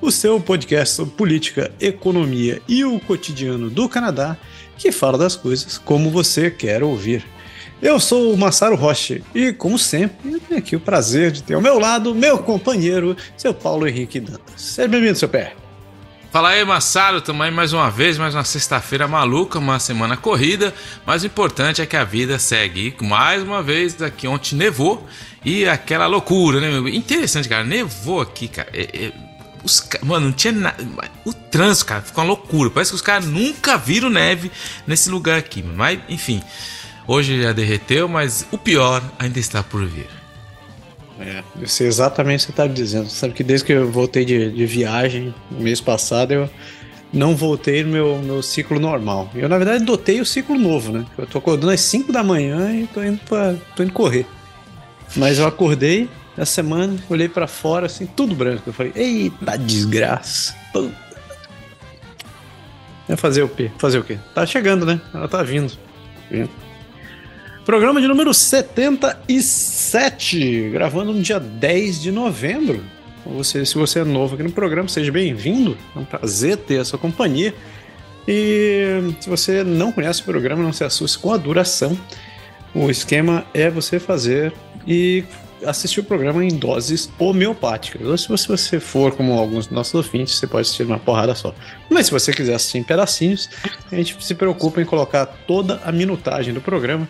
o seu podcast sobre política, economia e o cotidiano do Canadá, que fala das coisas como você quer ouvir. Eu sou o Massaro Roche e, como sempre, eu tenho aqui o prazer de ter ao meu lado meu companheiro, seu Paulo Henrique Dantas. Seja bem-vindo, seu pé. Fala aí, Massaro, estamos aí mais uma vez, mais uma sexta-feira maluca, uma semana corrida, mas o importante é que a vida segue. E mais uma vez, aqui ontem nevou e aquela loucura, né, meu? Interessante, cara, nevou aqui, cara. É, é, os, mano, não tinha nada. O trânsito, cara, ficou uma loucura. Parece que os caras nunca viram neve nesse lugar aqui, mas enfim. Hoje já derreteu, mas o pior ainda está por vir. É, eu sei exatamente o que você está dizendo. Sabe que desde que eu voltei de, de viagem, mês passado, eu não voltei no meu, meu ciclo normal. Eu, na verdade, dotei o ciclo novo, né? Eu tô acordando às 5 da manhã e tô indo, pra, tô indo correr. Mas eu acordei essa semana, olhei para fora, assim, tudo branco. Eu falei, eita desgraça. Vai fazer o quê? Fazer o quê? Tá chegando, né? Ela tá vindo. vindo. Programa de número 77, gravando no dia 10 de novembro. Você, se você é novo aqui no programa, seja bem-vindo. É um prazer ter a sua companhia. E se você não conhece o programa, não se assuste com a duração. O esquema é você fazer e assistir o programa em doses homeopáticas. Ou se você for como alguns dos nossos ouvintes, você pode assistir uma porrada só. Mas se você quiser assistir em pedacinhos, a gente se preocupa em colocar toda a minutagem do programa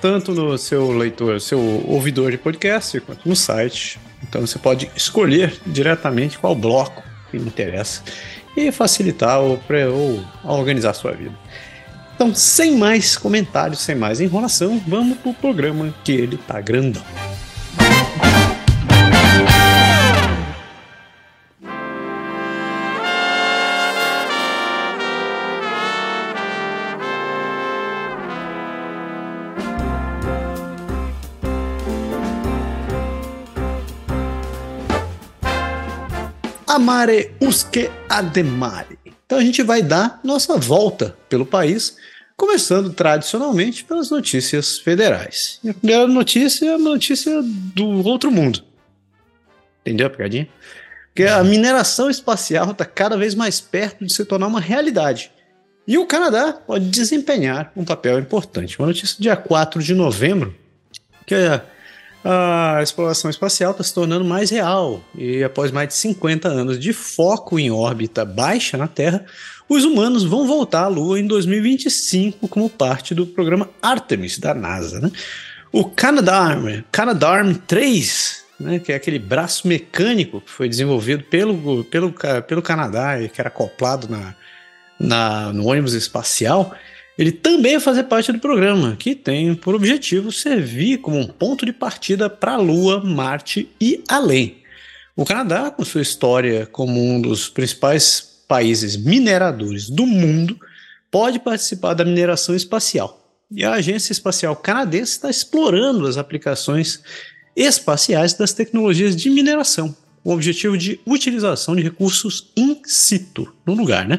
tanto no seu leitor, seu ouvidor de podcast, quanto no site. Então você pode escolher diretamente qual bloco que lhe interessa e facilitar ou, ou organizar a sua vida. Então, sem mais comentários, sem mais enrolação, vamos pro programa que ele tá grandão. Amare usque ademare. Então a gente vai dar nossa volta pelo país, começando tradicionalmente pelas notícias federais. E a primeira notícia é uma notícia do outro mundo. Entendeu a pegadinha? Porque a mineração espacial está cada vez mais perto de se tornar uma realidade. E o Canadá pode desempenhar um papel importante. Uma notícia do dia 4 de novembro, que é a exploração espacial está se tornando mais real e após mais de 50 anos de foco em órbita baixa na Terra, os humanos vão voltar à Lua em 2025 como parte do programa Artemis da NASA. Né? O Canadarm, Canadarm 3, né, que é aquele braço mecânico que foi desenvolvido pelo, pelo, pelo Canadá e que era acoplado na, na, no ônibus espacial, ele também vai fazer parte do programa, que tem por objetivo servir como um ponto de partida para a Lua, Marte e além. O Canadá, com sua história como um dos principais países mineradores do mundo, pode participar da mineração espacial. E a Agência Espacial Canadense está explorando as aplicações espaciais das tecnologias de mineração, o objetivo de utilização de recursos in situ no lugar. Né?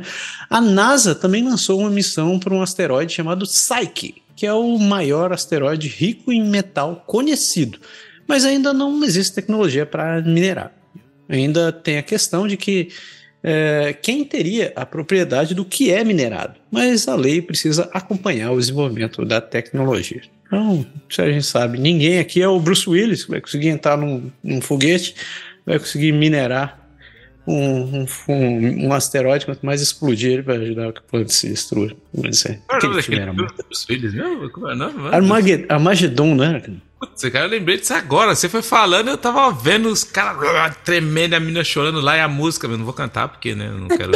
A NASA também lançou uma missão para um asteroide chamado Psyche, que é o maior asteroide rico em metal conhecido, mas ainda não existe tecnologia para minerar. Ainda tem a questão de que é, quem teria a propriedade do que é minerado, mas a lei precisa acompanhar o desenvolvimento da tecnologia. Então, se a gente sabe, ninguém aqui é o Bruce Willis que vai conseguir entrar num, num foguete vai conseguir minerar um, um, um, asteroide, quanto mais explodir, ele vai ajudar que o planeta se destrua. Vamos dizer. Armagedon, né? Putz, cara, eu lembrei disso agora. Você foi falando, eu tava vendo os caras tremendo, a mina chorando lá e a música, eu não vou cantar porque, né? Eu não quero.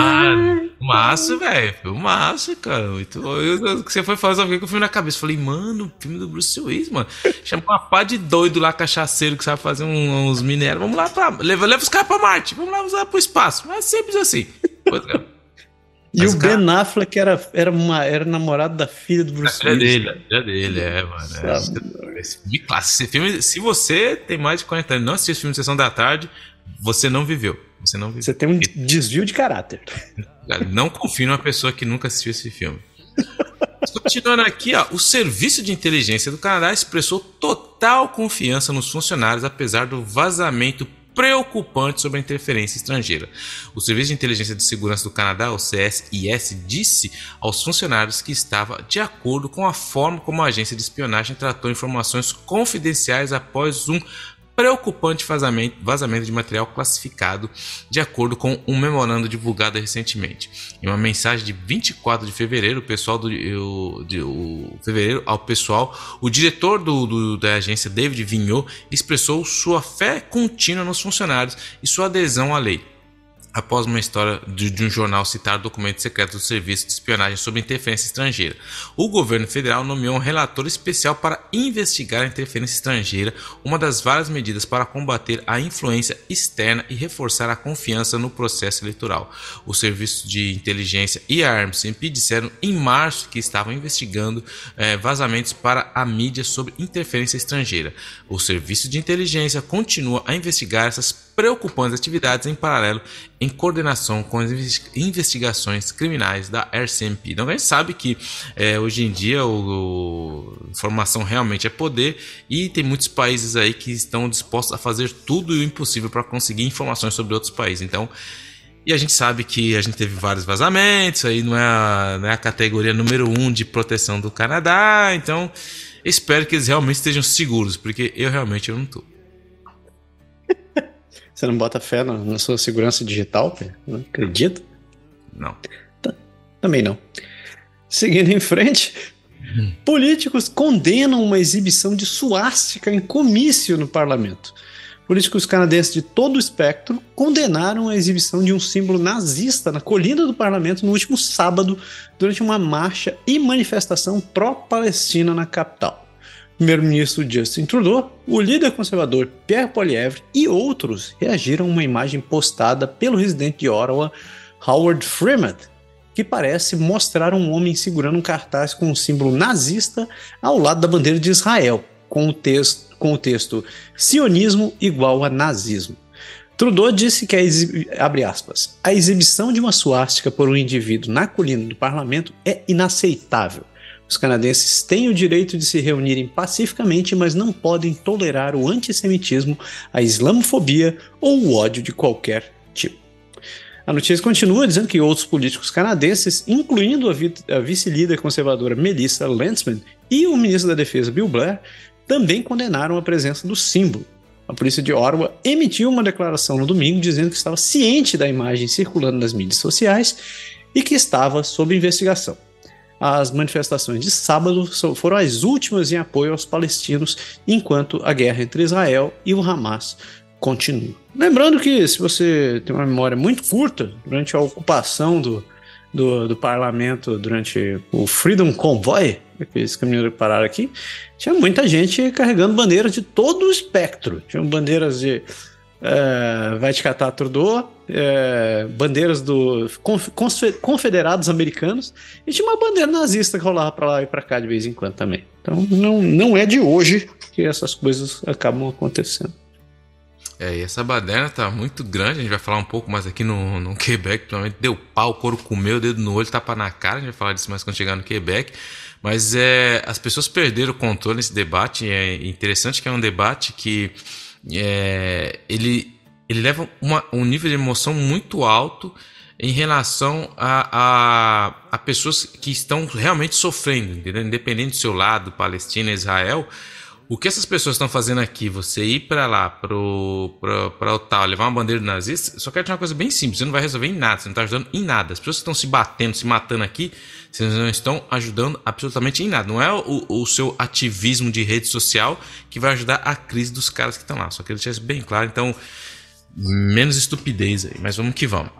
Ah, massa, velho. Filmaço, cara. Muito bom. Eu, você foi fazer, fiquei com o filme na cabeça. Falei, mano, filme do Bruce Willis, mano. Chamou uma pá de doido lá, cachaceiro, que sabe fazer uns minérios. Vamos lá pra. Leva, leva os caras pra Marte. Vamos lá usar pro espaço. Mas é simples assim. E Mas o cara... Ben Affleck era, era, uma, era namorado da filha do Bruce Willis. É dele, é dele, é, mano. É, esse clássico. Esse filme, se você tem mais de 40 anos e não assistiu esse filme de Sessão da Tarde, você não viveu. Você não viveu. Você tem um desvio de caráter. Não confie numa pessoa que nunca assistiu esse filme. Continuando aqui, ó, o Serviço de Inteligência do Canadá expressou total confiança nos funcionários, apesar do vazamento preocupante sobre a interferência estrangeira. O Serviço de Inteligência de Segurança do Canadá, o CSIS, disse aos funcionários que estava de acordo com a forma como a agência de espionagem tratou informações confidenciais após um preocupante vazamento, de material classificado, de acordo com um memorando divulgado recentemente. Em uma mensagem de 24 de fevereiro, pessoal do de, o, fevereiro ao pessoal, o diretor do, do, da agência, David Vignot, expressou sua fé contínua nos funcionários e sua adesão à lei após uma história de, de, um jornal citar documentos secretos do Serviço de Espionagem sobre Interferência Estrangeira. O governo federal nomeou um relator especial para investigar a interferência estrangeira, uma das várias medidas para combater a influência externa e reforçar a confiança no processo eleitoral. O Serviço de Inteligência e a ARMCMP disseram em março que estavam investigando eh, vazamentos para a mídia sobre interferência estrangeira. O Serviço de Inteligência continua a investigar essas preocupantes atividades em paralelo em coordenação com as investigações criminais da RCMP. Então a gente sabe que é, hoje em dia o, o, informação realmente é poder e tem muitos países aí que estão dispostos a fazer tudo o impossível para conseguir informações sobre outros países. Então e a gente sabe que a gente teve vários vazamentos, aí não é a, não é a categoria número um de proteção do Canadá, então espero que eles realmente estejam seguros, porque eu realmente eu não estou. Você não bota fé na, na sua segurança digital? Não acredita? Não. Tá. Também não. Seguindo em frente, hum. políticos condenam uma exibição de suástica em comício no parlamento. Políticos canadenses de todo o espectro condenaram a exibição de um símbolo nazista na colina do parlamento no último sábado, durante uma marcha e manifestação pró-Palestina na capital primeiro-ministro Justin Trudeau, o líder conservador Pierre Poilievre e outros reagiram a uma imagem postada pelo residente de Ottawa, Howard Freeman, que parece mostrar um homem segurando um cartaz com um símbolo nazista ao lado da bandeira de Israel, com o texto, com o texto sionismo igual a nazismo. Trudeau disse que a, aspas, a exibição de uma suástica por um indivíduo na colina do parlamento é inaceitável os canadenses têm o direito de se reunirem pacificamente, mas não podem tolerar o antissemitismo, a islamofobia ou o ódio de qualquer tipo. A notícia continua dizendo que outros políticos canadenses, incluindo a vice-líder conservadora Melissa Landsman e o ministro da Defesa Bill Blair, também condenaram a presença do símbolo. A polícia de Ottawa emitiu uma declaração no domingo dizendo que estava ciente da imagem circulando nas mídias sociais e que estava sob investigação. As manifestações de sábado foram as últimas em apoio aos palestinos, enquanto a guerra entre Israel e o Hamas continua. Lembrando que, se você tem uma memória muito curta, durante a ocupação do, do, do parlamento, durante o Freedom Convoy, aqueles caminhões que pararam aqui, tinha muita gente carregando bandeiras de todo o espectro. Tinham bandeiras de é, vai te catar Trudeau, é, bandeiras do confederados americanos e tinha uma bandeira nazista que rolava para lá e para cá de vez em quando também. Então não, não é de hoje que essas coisas acabam acontecendo. É, e essa baderna tá muito grande, a gente vai falar um pouco mais aqui no, no Quebec, provavelmente deu pau, o couro comeu, o dedo no olho, tapa na cara, a gente vai falar disso mais quando chegar no Quebec. Mas é, as pessoas perderam o controle nesse debate, é interessante que é um debate que é, ele, ele leva uma, um nível de emoção muito alto em relação a, a, a pessoas que estão realmente sofrendo, entendeu? independente do seu lado, Palestina, Israel. O que essas pessoas estão fazendo aqui, você ir para lá, para tal, levar uma bandeira nazista, só quero dizer uma coisa bem simples: você não vai resolver em nada, você não está ajudando em nada. As pessoas que estão se batendo, se matando aqui, vocês não estão ajudando absolutamente em nada. Não é o, o seu ativismo de rede social que vai ajudar a crise dos caras que estão lá. Só queria deixar isso bem claro. Então, menos estupidez aí, mas vamos que vamos.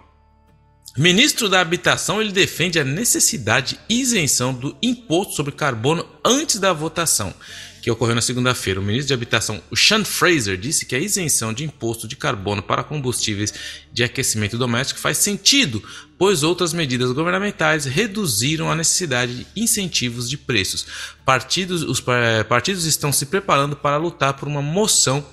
Ministro da Habitação ele defende a necessidade de isenção do imposto sobre carbono antes da votação que ocorreu na segunda-feira. O ministro de Habitação, o Sean Fraser, disse que a isenção de imposto de carbono para combustíveis de aquecimento doméstico faz sentido, pois outras medidas governamentais reduziram a necessidade de incentivos de preços. Partidos, os eh, partidos estão se preparando para lutar por uma moção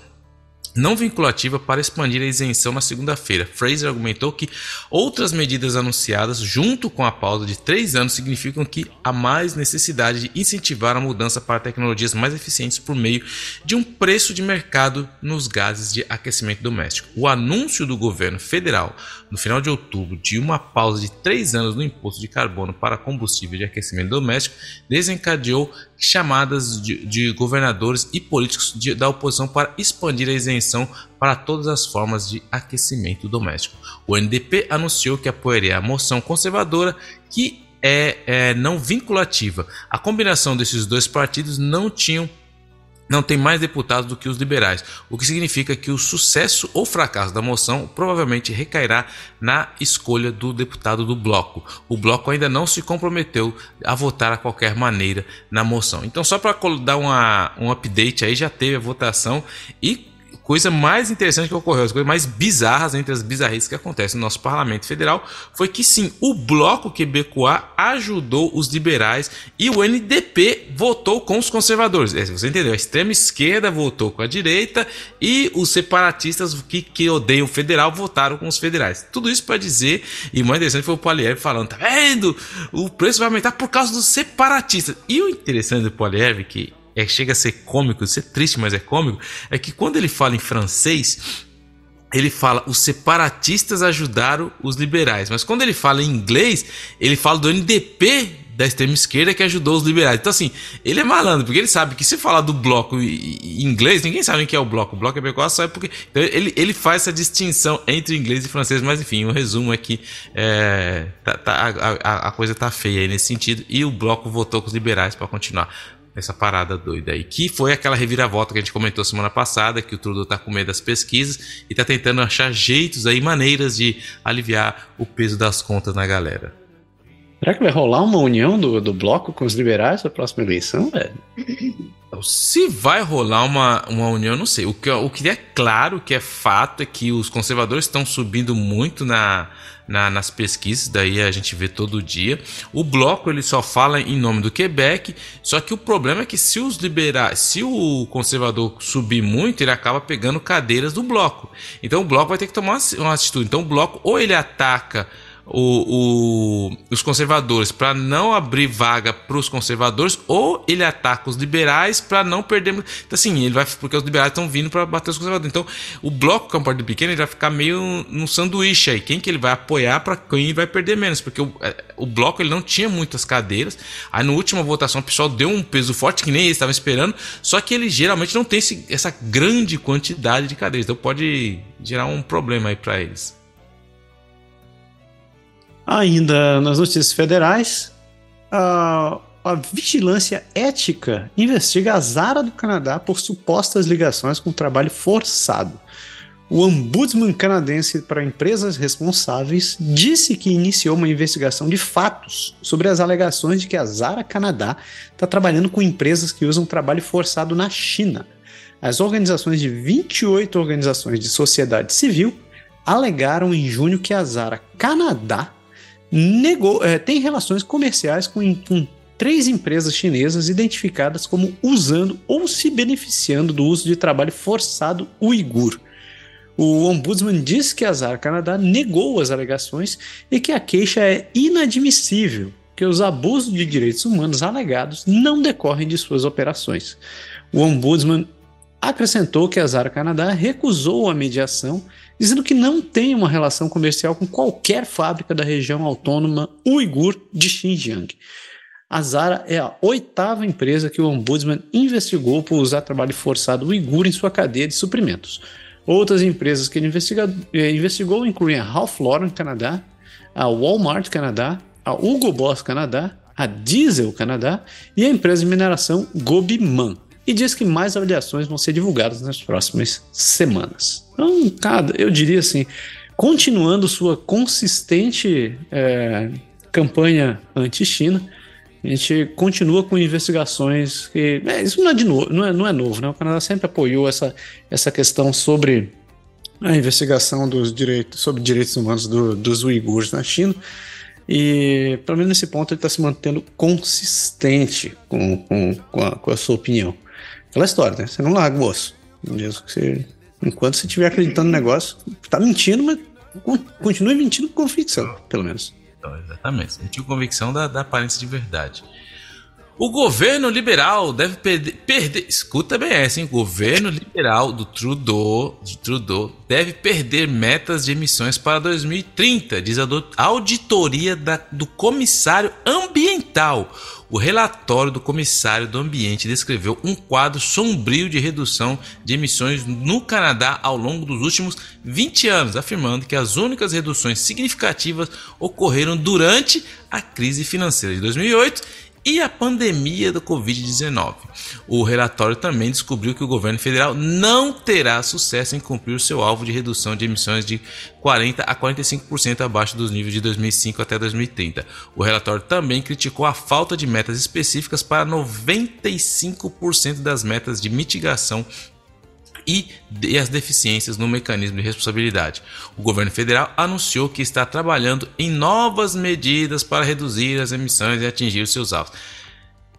não vinculativa para expandir a isenção na segunda-feira. Fraser argumentou que outras medidas anunciadas, junto com a pausa de três anos, significam que há mais necessidade de incentivar a mudança para tecnologias mais eficientes por meio de um preço de mercado nos gases de aquecimento doméstico. O anúncio do governo federal no final de outubro de uma pausa de três anos no imposto de carbono para combustível de aquecimento doméstico desencadeou chamadas de, de governadores e políticos de, da oposição para expandir a isenção para todas as formas de aquecimento doméstico. O NDP anunciou que apoiaria a moção conservadora que é, é não vinculativa. A combinação desses dois partidos não tinham não tem mais deputados do que os liberais, o que significa que o sucesso ou fracasso da moção provavelmente recairá na escolha do deputado do bloco. O bloco ainda não se comprometeu a votar a qualquer maneira na moção. Então, só para dar uma, um update aí, já teve a votação e coisa mais interessante que ocorreu, as coisas mais bizarras entre as bizarrices que acontecem no nosso parlamento federal, foi que sim, o bloco quebecois ajudou os liberais e o NDP votou com os conservadores. É, você entendeu? A extrema esquerda votou com a direita e os separatistas que, que odeiam o federal votaram com os federais. Tudo isso para dizer, e mais interessante foi o Poliev falando, tá vendo? O preço vai aumentar por causa dos separatistas. E o interessante do Poliev que é, chega a ser cômico, ser triste, mas é cômico, é que quando ele fala em francês, ele fala os separatistas ajudaram os liberais, mas quando ele fala em inglês, ele fala do NDP da extrema esquerda que ajudou os liberais. Então, assim, ele é malandro, porque ele sabe que se falar do bloco em inglês, ninguém sabe o que é o bloco. O bloco é bem só é porque. Então, ele, ele faz essa distinção entre inglês e francês, mas enfim, o resumo é que é, tá, tá, a, a, coisa tá feia aí nesse sentido. E o bloco votou com os liberais para continuar essa parada doida aí. Que foi aquela reviravolta que a gente comentou semana passada, que o Trudeau tá com medo das pesquisas e tá tentando achar jeitos aí, maneiras de aliviar o peso das contas na galera. Será que vai rolar uma união do, do bloco com os liberais na próxima eleição, velho? Se vai rolar uma, uma união, não sei. O que, o que é claro, que é fato, é que os conservadores estão subindo muito na, na, nas pesquisas, daí a gente vê todo dia. O bloco ele só fala em nome do Quebec, só que o problema é que se os liberais, se o conservador subir muito, ele acaba pegando cadeiras do bloco. Então o bloco vai ter que tomar uma atitude. Então o bloco ou ele ataca o, o, os conservadores para não abrir vaga para os conservadores, ou ele ataca os liberais para não perder. Então, assim, ele vai. Porque os liberais estão vindo para bater os conservadores. Então, o bloco, que é um partido pequeno, ele vai ficar meio num sanduíche aí. Quem que ele vai apoiar para quem vai perder menos? Porque o, é, o bloco ele não tinha muitas cadeiras. Aí, na última votação, o pessoal deu um peso forte, que nem eles estavam esperando. Só que ele geralmente não tem esse, essa grande quantidade de cadeiras. Então, pode gerar um problema aí para eles. Ainda nas notícias federais, a, a Vigilância Ética investiga a Zara do Canadá por supostas ligações com trabalho forçado. O ombudsman canadense para empresas responsáveis disse que iniciou uma investigação de fatos sobre as alegações de que a Zara Canadá está trabalhando com empresas que usam trabalho forçado na China. As organizações de 28 organizações de sociedade civil alegaram em junho que a Zara Canadá negou, é, tem relações comerciais com, com três empresas chinesas identificadas como usando ou se beneficiando do uso de trabalho forçado uigur. O ombudsman diz que a Zara Canadá negou as alegações e que a queixa é inadmissível, que os abusos de direitos humanos alegados não decorrem de suas operações. O ombudsman acrescentou que a Zara Canadá recusou a mediação dizendo que não tem uma relação comercial com qualquer fábrica da região autônoma uigur de Xinjiang. A Zara é a oitava empresa que o Ombudsman investigou por usar trabalho forçado uigur em sua cadeia de suprimentos. Outras empresas que ele eh, investigou incluem a Ralph Lauren Canadá, a Walmart Canadá, a Hugo Boss Canadá, a Diesel Canadá e a empresa de mineração Gobiman e diz que mais avaliações vão ser divulgadas nas próximas semanas. Então, cara, eu diria assim, continuando sua consistente é, campanha anti-China, A gente continua com investigações que. É, isso não é, de novo, não, é, não é novo, né? O Canadá sempre apoiou essa, essa questão sobre a investigação dos direitos, sobre direitos humanos do, dos uigures na China. E, pelo menos nesse ponto, ele está se mantendo consistente com, com, com, a, com a sua opinião. Aquela história, né? Você não larga o osso. Você, enquanto você estiver acreditando no negócio, tá mentindo, mas continue mentindo com convicção, pelo menos. Então, exatamente. Mentiu convicção da, da aparência de verdade. O governo liberal deve perder, perder, escuta bem essa, hein? O governo liberal do Trudeau, de Trudeau deve perder metas de emissões para 2030, diz a auditoria da, do comissário ambiental. O relatório do comissário do ambiente descreveu um quadro sombrio de redução de emissões no Canadá ao longo dos últimos 20 anos, afirmando que as únicas reduções significativas ocorreram durante a crise financeira de 2008 e a pandemia do Covid-19. O relatório também descobriu que o governo federal não terá sucesso em cumprir o seu alvo de redução de emissões de 40 a 45% abaixo dos níveis de 2005 até 2030. O relatório também criticou a falta de metas específicas para 95% das metas de mitigação e, as deficiências no mecanismo de responsabilidade. O governo federal anunciou que está trabalhando em novas medidas para reduzir as emissões e atingir os seus alvos.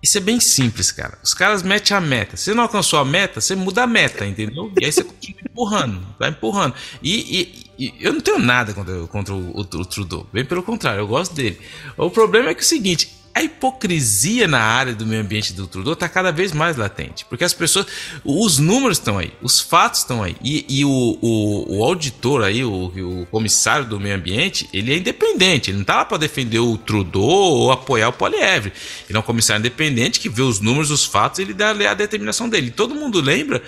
Isso é bem simples, cara. Os caras metem a meta. Se não alcançou a meta, você muda a meta, entendeu? E aí você continua empurrando, vai empurrando. E, e, e eu não tenho nada contra, contra o, o, o Trudeau, bem pelo contrário, eu gosto dele. O problema é que é o seguinte: a hipocrisia na área do meio ambiente do Trudeau está cada vez mais latente, porque as pessoas, os números estão aí, os fatos estão aí, e, e o, o, o, auditor aí, o, o, comissário do meio ambiente, ele é independente, ele não está lá para defender o Trudeau ou apoiar o Polievre, ele é um comissário independente que vê os números, os fatos, ele dá a determinação dele. Todo mundo lembra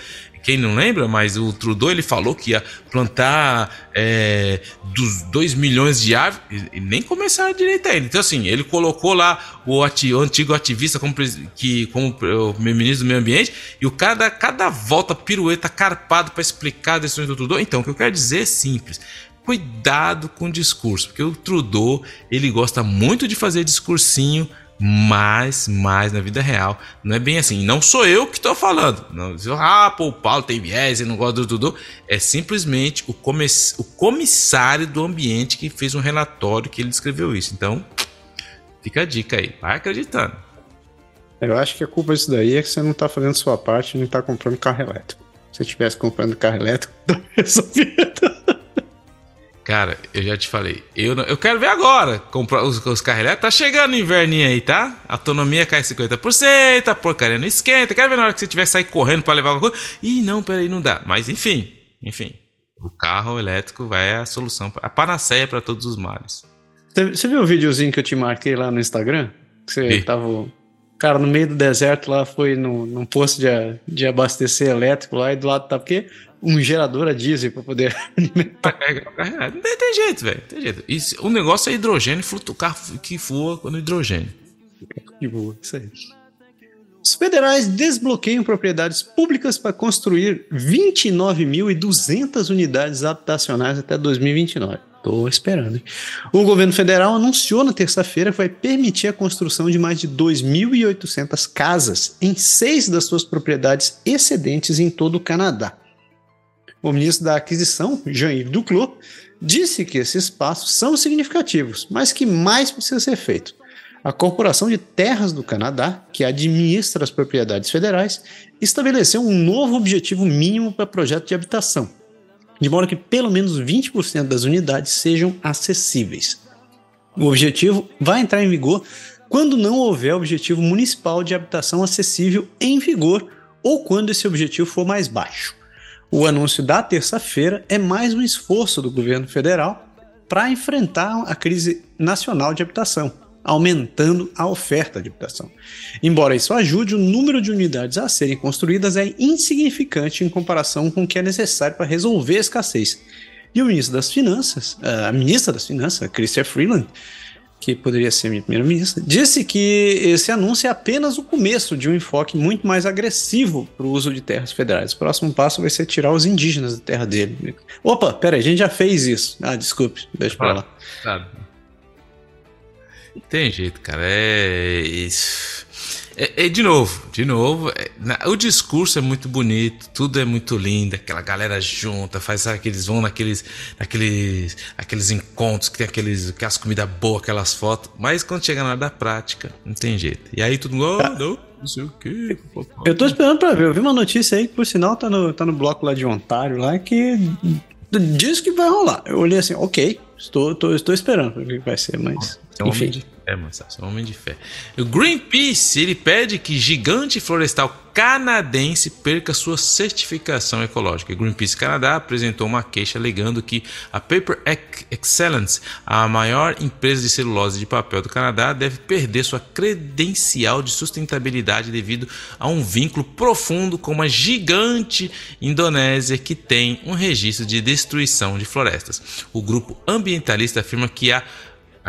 quem não lembra, mas o Trudeau ele falou que ia plantar é, dos 2 milhões de árvores e nem começaram direito ainda. Então, assim, ele colocou lá o, ati, o antigo ativista como, que, como o ministro do meio ambiente e o cara dá cada volta pirueta carpado para explicar as decisões do Trudeau. Então, o que eu quero dizer é simples cuidado com o discurso, porque o Trudeau ele gosta muito de fazer discursinho mas, mas na vida real não é bem assim. Não sou eu que estou falando. Não, ah, pô, o Paulo tem viés e não gosta do Dudu. É simplesmente o, comiss, o comissário do ambiente que fez um relatório que ele descreveu isso. Então, fica a dica aí. Vai acreditando. Eu acho que a culpa disso daí é que você não está fazendo sua parte e não está comprando carro elétrico. Se você estivesse comprando carro elétrico, tá resolvido. Cara, eu já te falei. Eu, não, eu quero ver agora. Comprar os, os carros elétricos. Tá chegando o inverninho aí, tá? autonomia cai 50%, a porcaria não esquenta. Quero ver na hora que você tiver sair correndo para levar alguma coisa. Ih, não, peraí, não dá. Mas enfim, enfim. O carro elétrico vai a solução, a panaceia para todos os males. Você viu o videozinho que eu te marquei lá no Instagram? Que você e? tava. Cara, no meio do deserto lá, foi no, num posto de, de abastecer elétrico lá e do lado tá o quê? um gerador a diesel para poder alimentar. Não tem jeito, velho. Tem jeito. Isso, o negócio é hidrogênio, o carro que voa quando hidrogênio. Que voa, isso aí. Os federais desbloqueiam propriedades públicas para construir 29.200 unidades habitacionais até 2029. Estou esperando. Hein? O governo federal anunciou na terça-feira que vai permitir a construção de mais de 2.800 casas em seis das suas propriedades excedentes em todo o Canadá o ministro da Aquisição, Jean-Yves Duclos, disse que esses passos são significativos, mas que mais precisa ser feito. A Corporação de Terras do Canadá, que administra as propriedades federais, estabeleceu um novo objetivo mínimo para projeto de habitação, de modo que pelo menos 20% das unidades sejam acessíveis. O objetivo vai entrar em vigor quando não houver objetivo municipal de habitação acessível em vigor ou quando esse objetivo for mais baixo. O anúncio da terça-feira é mais um esforço do governo federal para enfrentar a crise nacional de habitação, aumentando a oferta de habitação. Embora isso ajude, o número de unidades a serem construídas é insignificante em comparação com o que é necessário para resolver a escassez. E o ministro das Finanças, a ministra das Finanças, Chrystia Freeland, que poderia ser minha primeira-ministra, disse que esse anúncio é apenas o começo de um enfoque muito mais agressivo para o uso de terras federais. O próximo passo vai ser tirar os indígenas da terra dele. Opa, peraí, a gente já fez isso. Ah, desculpe, deixa para lá. Sabe. Tem jeito, cara. É. É, é, de novo, de novo, é, na, o discurso é muito bonito, tudo é muito lindo, aquela galera junta, faz aqueles vão naqueles, naqueles, aqueles encontros que tem aqueles, aquelas comidas boas, aquelas fotos, mas quando chega na hora da prática, não tem jeito. E aí tudo oh, não, não sei o quê. Eu tô esperando pra ver, eu vi uma notícia aí que por sinal tá no, tá no bloco lá de Ontário lá que diz que vai rolar. Eu olhei assim, ok, estou, estou, estou esperando o que vai ser, mas. Homem de fé, mano. Você é um homem de fé. O Greenpeace, ele pede que gigante florestal canadense perca sua certificação ecológica. O Greenpeace Canadá apresentou uma queixa alegando que a Paper Excellence, a maior empresa de celulose de papel do Canadá, deve perder sua credencial de sustentabilidade devido a um vínculo profundo com uma gigante Indonésia que tem um registro de destruição de florestas. O grupo ambientalista afirma que a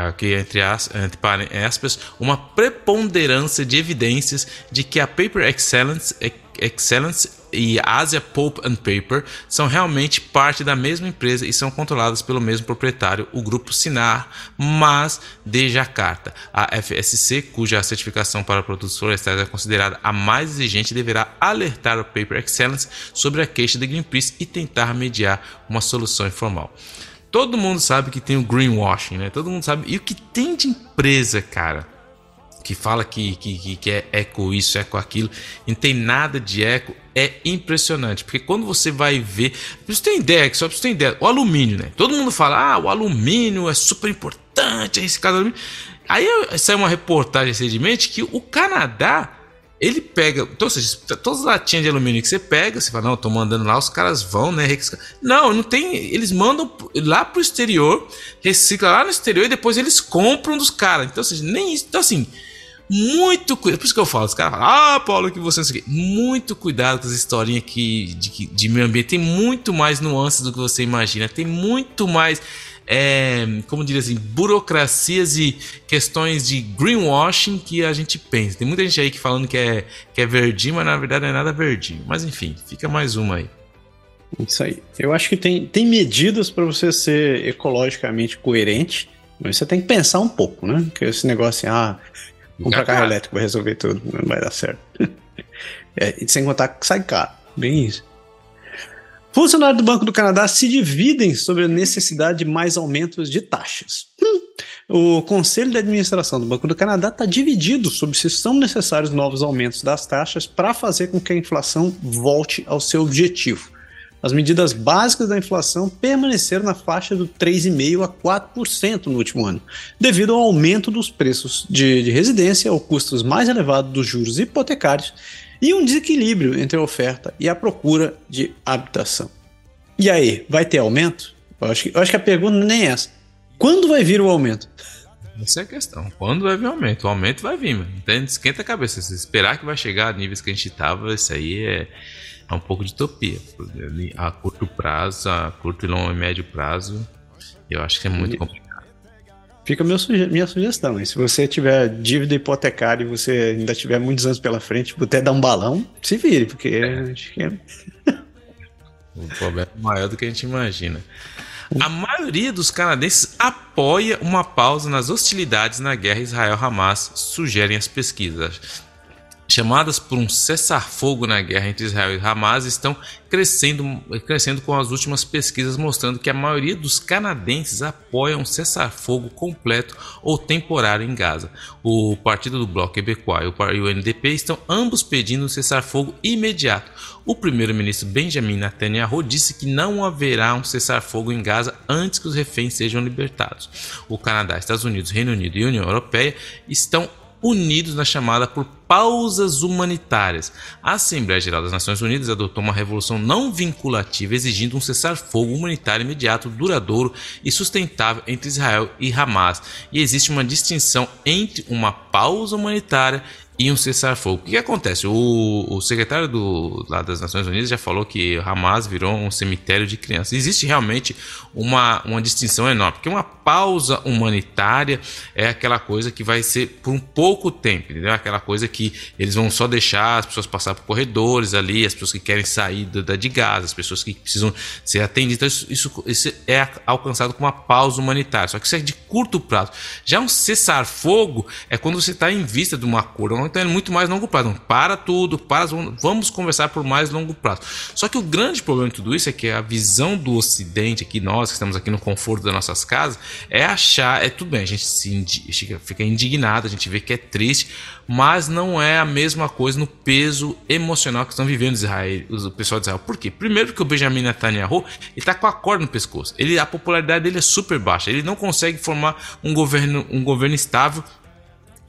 aqui entre, as, entre aspas, uma preponderância de evidências de que a Paper Excellence, Excellence e Asia Pulp and Paper são realmente parte da mesma empresa e são controladas pelo mesmo proprietário, o grupo Sinar, mas de Jakarta. A FSC, cuja certificação para produtos florestais é considerada a mais exigente, deverá alertar o Paper Excellence sobre a queixa de Greenpeace e tentar mediar uma solução informal. Todo mundo sabe que tem o greenwashing, né? Todo mundo sabe. E o que tem de empresa, cara, que fala que, que, que é eco isso, eco aquilo, e não tem nada de eco, é impressionante. Porque quando você vai ver. Você ter ideia, só pra você ter ideia, o alumínio, né? Todo mundo fala, ah, o alumínio é super importante, é esse caso alumínio. Aí saiu uma reportagem recentemente que o Canadá ele pega, então, ou seja, todas as latinhas de alumínio que você pega, você fala, não, tô mandando lá, os caras vão, né? Não, não tem. Eles mandam lá pro exterior, recicla lá no exterior e depois eles compram dos caras. Então, ou seja, nem isso. Então, assim, muito cuidado. Por isso que eu falo, os caras falam, ah, Paulo, que você não sei. Muito cuidado com as historinhas aqui de, de meio ambiente. Tem muito mais nuances do que você imagina. Tem muito mais é, como diria assim, burocracias e questões de greenwashing que a gente pensa. Tem muita gente aí que falando que é, que é verdinho, mas na verdade não é nada verdinho. Mas enfim, fica mais uma aí. Isso aí. Eu acho que tem, tem medidas para você ser ecologicamente coerente, mas você tem que pensar um pouco, né? Que esse negócio assim, ah, comprar carro elétrico vai resolver tudo, não vai dar certo. é, e sem contar que sai caro. Bem isso. Funcionários do Banco do Canadá se dividem sobre a necessidade de mais aumentos de taxas. Hum. O Conselho de Administração do Banco do Canadá está dividido sobre se são necessários novos aumentos das taxas para fazer com que a inflação volte ao seu objetivo. As medidas básicas da inflação permaneceram na faixa do 3,5% a 4% no último ano, devido ao aumento dos preços de, de residência, ao custos mais elevados dos juros hipotecários e um desequilíbrio entre a oferta e a procura de habitação. E aí, vai ter aumento? Eu acho que, eu acho que a pergunta nem é essa. Quando vai vir o aumento? Essa é a questão. Quando vai vir o aumento? O aumento vai vir, mano. Então, esquenta a cabeça. Se esperar que vai chegar a níveis que a gente estava, isso aí é, é um pouco de utopia. A curto prazo, a curto e longo e médio prazo, eu acho que é muito complicado. Fica suge minha sugestão. E se você tiver dívida hipotecária e você ainda tiver muitos anos pela frente, até dar um balão, se vire, porque é. acho que é. O problema é maior do que a gente imagina. A maioria dos canadenses apoia uma pausa nas hostilidades na guerra Israel-Hamas, sugerem as pesquisas chamadas por um cessar-fogo na guerra entre Israel e Hamas estão crescendo, crescendo com as últimas pesquisas mostrando que a maioria dos canadenses apoia um cessar-fogo completo ou temporário em Gaza. O partido do Bloco Quebecois e o NDP estão ambos pedindo um cessar-fogo imediato. O primeiro-ministro Benjamin Netanyahu disse que não haverá um cessar-fogo em Gaza antes que os reféns sejam libertados. O Canadá, Estados Unidos, Reino Unido e União Europeia estão unidos na chamada por pausas humanitárias. A Assembleia Geral das Nações Unidas adotou uma resolução não vinculativa exigindo um cessar-fogo humanitário imediato, duradouro e sustentável entre Israel e Hamas. E existe uma distinção entre uma pausa humanitária e um cessar-fogo. O que, acontece? O, o secretário do, lá das Nações Unidas já falou que Hamas virou um cemitério de crianças. Existe realmente uma, uma distinção enorme, porque uma pausa humanitária é aquela coisa que vai ser por um pouco tempo, entendeu? Aquela coisa que eles vão só deixar as pessoas passar por corredores ali, as pessoas que querem sair da de gás, as pessoas que precisam ser atendidas. Então, isso, isso, é alcançado com uma pausa humanitária. Só que isso é de curto prazo. Já um cessar-fogo é quando você está em vista de uma cura, então é muito mais longo prazo. Então, para tudo, para, vamos conversar por mais longo prazo. Só que o grande problema de tudo isso é que a visão do Ocidente, aqui nós que estamos aqui no conforto das nossas casas, é achar, é tudo bem, a gente se, fica indignado, a gente vê que é triste, mas não é a mesma coisa no peso emocional que estão vivendo Israel, o pessoal de Israel. Por quê? Primeiro porque o Benjamin Netanyahu está com a corda no pescoço. Ele, a popularidade dele é super baixa. Ele não consegue formar um governo, um governo estável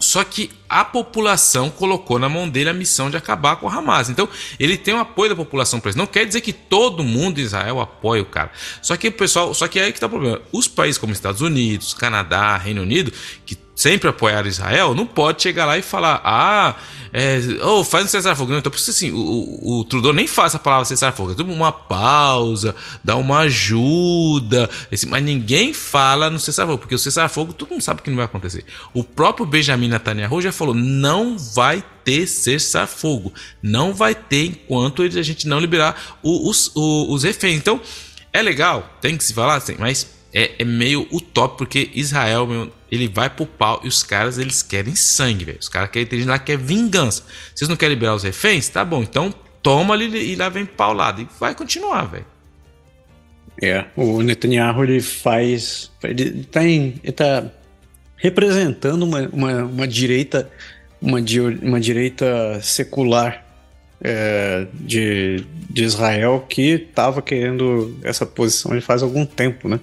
só que a população colocou na mão dele a missão de acabar com o Hamas. Então, ele tem o apoio da população para isso. Não quer dizer que todo mundo em Israel apoia o cara. Só que o pessoal, só que é aí que está o problema. Os países como Estados Unidos, Canadá, Reino Unido, que sempre apoiaram Israel, não pode chegar lá e falar: "Ah, é, oh, faz um cessar-fogo. Então, por isso assim, o, o, Trudeau nem faz a palavra cessar-fogo. É uma pausa, dá uma ajuda. Esse, mas ninguém fala no cessar-fogo, porque o cessar-fogo todo mundo sabe que não vai acontecer. O próprio Benjamin Netanyahu já falou: não vai ter cessar-fogo. Não vai ter enquanto a gente não liberar os, os, os reféns. Então, é legal, tem que se falar assim, mas é, é meio utópico, porque Israel, meu, ele vai pro pau e os caras eles querem sangue, velho. Os caras querem ter lá vingança. Vocês não querem liberar os reféns? Tá bom, então toma ali e lá vem paulado. E vai continuar, velho. É, o Netanyahu ele faz. Ele tá, em, ele tá representando uma, uma, uma direita uma, uma direita secular é, de, de Israel que estava querendo essa posição já faz algum tempo, né?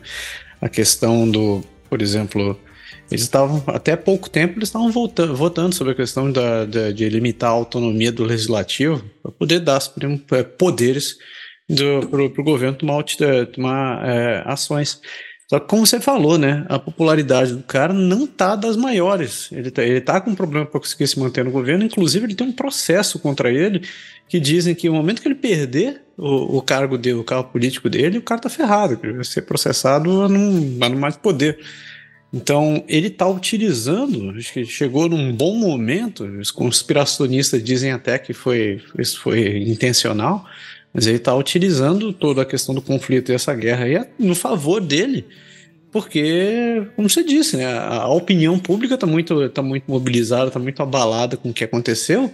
A questão do, por exemplo, eles estavam, até pouco tempo, eles estavam votando, votando sobre a questão da, da, de limitar a autonomia do legislativo para poder dar é, poderes para o governo tomar, tomar é, ações. Só que, como você falou, né, a popularidade do cara não tá das maiores. Ele tá, ele tá com um problema para conseguir se manter no governo. Inclusive, ele tem um processo contra ele que dizem que no momento que ele perder o, o cargo dele, o cargo político dele, o cara tá ferrado. Ele vai ser processado a não, a não mais poder. Então, ele está utilizando, acho que chegou num bom momento, os conspiracionistas dizem até que foi, isso foi intencional, mas ele está utilizando toda a questão do conflito e essa guerra aí no favor dele, porque, como você disse, né, a opinião pública está muito, tá muito mobilizada, está muito abalada com o que aconteceu,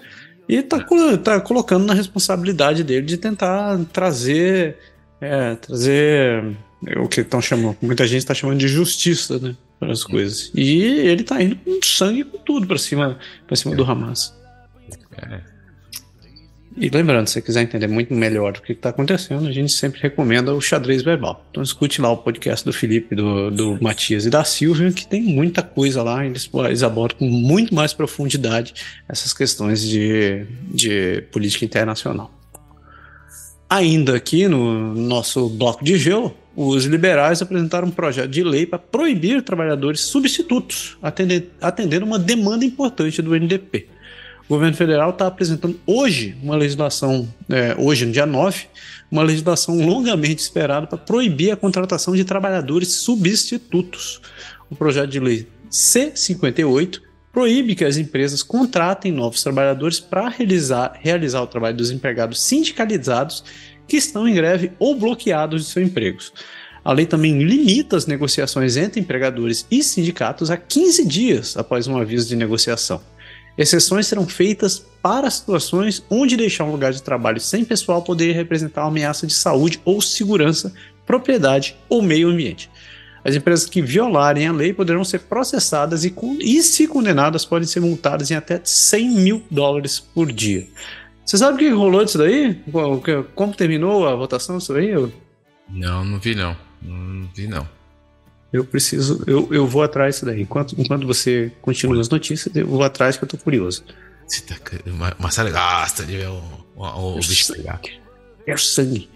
e está tá colocando na responsabilidade dele de tentar trazer, é, trazer o que estão chamando, muita gente está chamando de justiça, né, para as coisas. E ele está indo com sangue com tudo para cima, para cima do Hamas. É. E lembrando, se você quiser entender muito melhor o que está acontecendo, a gente sempre recomenda o xadrez verbal. Então escute lá o podcast do Felipe, do, do Matias e da Silvia, que tem muita coisa lá, eles, eles abordam com muito mais profundidade essas questões de, de política internacional. Ainda aqui no nosso bloco de gelo, os liberais apresentaram um projeto de lei para proibir trabalhadores substitutos, atendendo uma demanda importante do NDP. O governo federal está apresentando hoje uma legislação, é, hoje no dia 9, uma legislação longamente esperada para proibir a contratação de trabalhadores substitutos. O projeto de lei C58 proíbe que as empresas contratem novos trabalhadores para realizar, realizar o trabalho dos empregados sindicalizados que estão em greve ou bloqueados de seus empregos. A lei também limita as negociações entre empregadores e sindicatos a 15 dias após um aviso de negociação. Exceções serão feitas para situações onde deixar um lugar de trabalho sem pessoal poderia representar uma ameaça de saúde ou segurança, propriedade ou meio ambiente. As empresas que violarem a lei poderão ser processadas e, e se condenadas, podem ser multadas em até 100 mil dólares por dia. Você sabe o que rolou disso daí? Como terminou a votação disso aí? Não, não vi não. Não vi não. Eu preciso, eu, eu vou atrás disso daí. Enquanto, enquanto você continua as notícias, eu vou atrás que eu tô curioso. Você tá, Marcelo gosta de ver o, o, o bicho pegar. É o sangue.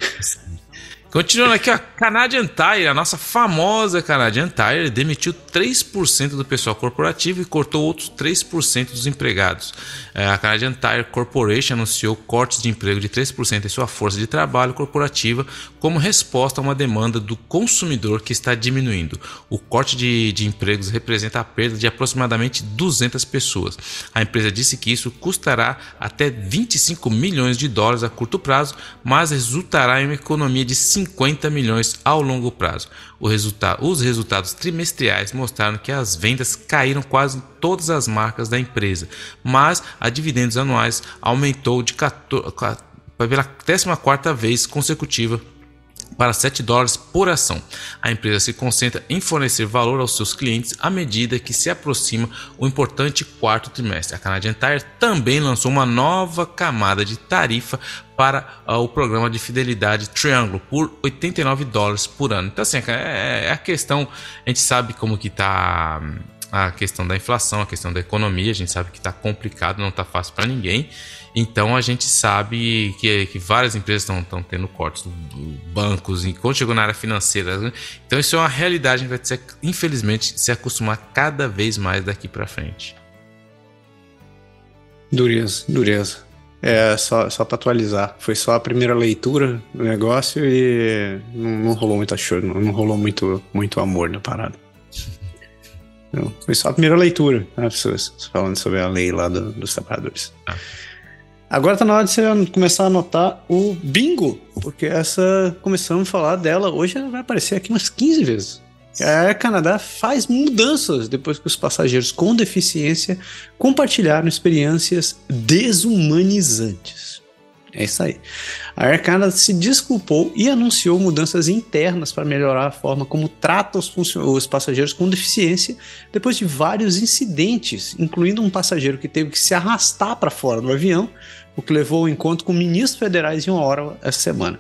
Continuando aqui, ó, Canadian Tire, a nossa famosa Canadian Tire, demitiu 3% do pessoal corporativo e cortou outros 3% dos empregados. É, a Canadian Tire Corporation anunciou cortes de emprego de 3% em sua força de trabalho corporativa como resposta a uma demanda do consumidor que está diminuindo. O corte de, de empregos representa a perda de aproximadamente 200 pessoas. A empresa disse que isso custará até 25 milhões de dólares a curto prazo, mas resultará em uma economia de 50 50 milhões ao longo prazo. Resulta os resultados trimestriais mostraram que as vendas caíram quase em todas as marcas da empresa, mas a dividendos anuais aumentou de 14, pela 14 vez consecutiva para 7 dólares por ação. A empresa se concentra em fornecer valor aos seus clientes à medida que se aproxima o importante quarto trimestre. A Canadian Tire também lançou uma nova camada de tarifa para uh, o programa de fidelidade Triangle por 89 dólares por ano. Então assim, é, é a questão, a gente sabe como que está a questão da inflação, a questão da economia, a gente sabe que está complicado, não está fácil para ninguém. Então a gente sabe que, que várias empresas estão tendo cortes, bancos, e quando chegou na área financeira. Né? Então isso é uma realidade que vai ter, infelizmente, se acostumar cada vez mais daqui para frente. Dureza, dureza. É, só, só para atualizar, foi só a primeira leitura do negócio e não, não rolou muito choro, não, não rolou muito, muito amor na parada. Não, foi só a primeira leitura, né, pessoas falando sobre a lei lá do, dos trabalhadores. Ah. Agora tá na hora de você começar a anotar o bingo, porque essa começamos a falar dela hoje, ela vai aparecer aqui umas 15 vezes. A Air Canada faz mudanças depois que os passageiros com deficiência compartilharam experiências desumanizantes. É isso aí. A Air Canada se desculpou e anunciou mudanças internas para melhorar a forma como trata os, os passageiros com deficiência depois de vários incidentes, incluindo um passageiro que teve que se arrastar para fora do avião, o que levou ao encontro com ministros federais em uma hora essa semana.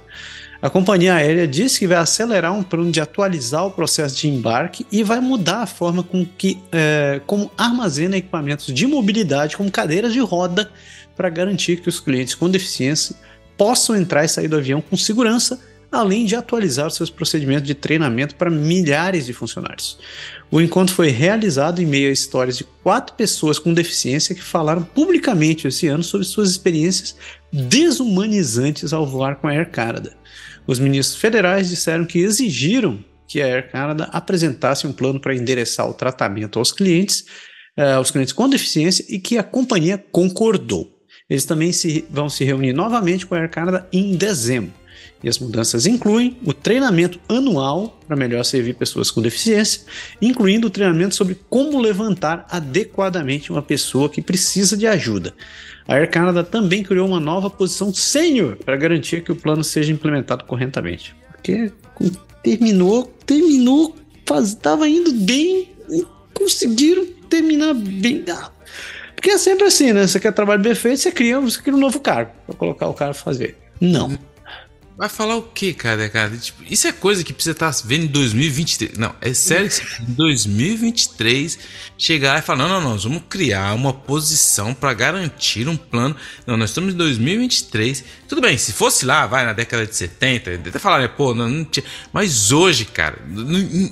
A companhia aérea disse que vai acelerar um plano de atualizar o processo de embarque e vai mudar a forma com que é, como armazena equipamentos de mobilidade, como cadeiras de roda, para garantir que os clientes com deficiência possam entrar e sair do avião com segurança, além de atualizar seus procedimentos de treinamento para milhares de funcionários. O encontro foi realizado em meio a histórias de quatro pessoas com deficiência que falaram publicamente esse ano sobre suas experiências desumanizantes ao voar com a Air Canada. Os ministros federais disseram que exigiram que a Air Canada apresentasse um plano para endereçar o tratamento aos clientes, uh, aos clientes com deficiência, e que a companhia concordou. Eles também se, vão se reunir novamente com a Air Canada em dezembro. E as mudanças incluem o treinamento anual para melhor servir pessoas com deficiência, incluindo o treinamento sobre como levantar adequadamente uma pessoa que precisa de ajuda. A Air Canada também criou uma nova posição sênior para garantir que o plano seja implementado corretamente. Porque terminou, terminou, estava indo bem, conseguiram terminar bem. Porque é sempre assim, né? Você quer trabalho bem feito, você cria, você cria um novo cargo para colocar o cara fazer. Não. Vai falar o que, cara, cara? Tipo, isso é coisa que precisa estar tá vendo em 2023. Não, é sério que em 2023 chegar e falar: não, não, nós vamos criar uma posição para garantir um plano. Não, nós estamos em 2023. Tudo bem, se fosse lá, vai na década de 70, até falar, né, pô, não, não tinha. Mas hoje, cara, não,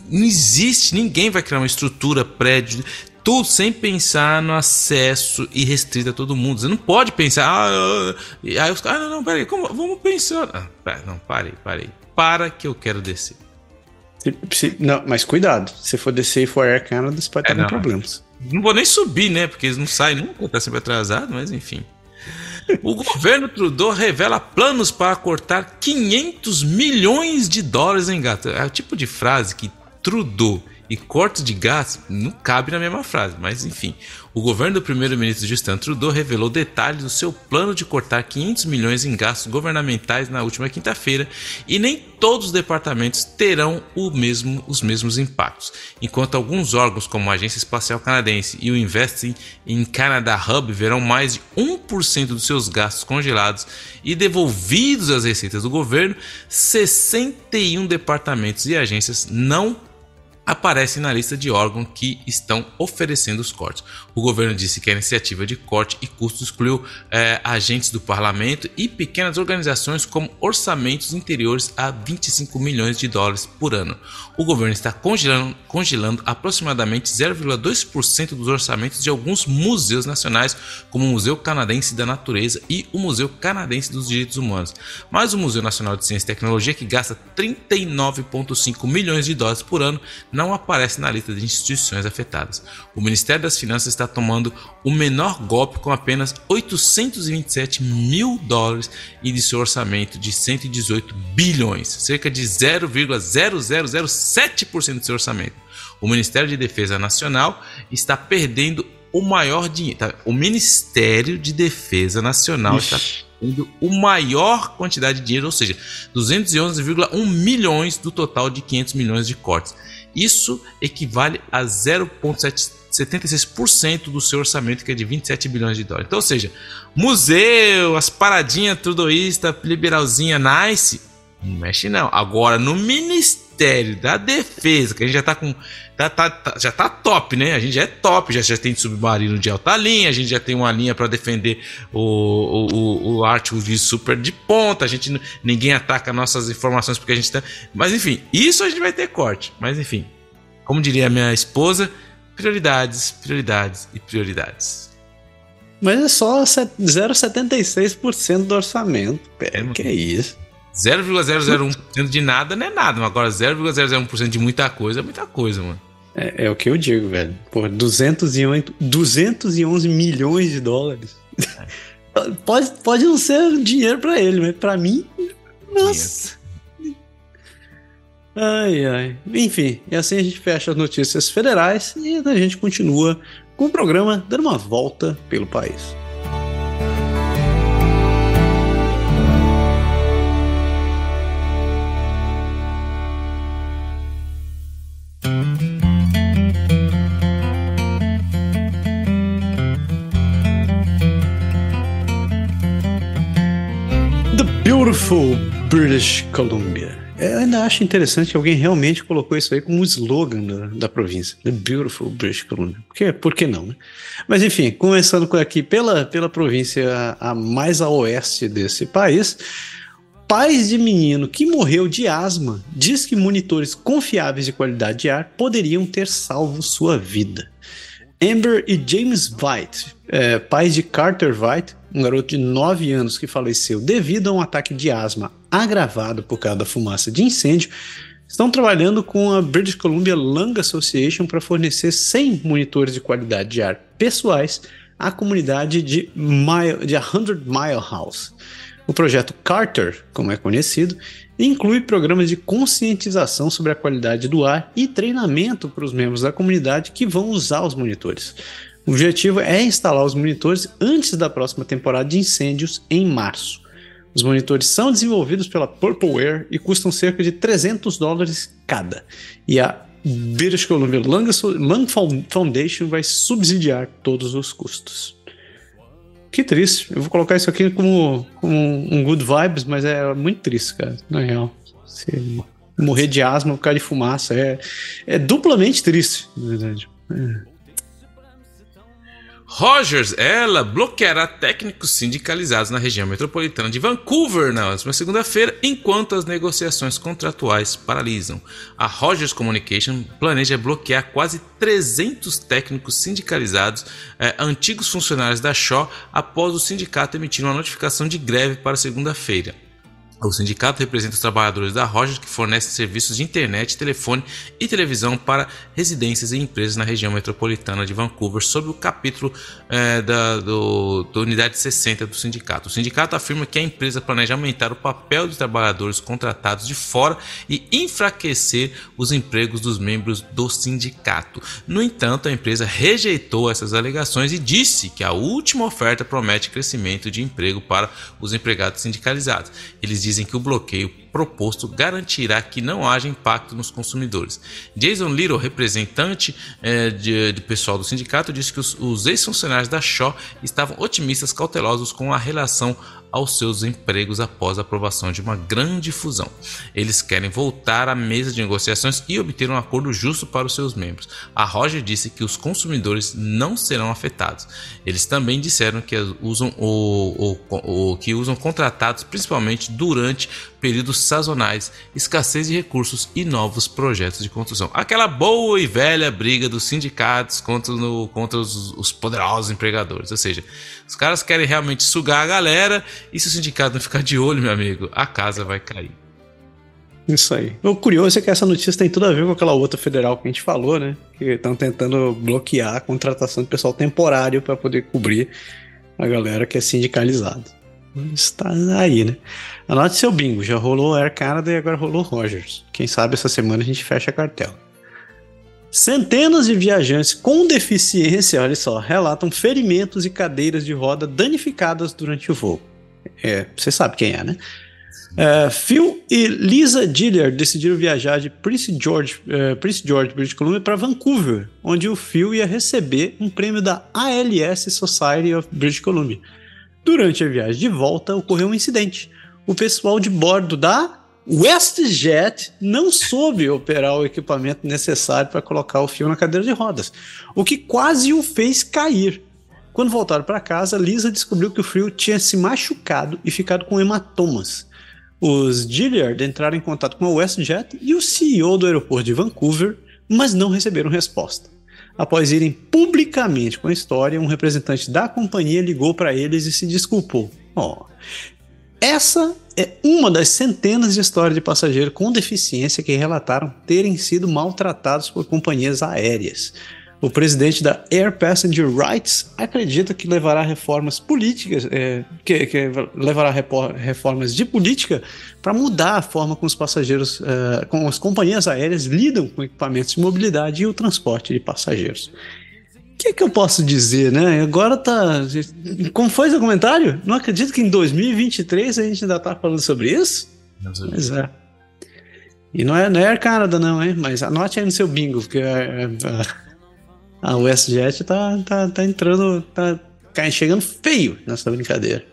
não existe, ninguém vai criar uma estrutura prédio tudo sem pensar no acesso irrestrito a todo mundo. Você não pode pensar, ah, aí os caras, ah, não, não, peraí, como, vamos pensar. Ah, pera, não, parei, parei. Para que eu quero descer. Se, se, não, mas cuidado, se for descer e for Air Canada, você pode é, ter não, problemas. Não vou nem subir, né? Porque eles não saem nunca, tá sempre atrasado, mas enfim. O governo Trudeau revela planos para cortar 500 milhões de dólares em gato. É o tipo de frase que Trudeau e cortes de gás não cabe na mesma frase, mas enfim. O governo do primeiro-ministro Justin Trudeau revelou detalhes do seu plano de cortar 500 milhões em gastos governamentais na última quinta-feira e nem todos os departamentos terão mesmo, os mesmos impactos. Enquanto alguns órgãos como a Agência Espacial Canadense e o Investing in Canada Hub verão mais de 1% dos seus gastos congelados e devolvidos às receitas do governo, 61 departamentos e agências não aparecem na lista de órgãos que estão oferecendo os cortes. O governo disse que a iniciativa de corte e custos excluiu é, agentes do parlamento e pequenas organizações como orçamentos interiores a 25 milhões de dólares por ano. O governo está congelando, congelando aproximadamente 0,2% dos orçamentos de alguns museus nacionais, como o Museu Canadense da Natureza e o Museu Canadense dos Direitos Humanos. Mas o Museu Nacional de Ciência e Tecnologia, que gasta 39,5 milhões de dólares por ano, não aparece na lista de instituições afetadas. O Ministério das Finanças está tomando o menor golpe com apenas 827 mil dólares e de seu orçamento de 118 bilhões, cerca de 0,0007% do seu orçamento. O Ministério de Defesa Nacional está perdendo o maior dinheiro. Tá? O Ministério de Defesa Nacional Ixi. está perdendo o maior quantidade de dinheiro, ou seja, 211,1 milhões do total de 500 milhões de cortes. Isso equivale a 0,76% do seu orçamento, que é de 27 bilhões de dólares. Então, ou seja, museu, as paradinhas tudoísta, liberalzinha, nice, não mexe não. Agora, no Ministério da Defesa, que a gente já tá com. Tá, tá, tá, já tá top, né? A gente já é top, já, já tem submarino de alta linha, a gente já tem uma linha para defender o, o, o, o Ártico de super de ponta, a gente ninguém ataca nossas informações porque a gente tá. Mas enfim, isso a gente vai ter corte. Mas enfim, como diria a minha esposa, prioridades, prioridades e prioridades. Mas é só 0,76% do orçamento. Pera, é, que é isso? 0,001% de nada não é nada, mas agora 0,001% de muita coisa é muita coisa, mano. É, é, o que eu digo, velho. Pô, 208, 211 milhões de dólares. É. pode, pode não ser dinheiro para ele, mas para mim, nossa. Ai, ai. Enfim, e assim a gente fecha as notícias federais e a gente continua com o programa dando uma volta pelo país. Beautiful British Columbia. Eu ainda acho interessante que alguém realmente colocou isso aí como slogan da, da província. The Beautiful British Columbia. Porque, por que não, né? Mas enfim, começando aqui pela, pela província a mais a oeste desse país, pais de menino que morreu de asma diz que monitores confiáveis de qualidade de ar poderiam ter salvo sua vida. Amber e James White, é, pais de Carter White, um garoto de 9 anos que faleceu devido a um ataque de asma agravado por causa da fumaça de incêndio, estão trabalhando com a British Columbia Lung Association para fornecer 100 monitores de qualidade de ar pessoais à comunidade de, Mile, de 100 Mile House. O projeto Carter, como é conhecido, inclui programas de conscientização sobre a qualidade do ar e treinamento para os membros da comunidade que vão usar os monitores. O objetivo é instalar os monitores antes da próxima temporada de incêndios em março. Os monitores são desenvolvidos pela Purpleware e custam cerca de 300 dólares cada. E a British Columbia Lung Foundation vai subsidiar todos os custos. Que triste. Eu vou colocar isso aqui como, como um good vibes, mas é muito triste, cara. Na real. Morrer de asma por causa de fumaça é, é duplamente triste, na verdade. É. Rogers, ela bloqueará técnicos sindicalizados na região metropolitana de Vancouver na próxima segunda-feira, enquanto as negociações contratuais paralisam. A Rogers Communication planeja bloquear quase 300 técnicos sindicalizados, eh, antigos funcionários da Shaw, após o sindicato emitir uma notificação de greve para segunda-feira. O sindicato representa os trabalhadores da Rogers que fornecem serviços de internet, telefone e televisão para residências e empresas na região metropolitana de Vancouver, sob o capítulo é, da, do, da unidade 60 do sindicato. O sindicato afirma que a empresa planeja aumentar o papel de trabalhadores contratados de fora e enfraquecer os empregos dos membros do sindicato. No entanto, a empresa rejeitou essas alegações e disse que a última oferta promete crescimento de emprego para os empregados sindicalizados. Eles dizem dizem que o bloqueio proposto garantirá que não haja impacto nos consumidores. Jason Little, representante é, de, de, pessoal do sindicato, disse que os, os ex-funcionários da Shaw estavam otimistas, cautelosos com a relação aos seus empregos após a aprovação de uma grande fusão. Eles querem voltar à mesa de negociações e obter um acordo justo para os seus membros. A Roger disse que os consumidores não serão afetados. Eles também disseram que usam, o, o, o que usam contratados principalmente durante períodos sazonais, escassez de recursos e novos projetos de construção. Aquela boa e velha briga dos sindicatos contra, no, contra os, os poderosos empregadores. Ou seja, os caras querem realmente sugar a galera e se o sindicato não ficar de olho, meu amigo, a casa vai cair. Isso aí. O curioso é que essa notícia tem tudo a ver com aquela outra federal que a gente falou, né? Que estão tentando bloquear a contratação de pessoal temporário para poder cobrir a galera que é sindicalizada. Está aí, né? Anote seu bingo. Já rolou Air Canada e agora rolou Rogers. Quem sabe essa semana a gente fecha a cartela. Centenas de viajantes com deficiência, olha só, relatam ferimentos e cadeiras de roda danificadas durante o voo. É, você sabe quem é, né? Uh, Phil e Lisa Dillard decidiram viajar de Prince George, uh, Prince George, British Columbia, para Vancouver, onde o Phil ia receber um prêmio da ALS Society of British Columbia. Durante a viagem de volta, ocorreu um incidente. O pessoal de bordo da WestJet não soube operar o equipamento necessário para colocar o fio na cadeira de rodas, o que quase o fez cair. Quando voltaram para casa, Lisa descobriu que o frio tinha se machucado e ficado com hematomas. Os Gilliard entraram em contato com a WestJet e o CEO do aeroporto de Vancouver, mas não receberam resposta. Após irem publicamente com a história, um representante da companhia ligou para eles e se desculpou. Oh, essa é uma das centenas de histórias de passageiros com deficiência que relataram terem sido maltratados por companhias aéreas. O presidente da Air Passenger Rights acredita que levará reformas políticas, é, que, que, levará reformas de política para mudar a forma como os passageiros, é, como as companhias aéreas lidam com equipamentos de mobilidade e o transporte de passageiros. O que, é que eu posso dizer, né? Agora tá. Como foi seu comentário? Não acredito que em 2023 a gente ainda tá falando sobre isso? Pois é. E não é, não é Air Canada, não, hein? Mas anote aí no seu bingo, porque. É, é, a WestJet tá, tá, tá entrando, tá chegando feio nessa brincadeira.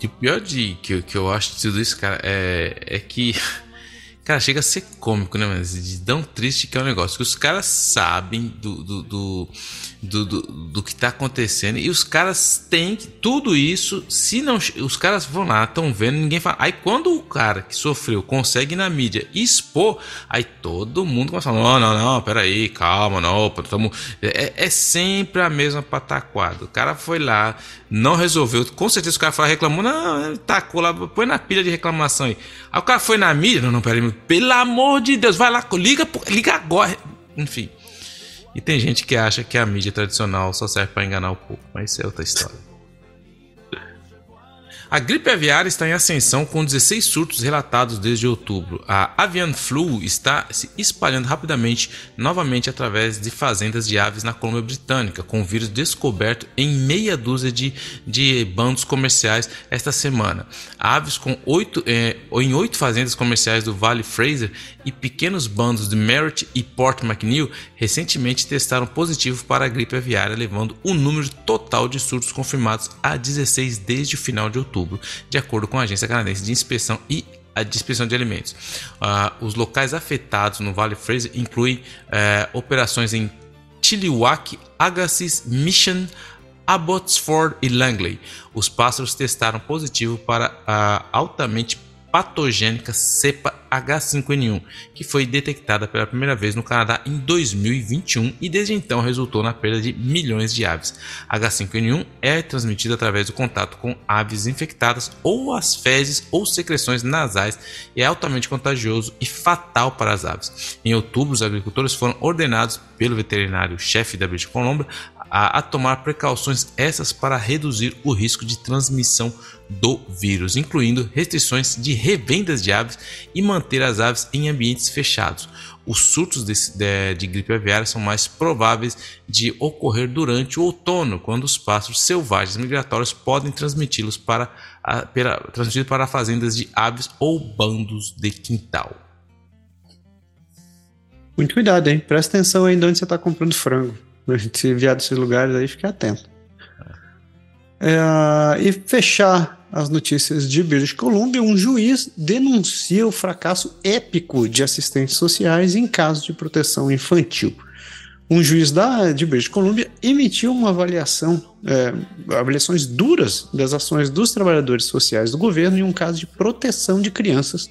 E o pior de que, que eu acho de tudo isso, cara, é, é que. Cara, chega a ser cômico, né, mas de tão triste que é o um negócio. Que os caras sabem do, do, do do, do, do, que tá acontecendo. E os caras têm tudo isso. Se não. Os caras vão lá, estão vendo, ninguém fala. Aí quando o cara que sofreu consegue na mídia expor, aí todo mundo começa a falar: não, não, não, peraí, calma, não, tamo... é, é sempre a mesma pataquada. O cara foi lá, não resolveu. Com certeza o cara foi reclamou, não, tacou lá, põe na pilha de reclamação aí. Aí o cara foi na mídia, não, não, peraí, pelo amor de Deus, vai lá, liga, liga agora. Enfim. E tem gente que acha que a mídia tradicional só serve para enganar o povo, mas isso é outra história. A gripe aviária está em ascensão com 16 surtos relatados desde outubro. A avian flu está se espalhando rapidamente novamente através de fazendas de aves na Colômbia Britânica, com o vírus descoberto em meia dúzia de, de bandos comerciais esta semana. Aves com oito, eh, em oito fazendas comerciais do Vale Fraser e pequenos bandos de Merritt e Port McNeil recentemente testaram positivo para a gripe aviária, levando o número total de surtos confirmados a 16 desde o final de outubro outubro, de acordo com a Agência Canadense de Inspeção e a dispersão de alimentos. Uh, os locais afetados no Vale Fraser incluem uh, operações em Chilliwack, Agassiz, Mission, Abbotsford e Langley. Os pássaros testaram positivo para a altamente patogênica cepa H5N1, que foi detectada pela primeira vez no Canadá em 2021 e desde então resultou na perda de milhões de aves. H5N1 é transmitida através do contato com aves infectadas ou as fezes ou secreções nasais e é altamente contagioso e fatal para as aves. Em outubro, os agricultores foram ordenados pelo veterinário-chefe da British Columbia a, a, tomar precauções essas para reduzir o risco de transmissão do vírus, incluindo restrições de revendas de aves e manter as aves em ambientes fechados. Os surtos de, de, gripe aviária são mais prováveis de ocorrer durante o outono, quando os pássaros selvagens migratórios podem transmiti-los para, para, para fazendas de aves ou bandos de quintal. Muito cuidado, hein? Presta atenção de onde você está comprando frango. Se vier desses lugares aí, fique atento. É, e fechar as notícias de British Columbia, um juiz denuncia o fracasso épico de assistentes sociais em casos de proteção infantil. Um juiz da, de British Columbia emitiu uma avaliação, é, avaliações duras das ações dos trabalhadores sociais do governo em um caso de proteção de crianças,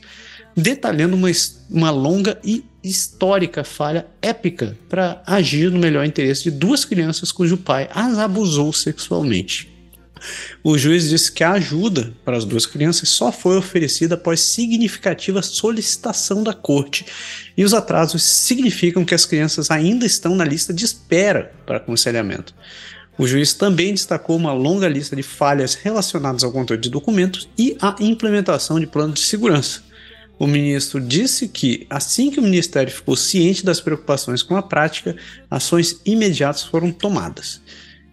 detalhando uma, uma longa e histórica falha épica para agir no melhor interesse de duas crianças cujo pai as abusou sexualmente. O juiz disse que a ajuda para as duas crianças só foi oferecida após significativa solicitação da corte, e os atrasos significam que as crianças ainda estão na lista de espera para aconselhamento. O juiz também destacou uma longa lista de falhas relacionadas ao controle de documentos e à implementação de planos de segurança. O ministro disse que, assim que o ministério ficou ciente das preocupações com a prática, ações imediatas foram tomadas.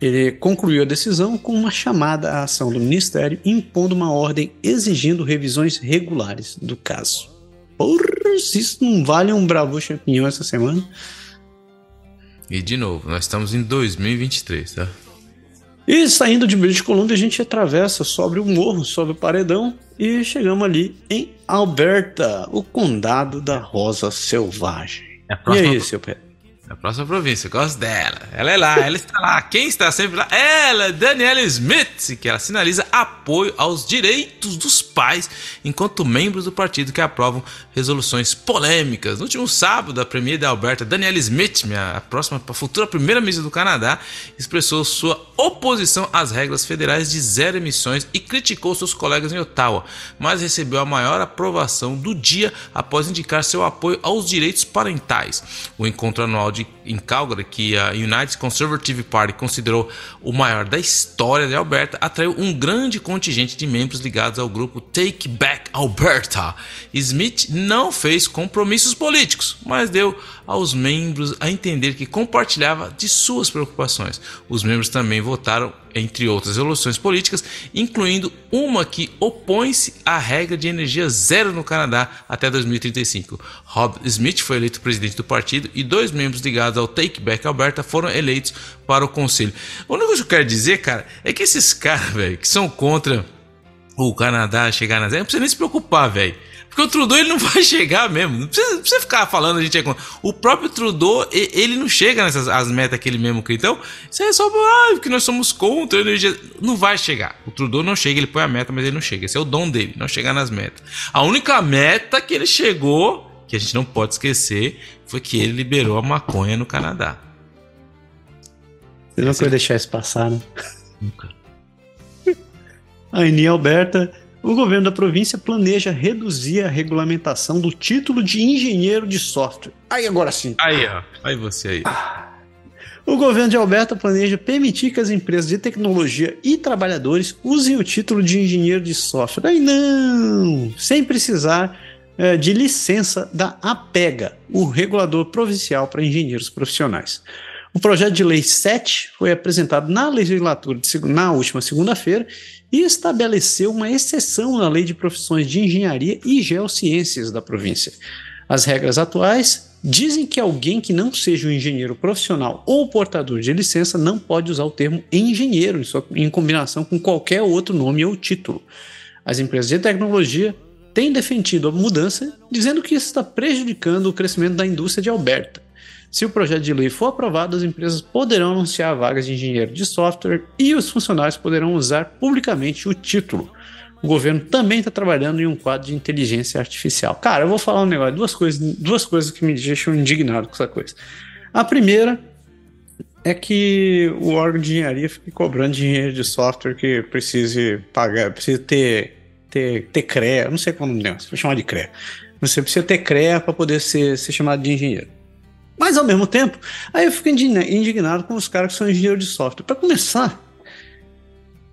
Ele concluiu a decisão com uma chamada à ação do Ministério, impondo uma ordem exigindo revisões regulares do caso. Porra, se isso não vale um bravo champignon essa semana. E de novo, nós estamos em 2023, tá? E saindo de British Columbia, a gente atravessa sobre o morro, sobre o paredão e chegamos ali em Alberta, o condado da Rosa Selvagem. É e aí, seu Pedro? A próxima província, eu gosto dela. Ela é lá, ela está lá. Quem está sempre lá? Ela, Daniela Smith, que ela sinaliza apoio aos direitos dos pais enquanto membros do partido que aprovam resoluções polêmicas. No último sábado, a premier da Alberta, Daniela Smith, minha próxima futura primeira ministra do Canadá, expressou sua oposição às regras federais de zero emissões e criticou seus colegas em Ottawa, mas recebeu a maior aprovação do dia após indicar seu apoio aos direitos parentais. O encontro anual de em Calgary, que a United Conservative Party considerou o maior da história de Alberta, atraiu um grande contingente de membros ligados ao grupo Take Back Alberta. Smith não fez compromissos políticos, mas deu aos membros a entender que compartilhava de suas preocupações. Os membros também votaram entre outras resoluções políticas, incluindo uma que opõe-se à regra de energia zero no Canadá até 2035. Rob Smith foi eleito presidente do partido e dois membros ligados ao Take Back Alberta foram eleitos para o conselho. O único que eu quero dizer, cara, é que esses caras, velho, que são contra o Canadá chegar na zero, não precisa nem se preocupar, velho porque o Trudeau ele não vai chegar mesmo. Não precisa, não precisa ficar falando a gente é contra. O próprio Trudeau, ele não chega nessas as metas que ele mesmo cria. Então, isso é só ah, que nós somos contra a energia. Não vai chegar. O Trudeau não chega, ele põe a meta, mas ele não chega. Esse é o dom dele, não chegar nas metas. A única meta que ele chegou, que a gente não pode esquecer, foi que ele liberou a maconha no Canadá. Você não vai deixar isso passar, né? Nunca. A Eni Alberta o governo da província planeja reduzir a regulamentação do título de engenheiro de software. Aí agora sim. Aí, ó. Aí você aí. Ah. O governo de Alberta planeja permitir que as empresas de tecnologia e trabalhadores usem o título de engenheiro de software. Aí não! Sem precisar é, de licença da APEGA, o regulador provincial para engenheiros profissionais. O projeto de lei 7 foi apresentado na legislatura de, na última segunda-feira e estabeleceu uma exceção na Lei de Profissões de Engenharia e Geociências da província. As regras atuais dizem que alguém que não seja um engenheiro profissional ou portador de licença não pode usar o termo engenheiro em, sua, em combinação com qualquer outro nome ou título. As empresas de tecnologia têm defendido a mudança, dizendo que isso está prejudicando o crescimento da indústria de Alberta. Se o projeto de lei for aprovado, as empresas poderão anunciar vagas de engenheiro de software e os funcionários poderão usar publicamente o título. O governo também está trabalhando em um quadro de inteligência artificial. Cara, eu vou falar um negócio, duas coisas, duas coisas que me deixam indignado com essa coisa. A primeira é que o órgão de engenharia fique cobrando de engenheiro de software que precise pagar, precisa ter, ter, ter CREA, não sei como é, vou chamar de CREA. Você precisa ter CREA para poder ser, ser chamado de engenheiro. Mas ao mesmo tempo, aí eu fico indignado com os caras que são engenheiros de software. Para começar,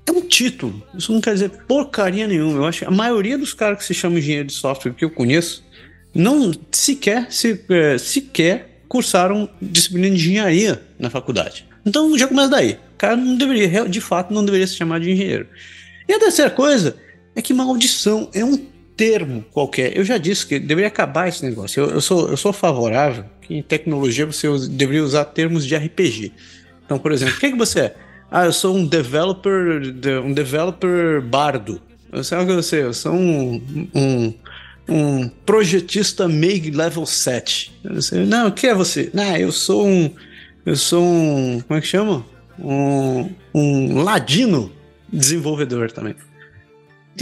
é um título. Isso não quer dizer porcaria nenhuma. Eu acho que a maioria dos caras que se chamam engenheiro de software que eu conheço não sequer, se, é, sequer cursaram disciplina de engenharia na faculdade. Então já começa daí. O cara não deveria, de fato, não deveria se chamar de engenheiro. E a terceira coisa é que maldição é um termo qualquer. Eu já disse que deveria acabar esse negócio. Eu, eu sou, eu sou favorável que em tecnologia você deveria usar termos de RPG. Então, por exemplo, o que, é que você é? Ah, eu sou um developer, um developer bardo. Eu sei o que você, eu sou um, um, um projetista MAG level 7. Sei, não, o que é você? Não, eu sou um, eu sou um, como é que chama? Um, um ladino desenvolvedor também.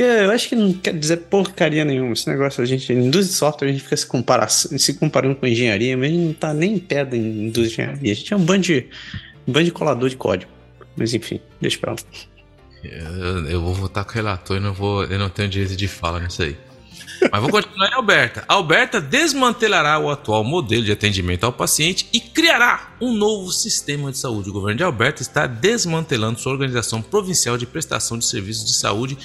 Eu acho que não quer dizer porcaria nenhuma. Esse negócio, a gente, indústria de software, a gente fica se, se comparando com engenharia, mas a gente não tá nem em pé da indústria de engenharia. A gente é um bando de, um bando de colador de código. Mas enfim, deixa pra lá. Eu, eu vou votar com o relator e não vou, eu não tenho direito de fala nisso aí. Mas vou continuar em Alberta. Alberta desmantelará o atual modelo de atendimento ao paciente e criará um novo sistema de saúde. O governo de Alberta está desmantelando sua organização provincial de prestação de serviços de saúde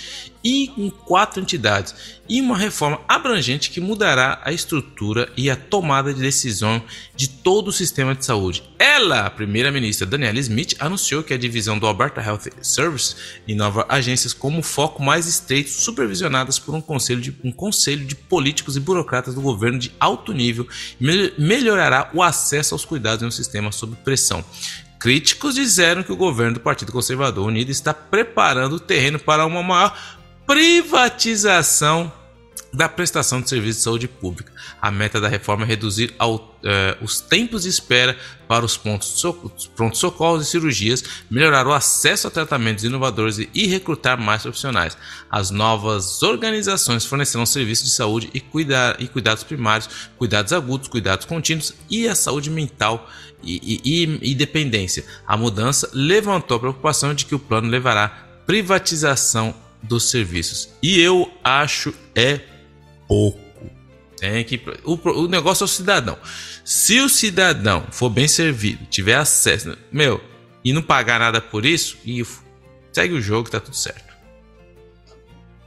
e com quatro entidades e uma reforma abrangente que mudará a estrutura e a tomada de decisão de todo o sistema de saúde. Ela, a primeira-ministra Daniela Smith, anunciou que a divisão do Alberta Health Service inova agências como foco mais estreito, supervisionadas por um conselho de, um conselho de políticos e burocratas do governo de alto nível melhorará o acesso aos cuidados no sistema sob pressão. Críticos disseram que o governo do Partido Conservador Unido está preparando o terreno para uma maior privatização da prestação de serviços de saúde pública. A meta da reforma é reduzir ao, eh, os tempos de espera para os prontos-socorros e cirurgias, melhorar o acesso a tratamentos inovadores e recrutar mais profissionais. As novas organizações fornecerão serviços de saúde e, cuidar, e cuidados primários, cuidados agudos, cuidados contínuos e a saúde mental e, e, e dependência. A mudança levantou a preocupação de que o plano levará privatização dos serviços. E eu acho é pouco. Tem que o, o negócio é o cidadão. Se o cidadão for bem servido, tiver acesso, meu, e não pagar nada por isso, e segue o jogo, tá tudo certo.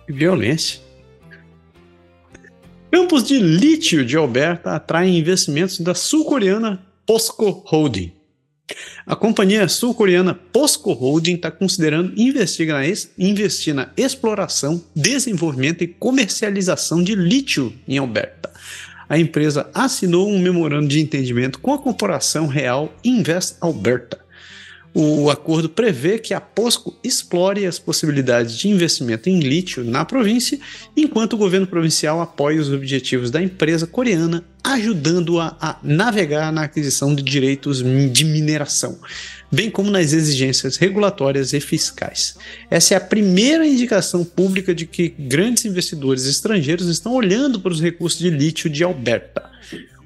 Violência. Campos de lítio de Alberta atraem investimentos da sul-coreana POSCO Holding. A companhia sul-coreana POSCO Holding está considerando investir na, investir na exploração, desenvolvimento e comercialização de lítio em Alberta. A empresa assinou um memorando de entendimento com a corporação real Invest Alberta o acordo prevê que a POSCO explore as possibilidades de investimento em lítio na província, enquanto o governo provincial apoia os objetivos da empresa coreana, ajudando-a a navegar na aquisição de direitos de mineração, bem como nas exigências regulatórias e fiscais. Essa é a primeira indicação pública de que grandes investidores estrangeiros estão olhando para os recursos de lítio de Alberta.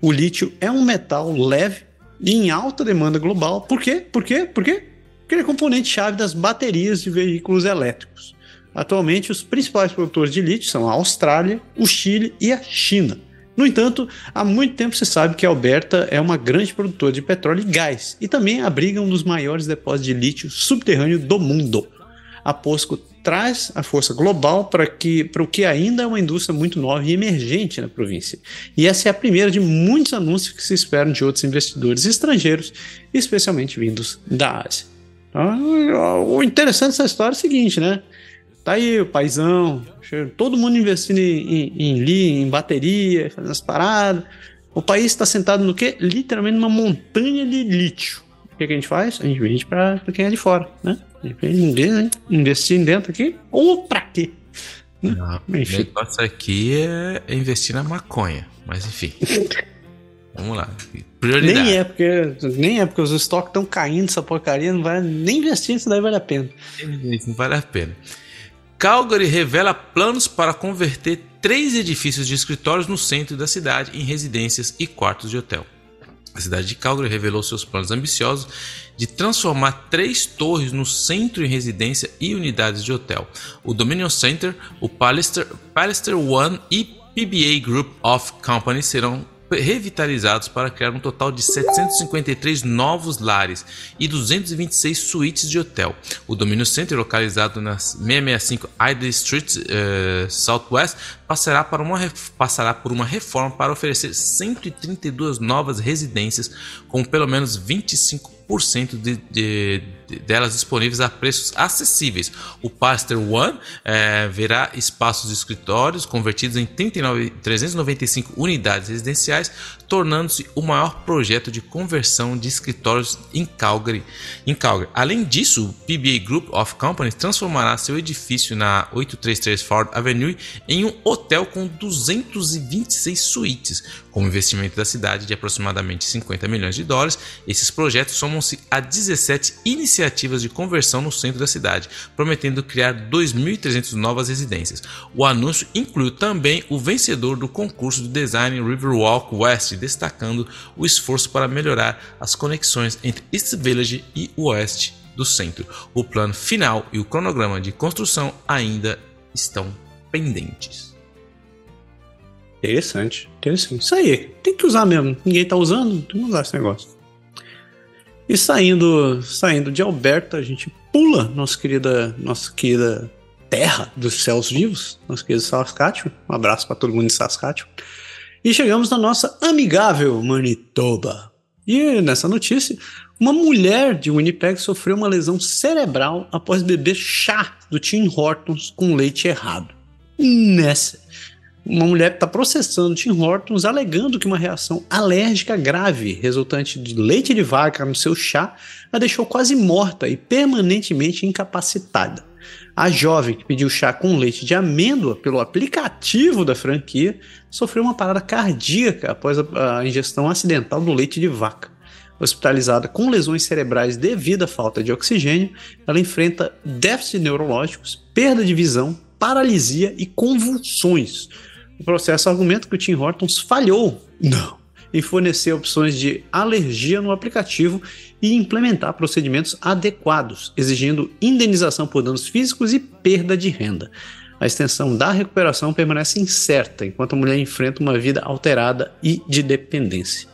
O lítio é um metal leve em alta demanda global. Por quê? Por quê? Por quê? Porque ele é componente-chave das baterias de veículos elétricos. Atualmente, os principais produtores de lítio são a Austrália, o Chile e a China. No entanto, há muito tempo se sabe que a Alberta é uma grande produtora de petróleo e gás e também abriga um dos maiores depósitos de lítio subterrâneo do mundo. A POSCO traz a força global para que para o que ainda é uma indústria muito nova e emergente na província. E essa é a primeira de muitos anúncios que se esperam de outros investidores estrangeiros, especialmente vindos da Ásia. Então, o interessante dessa história é o seguinte, né? Tá aí o paizão, todo mundo investindo em, em, em, em bateria, fazendo as paradas. O país está sentado no quê? Literalmente numa montanha de lítio. O que, que a gente faz? A gente vende para quem é de fora, né? Ninguém investir dentro aqui? Ou pra quê? Não, o negócio aqui é investir na maconha. Mas enfim. Vamos lá. Prioridade. Nem é porque, nem é porque os estoques estão caindo, essa porcaria não vai nem investir, isso daí vale a pena. Não vale a pena. Calgary revela planos para converter três edifícios de escritórios no centro da cidade em residências e quartos de hotel. A cidade de Calgary revelou seus planos ambiciosos de transformar três torres no centro em residência e unidades de hotel. O Dominion Center, o Pallister, One e PBA Group of Companies serão revitalizados para criar um total de 753 novos lares e 226 suítes de hotel. O Domínio Center, localizado na 665 Idle Street uh, Southwest, passará, uma, passará por uma reforma para oferecer 132 novas residências com pelo menos 25 de, de, de, delas disponíveis a preços acessíveis. O Pastor One é, verá espaços de escritórios convertidos em 39, 395 unidades residenciais, tornando-se o maior projeto de conversão de escritórios em Calgary. Em Calgary. Além disso, o PBA Group of Companies transformará seu edifício na 833 Ford Avenue em um hotel com 226 suítes. Com investimento da cidade de aproximadamente 50 milhões de dólares, esses projetos somam-se a 17 iniciativas de conversão no centro da cidade, prometendo criar 2.300 novas residências. O anúncio incluiu também o vencedor do concurso de design Riverwalk West, destacando o esforço para melhorar as conexões entre East Village e o oeste do centro. O plano final e o cronograma de construção ainda estão pendentes. Interessante, interessante. Isso aí, tem que usar mesmo. Ninguém tá usando, tem que usar esse negócio. E saindo, saindo de Alberta, a gente pula nossa querida, nossa querida terra dos céus vivos, nosso querido Saskatchewan. Um abraço para todo mundo de Saskatchewan. E chegamos na nossa amigável Manitoba. E nessa notícia, uma mulher de Winnipeg sofreu uma lesão cerebral após beber chá do Tim Hortons com leite errado. Nessa, uma mulher está processando Tim Hortons alegando que uma reação alérgica grave resultante de leite de vaca no seu chá a deixou quase morta e permanentemente incapacitada. A jovem que pediu chá com leite de amêndoa pelo aplicativo da franquia sofreu uma parada cardíaca após a, ingestão acidental do leite de vaca. Hospitalizada com lesões cerebrais devido à falta de oxigênio, ela enfrenta déficits neurológicos, perda de visão, paralisia e convulsões o processo argumenta que o Tim Hortons falhou, não, em fornecer opções de alergia no aplicativo e implementar procedimentos adequados, exigindo indenização por danos físicos e perda de renda. A extensão da recuperação permanece incerta enquanto a mulher enfrenta uma vida alterada e de dependência.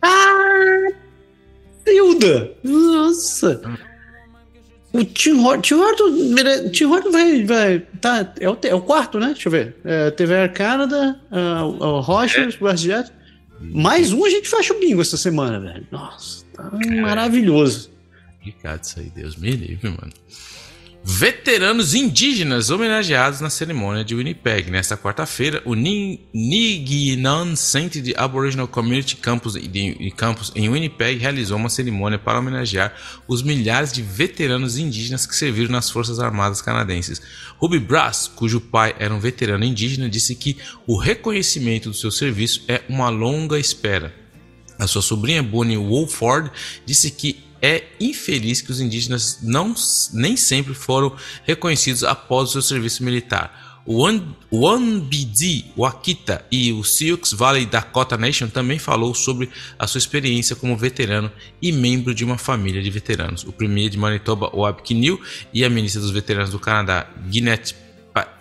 Ah! Hilda! Nossa! O Tim Horton, Tim Horton, vai, vai tá, é o, é o quarto, né? Deixa eu ver. É, TV Air Canada, uh, o Rogers, é. WestJet. Mais um a gente fecha o bingo essa semana, velho. Nossa, tá maravilhoso. Complicado isso aí, Deus me livre, mano veteranos indígenas homenageados na cerimônia de Winnipeg. Nesta quarta-feira, o Niginan Center de Aboriginal Community Campus, de, Campus em Winnipeg realizou uma cerimônia para homenagear os milhares de veteranos indígenas que serviram nas Forças Armadas canadenses. Ruby Brass, cujo pai era um veterano indígena, disse que o reconhecimento do seu serviço é uma longa espera. A sua sobrinha Bonnie Wolford disse que é infeliz que os indígenas não, nem sempre foram reconhecidos após o seu serviço militar. O OneBD, o Akita e o Sioux Valley Dakota Nation também falou sobre a sua experiência como veterano e membro de uma família de veteranos. O premier de Manitoba, Wab Kinnew, e a ministra dos veteranos do Canadá, Guinette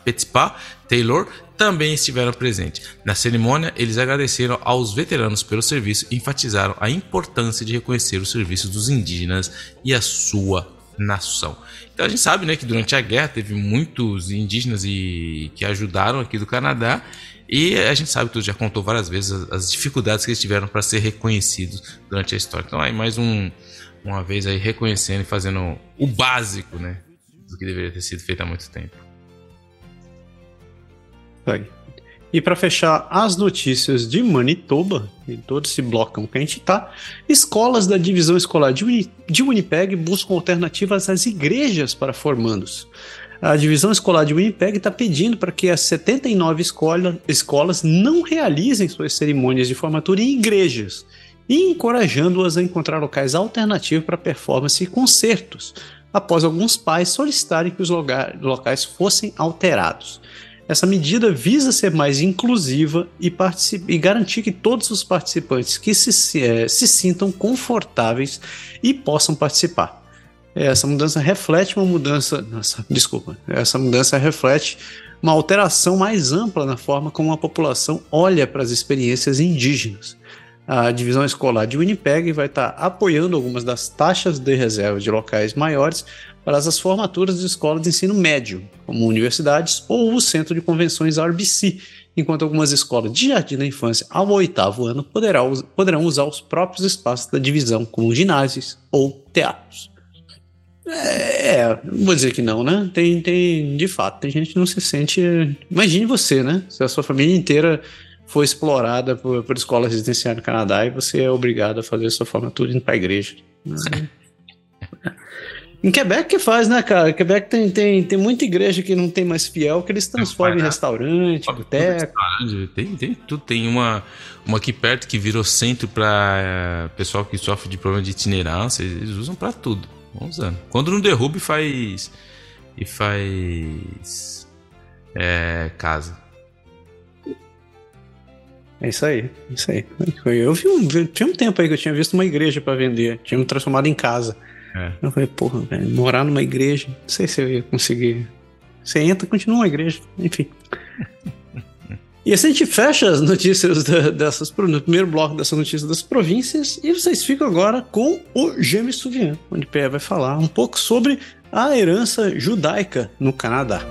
Petitpas Taylor, também estiveram presentes. Na cerimônia, eles agradeceram aos veteranos pelo serviço e enfatizaram a importância de reconhecer os serviços dos indígenas e a sua nação. Então a gente sabe né, que durante a guerra teve muitos indígenas e, que ajudaram aqui do Canadá e a gente sabe que tu já contou várias vezes as, as dificuldades que eles tiveram para ser reconhecidos durante a história. Então aí mais um, uma vez aí reconhecendo e fazendo o básico né, do que deveria ter sido feito há muito tempo. E para fechar as notícias de Manitoba, e todo esse blocão que a gente tá, escolas da divisão escolar de, Uni de Winnipeg buscam alternativas às igrejas para formandos. A divisão escolar de Winnipeg está pedindo para que as 79 escola, escolas não realizem suas cerimônias de formatura em igrejas e encorajando-as a encontrar locais alternativos para performance e concertos, após alguns pais solicitarem que os locais fossem alterados. Essa medida visa ser mais inclusiva e, e garantir que todos os participantes que se, se, é, se sintam confortáveis e possam participar. essa mudança reflete uma mudança. Nossa, desculpa. Essa mudança reflete uma alteração mais ampla na forma como a população olha para as experiências indígenas. A divisão escolar de Winnipeg vai estar apoiando algumas das taxas de reserva de locais maiores para as formaturas de escolas de ensino médio, como universidades ou o Centro de Convenções RBC, enquanto algumas escolas de jardim da infância ao oitavo ano poderão, usar os próprios espaços da divisão, como ginásios ou teatros. É, vou dizer que não, né? Tem, tem, de fato, tem gente que não se sente. Imagine você, né? Se a sua família inteira foi explorada por, por escola residencial no Canadá e você é obrigado a fazer a sua formatura indo para a igreja. Em Quebec que faz, né, cara? Quebec tem, tem, tem muita igreja que não tem mais fiel, que eles transformam em restaurante, boteco. Tem, tem tudo. Tem uma, uma aqui perto que virou centro para é, pessoal que sofre de problema de itinerância. Eles usam para tudo. Vamos usando. Quando não derruba e faz. E faz. É, casa. É isso aí, isso aí. Eu vi um, tinha um tempo aí que eu tinha visto uma igreja para vender, tinha me transformado em casa. É. Eu falei, porra, velho, morar numa igreja, não sei se eu ia conseguir. Você entra, continua uma igreja, enfim. E assim a gente fecha as notícias da, dessas, no primeiro bloco dessas notícias das províncias, e vocês ficam agora com o James Suvian, onde Pierre vai falar um pouco sobre a herança judaica no Canadá.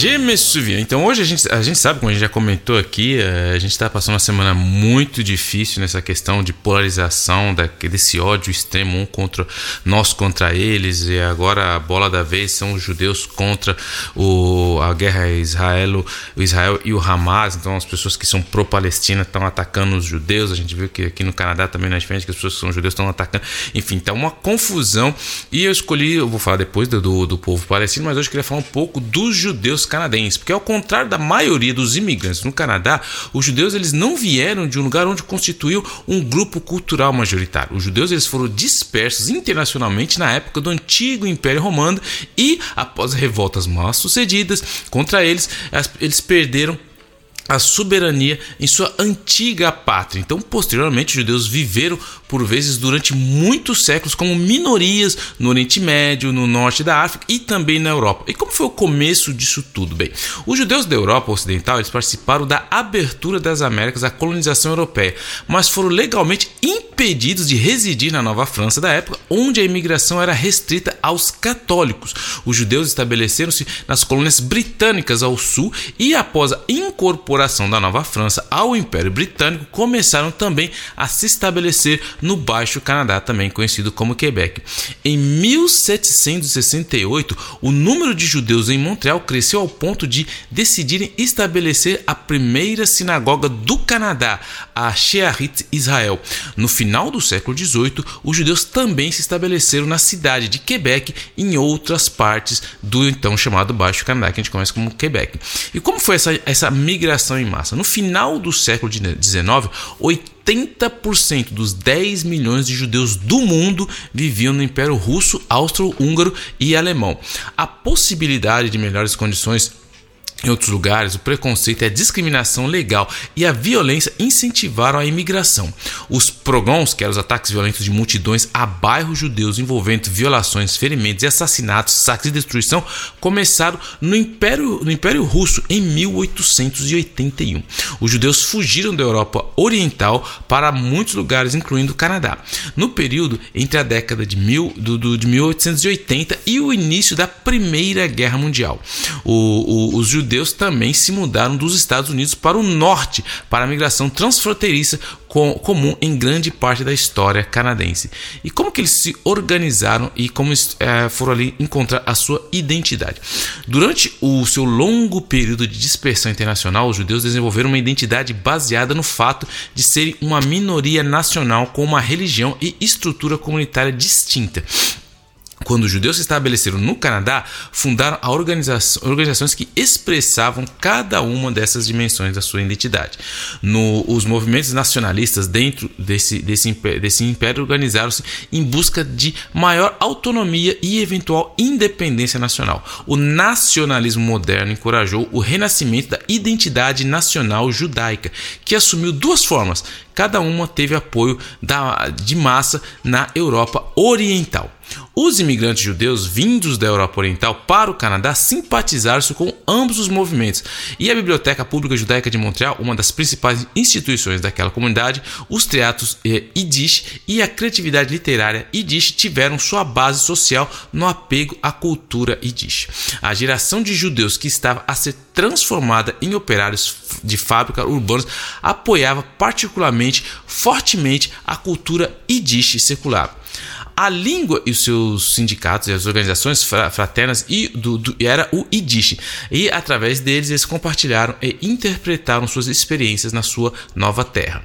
Gemesuvian. Então hoje a gente, a gente sabe, como a gente já comentou aqui, eh, a gente está passando uma semana muito difícil nessa questão de polarização, da, desse ódio extremo um contra nós contra eles, e agora a bola da vez são os judeus contra o, a guerra Israel, o Israel e o Hamas. Então as pessoas que são pró-Palestina estão atacando os judeus. A gente viu que aqui no Canadá também não é diferente, que as pessoas que são judeus estão atacando. Enfim, tá uma confusão. E eu escolhi, eu vou falar depois do, do, do povo palestino, mas hoje eu queria falar um pouco dos judeus canadenses, porque ao contrário da maioria dos imigrantes no Canadá, os judeus eles não vieram de um lugar onde constituiu um grupo cultural majoritário. Os judeus eles foram dispersos internacionalmente na época do antigo Império Romano e após revoltas mal sucedidas contra eles, eles perderam a soberania em sua antiga pátria. Então, posteriormente, os judeus viveram por vezes durante muitos séculos como minorias no Oriente Médio, no norte da África e também na Europa. E como foi o começo disso tudo? Bem, os judeus da Europa Ocidental eles participaram da abertura das Américas à colonização europeia, mas foram legalmente impedidos de residir na Nova França da época, onde a imigração era restrita aos católicos. Os judeus estabeleceram-se nas colônias britânicas ao sul e após a incorporação da Nova França ao Império Britânico, começaram também a se estabelecer no Baixo Canadá, também conhecido como Quebec. Em 1768, o número de judeus em Montreal cresceu ao ponto de decidirem estabelecer a primeira sinagoga do Canadá, a Shearit Israel. No final do século XVIII, os judeus também se estabeleceram na cidade de Quebec e em outras partes do então chamado Baixo Canadá, que a gente conhece como Quebec. E como foi essa, essa migração em massa? No final do século XIX, 80% dos 10 milhões de judeus do mundo viviam no Império Russo, Austro-Húngaro e Alemão. A possibilidade de melhores condições em outros lugares, o preconceito e a discriminação legal e a violência incentivaram a imigração. Os pogroms, que eram os ataques violentos de multidões a bairros judeus envolvendo violações, ferimentos e assassinatos, saques e destruição, começaram no Império, no Império Russo em 1881. Os judeus fugiram da Europa Oriental para muitos lugares, incluindo o Canadá. No período entre a década de, mil, do, do, de 1880 e o início da Primeira Guerra Mundial, o, o, os judeus judeus também se mudaram dos Estados Unidos para o norte, para a migração transfronteiriça com, comum em grande parte da história canadense. E como que eles se organizaram e como é, foram ali encontrar a sua identidade. Durante o seu longo período de dispersão internacional, os judeus desenvolveram uma identidade baseada no fato de serem uma minoria nacional com uma religião e estrutura comunitária distinta. Quando os judeus se estabeleceram no Canadá, fundaram organização, organizações que expressavam cada uma dessas dimensões da sua identidade. No, os movimentos nacionalistas dentro desse, desse, império, desse império organizaram-se em busca de maior autonomia e eventual independência nacional. O nacionalismo moderno encorajou o renascimento da identidade nacional judaica, que assumiu duas formas. Cada uma teve apoio da, de massa na Europa Oriental. Os imigrantes judeus vindos da Europa Oriental para o Canadá simpatizaram com ambos os movimentos, e a Biblioteca Pública Judaica de Montreal, uma das principais instituições daquela comunidade, os teatros eh, Yiddish e a criatividade literária Yiddish tiveram sua base social no apego à cultura Yiddish. A geração de judeus que estava a ser transformada em operários de fábrica urbanos apoiava particularmente fortemente a cultura Yiddish secular a língua e os seus sindicatos e as organizações fraternas e do, do, era o Yiddish. E através deles eles compartilharam e interpretaram suas experiências na sua nova terra.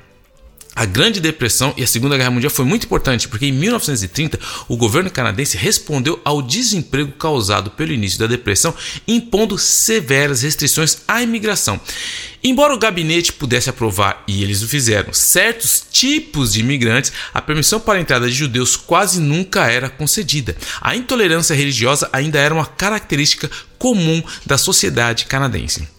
A Grande Depressão e a Segunda Guerra Mundial foi muito importante porque em 1930 o governo canadense respondeu ao desemprego causado pelo início da depressão, impondo severas restrições à imigração. Embora o gabinete pudesse aprovar, e eles o fizeram, certos tipos de imigrantes, a permissão para a entrada de judeus quase nunca era concedida. A intolerância religiosa ainda era uma característica comum da sociedade canadense.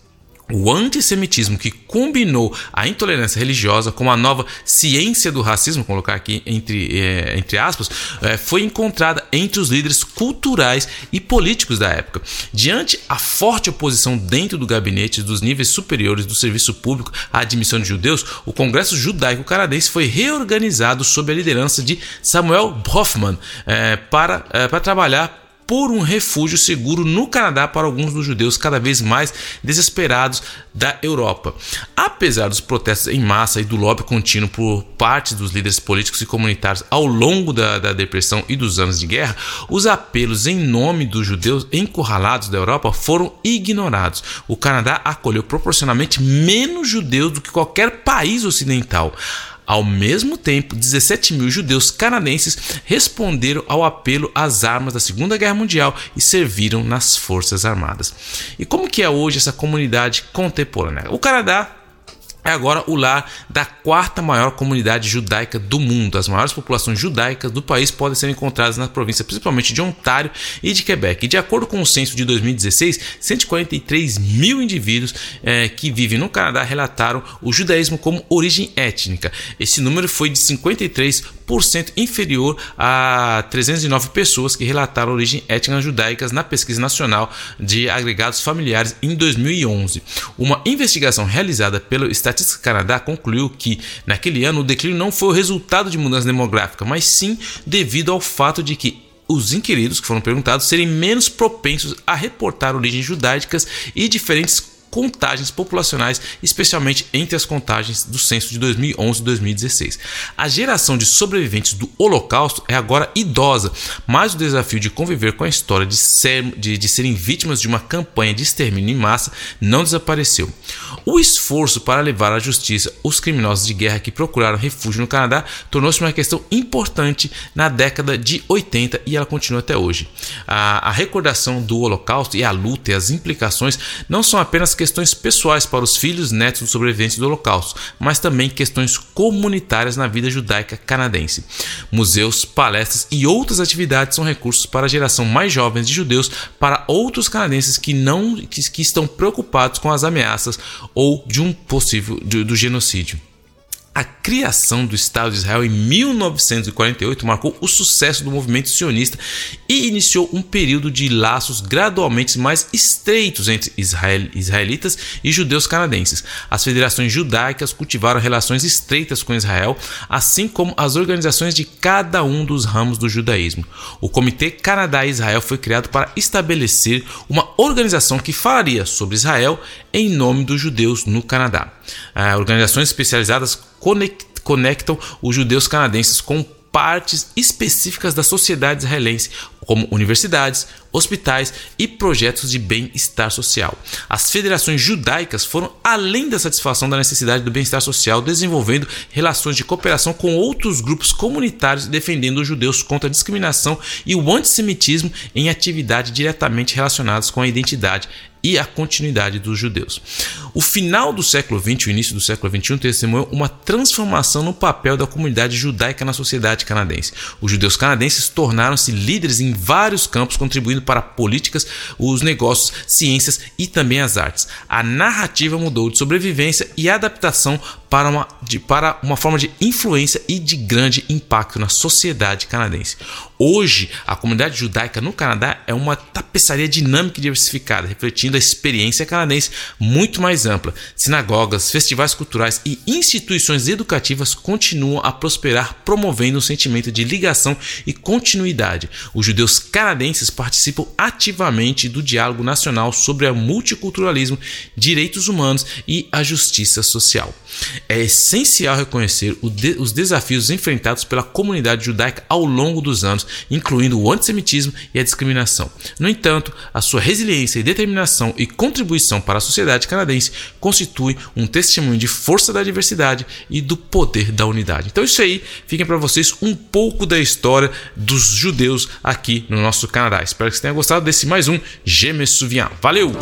O antissemitismo que combinou a intolerância religiosa com a nova ciência do racismo, colocar aqui entre, é, entre aspas, é, foi encontrada entre os líderes culturais e políticos da época. Diante a forte oposição dentro do gabinete dos níveis superiores do serviço público à admissão de judeus, o Congresso Judaico Canadense foi reorganizado sob a liderança de Samuel Hoffman é, para, para trabalhar por um refúgio seguro no Canadá para alguns dos judeus cada vez mais desesperados da Europa. Apesar dos protestos em massa e do lobby contínuo por parte dos líderes políticos e comunitários ao longo da, da depressão e dos anos de guerra, os apelos em nome dos judeus encurralados da Europa foram ignorados. O Canadá acolheu proporcionalmente menos judeus do que qualquer país ocidental. Ao mesmo tempo, 17 mil judeus canadenses responderam ao apelo às armas da Segunda Guerra Mundial e serviram nas Forças Armadas. E como que é hoje essa comunidade contemporânea? O Canadá é agora o lar da quarta maior comunidade judaica do mundo. As maiores populações judaicas do país podem ser encontradas na província, principalmente de Ontário e de Quebec. E de acordo com o censo de 2016, 143 mil indivíduos é, que vivem no Canadá relataram o judaísmo como origem étnica. Esse número foi de 53% inferior a 309 pessoas que relataram origem étnica judaicas na pesquisa nacional de agregados familiares em 2011. Uma investigação realizada pelo Estatística Canadá concluiu que, naquele ano, o declínio não foi o resultado de mudança demográfica, mas sim devido ao fato de que os inquiridos que foram perguntados serem menos propensos a reportar origens judaicas e diferentes contagens populacionais, especialmente entre as contagens do censo de 2011 e 2016. A geração de sobreviventes do Holocausto é agora idosa, mas o desafio de conviver com a história de, ser, de, de serem vítimas de uma campanha de extermínio em massa não desapareceu. O esforço para levar à justiça os criminosos de guerra que procuraram refúgio no Canadá tornou-se uma questão importante na década de 80 e ela continua até hoje. A, a recordação do Holocausto e a luta e as implicações não são apenas questões pessoais para os filhos netos dos sobreviventes do Holocausto, mas também questões comunitárias na vida judaica canadense. Museus, palestras e outras atividades são recursos para a geração mais jovem de judeus para outros canadenses que não que, que estão preocupados com as ameaças ou de um possível do genocídio. A criação do Estado de Israel em 1948 marcou o sucesso do movimento sionista e iniciou um período de laços gradualmente mais estreitos entre israel, israelitas e judeus canadenses. As federações judaicas cultivaram relações estreitas com Israel, assim como as organizações de cada um dos ramos do judaísmo. O Comitê Canadá-Israel foi criado para estabelecer uma organização que falaria sobre Israel em nome dos judeus no Canadá. Ah, organizações especializadas conectam os judeus canadenses com partes específicas da sociedade israelense, como universidades, hospitais e projetos de bem-estar social. As federações judaicas foram além da satisfação da necessidade do bem-estar social, desenvolvendo relações de cooperação com outros grupos comunitários defendendo os judeus contra a discriminação e o antissemitismo em atividades diretamente relacionadas com a identidade e a continuidade dos judeus. O final do século XX e o início do século XXI testemunhou uma transformação no papel da comunidade judaica na sociedade canadense. Os judeus canadenses tornaram-se líderes em vários campos, contribuindo para políticas, os negócios, ciências e também as artes. A narrativa mudou de sobrevivência e adaptação para uma, de, para uma forma de influência e de grande impacto na sociedade canadense. Hoje, a comunidade judaica no Canadá é uma tapeçaria dinâmica e diversificada, refletindo a experiência canadense muito mais ampla. Sinagogas, festivais culturais e instituições educativas continuam a prosperar, promovendo um sentimento de ligação e continuidade. Os judeus canadenses participam ativamente do diálogo nacional sobre o multiculturalismo, direitos humanos e a justiça social. É essencial reconhecer os desafios enfrentados pela comunidade judaica ao longo dos anos, incluindo o antissemitismo e a discriminação. No entanto, a sua resiliência e determinação e contribuição para a sociedade canadense constituem um testemunho de força da diversidade e do poder da unidade. Então, isso aí, fiquem para vocês um pouco da história dos judeus aqui no nosso Canadá. Espero que vocês tenham gostado desse mais um Gêmeos Souviens. Valeu!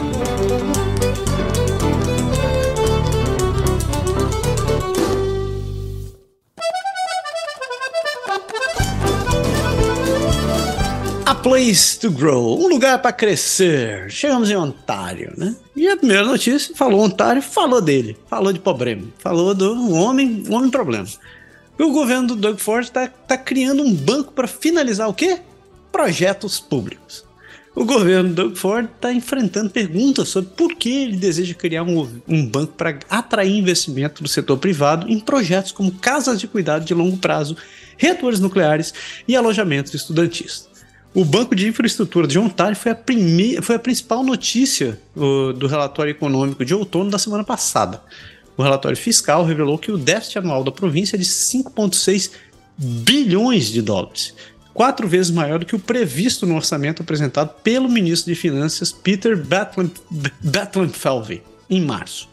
Place to grow, um lugar para crescer. Chegamos em Ontário, né? E a primeira notícia falou Ontário, falou dele, falou de problema, falou do homem, homem problema. O governo do Doug Ford está tá criando um banco para finalizar o quê? Projetos públicos. O governo do Doug Ford está enfrentando perguntas sobre por que ele deseja criar um, um banco para atrair investimento do setor privado em projetos como casas de cuidado de longo prazo, reatores nucleares e alojamentos estudantis. O Banco de Infraestrutura de Ontário foi a, primeira, foi a principal notícia o, do relatório econômico de outono da semana passada. O relatório fiscal revelou que o déficit anual da província é de 5,6 bilhões de dólares, quatro vezes maior do que o previsto no orçamento apresentado pelo ministro de Finanças Peter Batlenfelve em março.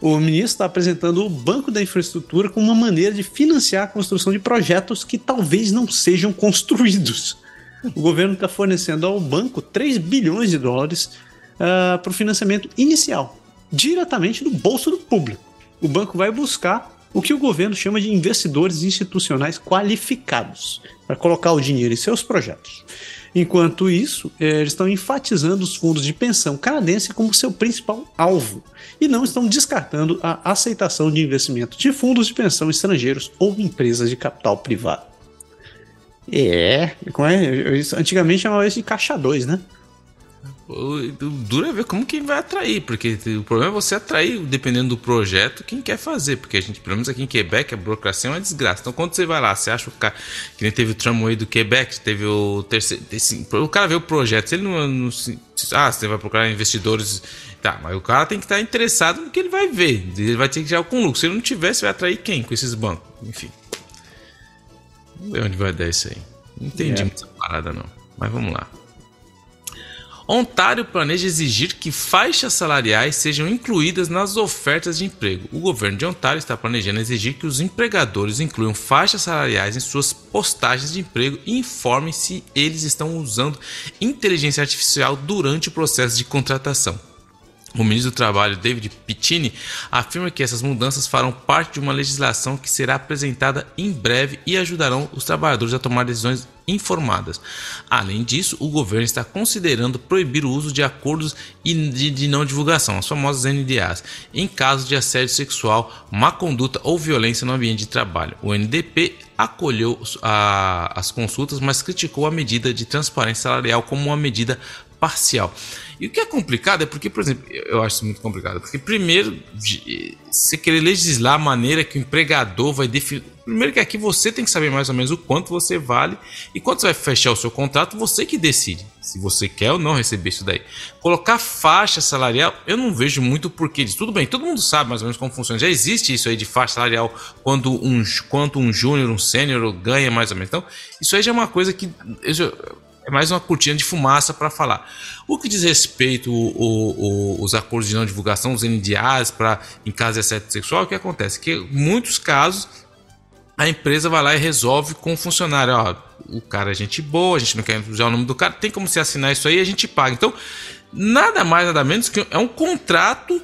O ministro está apresentando o Banco da Infraestrutura como uma maneira de financiar a construção de projetos que talvez não sejam construídos o governo está fornecendo ao banco 3 bilhões de dólares uh, para o financiamento inicial, diretamente do bolso do público. O banco vai buscar o que o governo chama de investidores institucionais qualificados para colocar o dinheiro em seus projetos. Enquanto isso, eh, eles estão enfatizando os fundos de pensão canadense como seu principal alvo e não estão descartando a aceitação de investimento de fundos de pensão estrangeiros ou empresas de capital privado. É, como é? Antigamente chamava isso de caixa 2, né? Dura é ver como que vai atrair, porque o problema é você atrair, dependendo do projeto, quem quer fazer. Porque a gente, pelo menos aqui em Quebec, a burocracia é uma desgraça. Então, quando você vai lá, você acha o cara. Que nem teve o tramway do Quebec, teve o terceiro. Esse, o cara vê o projeto, se ele não, não. Ah, você vai procurar investidores. Tá, mas o cara tem que estar interessado no que ele vai ver. Ele vai ter que já com lucro. Se ele não tiver, você vai atrair quem com esses bancos? Enfim. Vamos ver onde vai dar isso aí. Não entendi é. muita parada, não. Mas vamos lá. Ontário planeja exigir que faixas salariais sejam incluídas nas ofertas de emprego. O governo de Ontário está planejando exigir que os empregadores incluam faixas salariais em suas postagens de emprego e informem se eles estão usando inteligência artificial durante o processo de contratação. O ministro do Trabalho, David Pittini, afirma que essas mudanças farão parte de uma legislação que será apresentada em breve e ajudarão os trabalhadores a tomar decisões informadas. Além disso, o governo está considerando proibir o uso de acordos de, não divulgação, as famosas NDAs, em caso de assédio sexual, má conduta ou violência no ambiente de trabalho. O NDP acolheu as consultas, mas criticou a medida de transparência salarial como uma medida parcial. E o que é complicado é porque, por exemplo, eu acho isso muito complicado, porque primeiro, você querer legislar a maneira que o empregador vai definir. Primeiro que aqui você tem que saber mais ou menos o quanto você vale e quando você vai fechar o seu contrato, você que decide se você quer ou não receber isso daí. Colocar faixa salarial, eu não vejo muito porquê disso. Tudo bem, todo mundo sabe mais ou menos como funciona. Já existe isso aí de faixa salarial quando um, quanto um júnior, um sênior ganha mais ou menos. Então, isso aí já é uma coisa que já, é mais uma cortina de fumaça para falar. O que diz respeito os acordos de não divulgação, os NDAs para em caso de assédio sexual, o que acontece? Que em muitos casos a empresa vai lá e resolve com o funcionário. Ó, o cara é gente boa, a gente não quer usar o nome do cara, tem como você assinar isso aí a gente paga. Então, nada mais, nada menos que é um contrato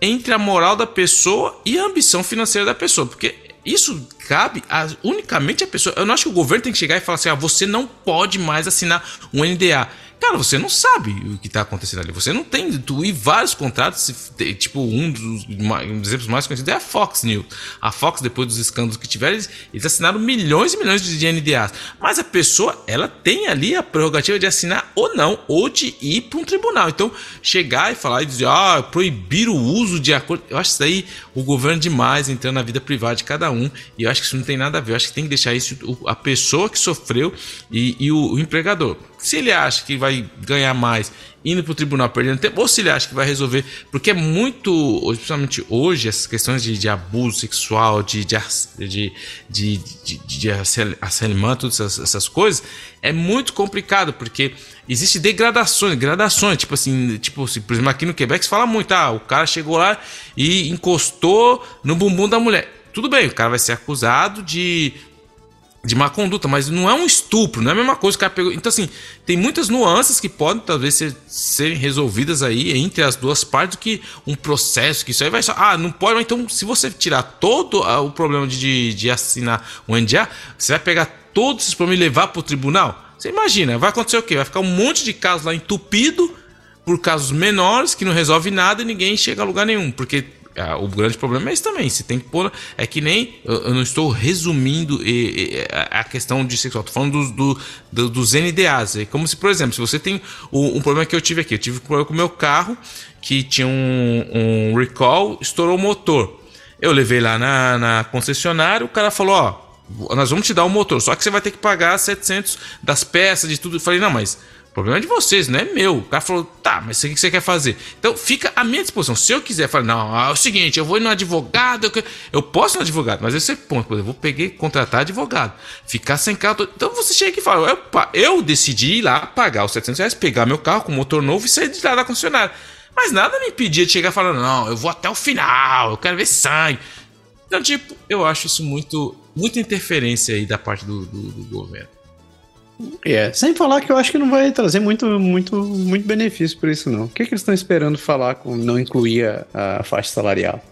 entre a moral da pessoa e a ambição financeira da pessoa. Porque isso cabe a, unicamente a pessoa. Eu não acho que o governo tem que chegar e falar assim: ah, você não pode mais assinar um NDA. Cara, você não sabe o que está acontecendo ali. Você não tem. Tu, e vários contratos, tipo, um dos, um dos exemplos mais conhecidos é a Fox News. A Fox, depois dos escândalos que tiveram, eles, eles assinaram milhões e milhões de NDAs. Mas a pessoa, ela tem ali a prerrogativa de assinar ou não, ou de ir para um tribunal. Então, chegar e falar e dizer, ah, proibir o uso de acordo. Eu acho isso aí o governo demais entrando na vida privada de cada um. E eu acho que isso não tem nada a ver. Eu acho que tem que deixar isso a pessoa que sofreu e, e o, o empregador se ele acha que vai ganhar mais indo para o tribunal perdendo tempo, ou se ele acha que vai resolver, porque é muito, principalmente hoje, essas questões de, de abuso sexual, de, de, de, de, de, de assalimento, todas essas, essas, coisas, é muito complicado, porque existe degradações, gradações, tipo assim, tipo, assim, por exemplo, aqui no Quebec se fala muito, ah, o cara chegou lá e encostou no bumbum da mulher. Tudo bem, o cara vai ser acusado de de má conduta, mas não é um estupro, não é a mesma coisa que o cara pegou. Então, assim, tem muitas nuances que podem talvez ser, serem resolvidas aí entre as duas partes do que um processo, que isso aí vai só. Ah, não pode, então, se você tirar todo ah, o problema de, de assinar um NDA, você vai pegar todos esses problemas e levar para o tribunal? Você imagina, vai acontecer o quê? Vai ficar um monte de casos lá entupido por casos menores que não resolve nada e ninguém chega a lugar nenhum, porque o grande problema é isso também. Você tem que pôr. É que nem. Eu, não estou resumindo a questão de sexual. Estou falando dos, do, do, dos NDAs. É como se, por exemplo, se você tem um, um, problema que eu tive aqui. Eu tive um problema com o meu carro que tinha um, um recall, estourou o motor. Eu levei lá na, na concessionária. O cara falou: Ó, nós vamos te dar o motor. Só que você vai ter que pagar 700 das peças, de tudo. Eu falei: Não, mas problema é de vocês, não é meu. O cara falou, tá, mas o que você quer fazer? Então fica à minha disposição. Se eu quiser falar, não, é o seguinte, eu vou ir no advogado, eu, eu posso ir no advogado, mas esse é ponto, eu vou peguei, contratar advogado, ficar sem carro. Então você chega e fala, eu, eu decidi ir lá pagar os 700 reais, pegar meu carro com motor novo e sair de lá da concessionária. Mas nada me impedia de chegar falando, não, eu vou até o final, eu quero ver sangue. Então, tipo, eu acho isso muito, muita interferência aí da parte do, do, do governo. É, sem falar que eu acho que não vai trazer muito, muito, muito benefício por isso, não. O que, que eles estão esperando falar com não incluir a, a faixa salarial?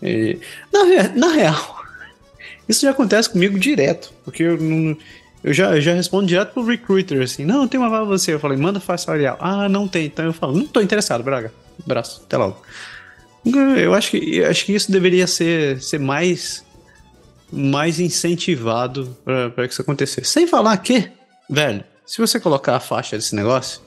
E, na, na real, isso já acontece comigo direto, porque eu não. Eu já, eu já respondo direto pro recruiter assim: Não, tem uma vaga você. Eu falei: Manda faixa salarial. Ah, não tem. Então eu falo: Não tô interessado, Braga. Abraço, até logo. Eu acho que, eu acho que isso deveria ser, ser mais, mais incentivado para que isso acontecesse. Sem falar que velho, se você colocar a faixa desse negócio,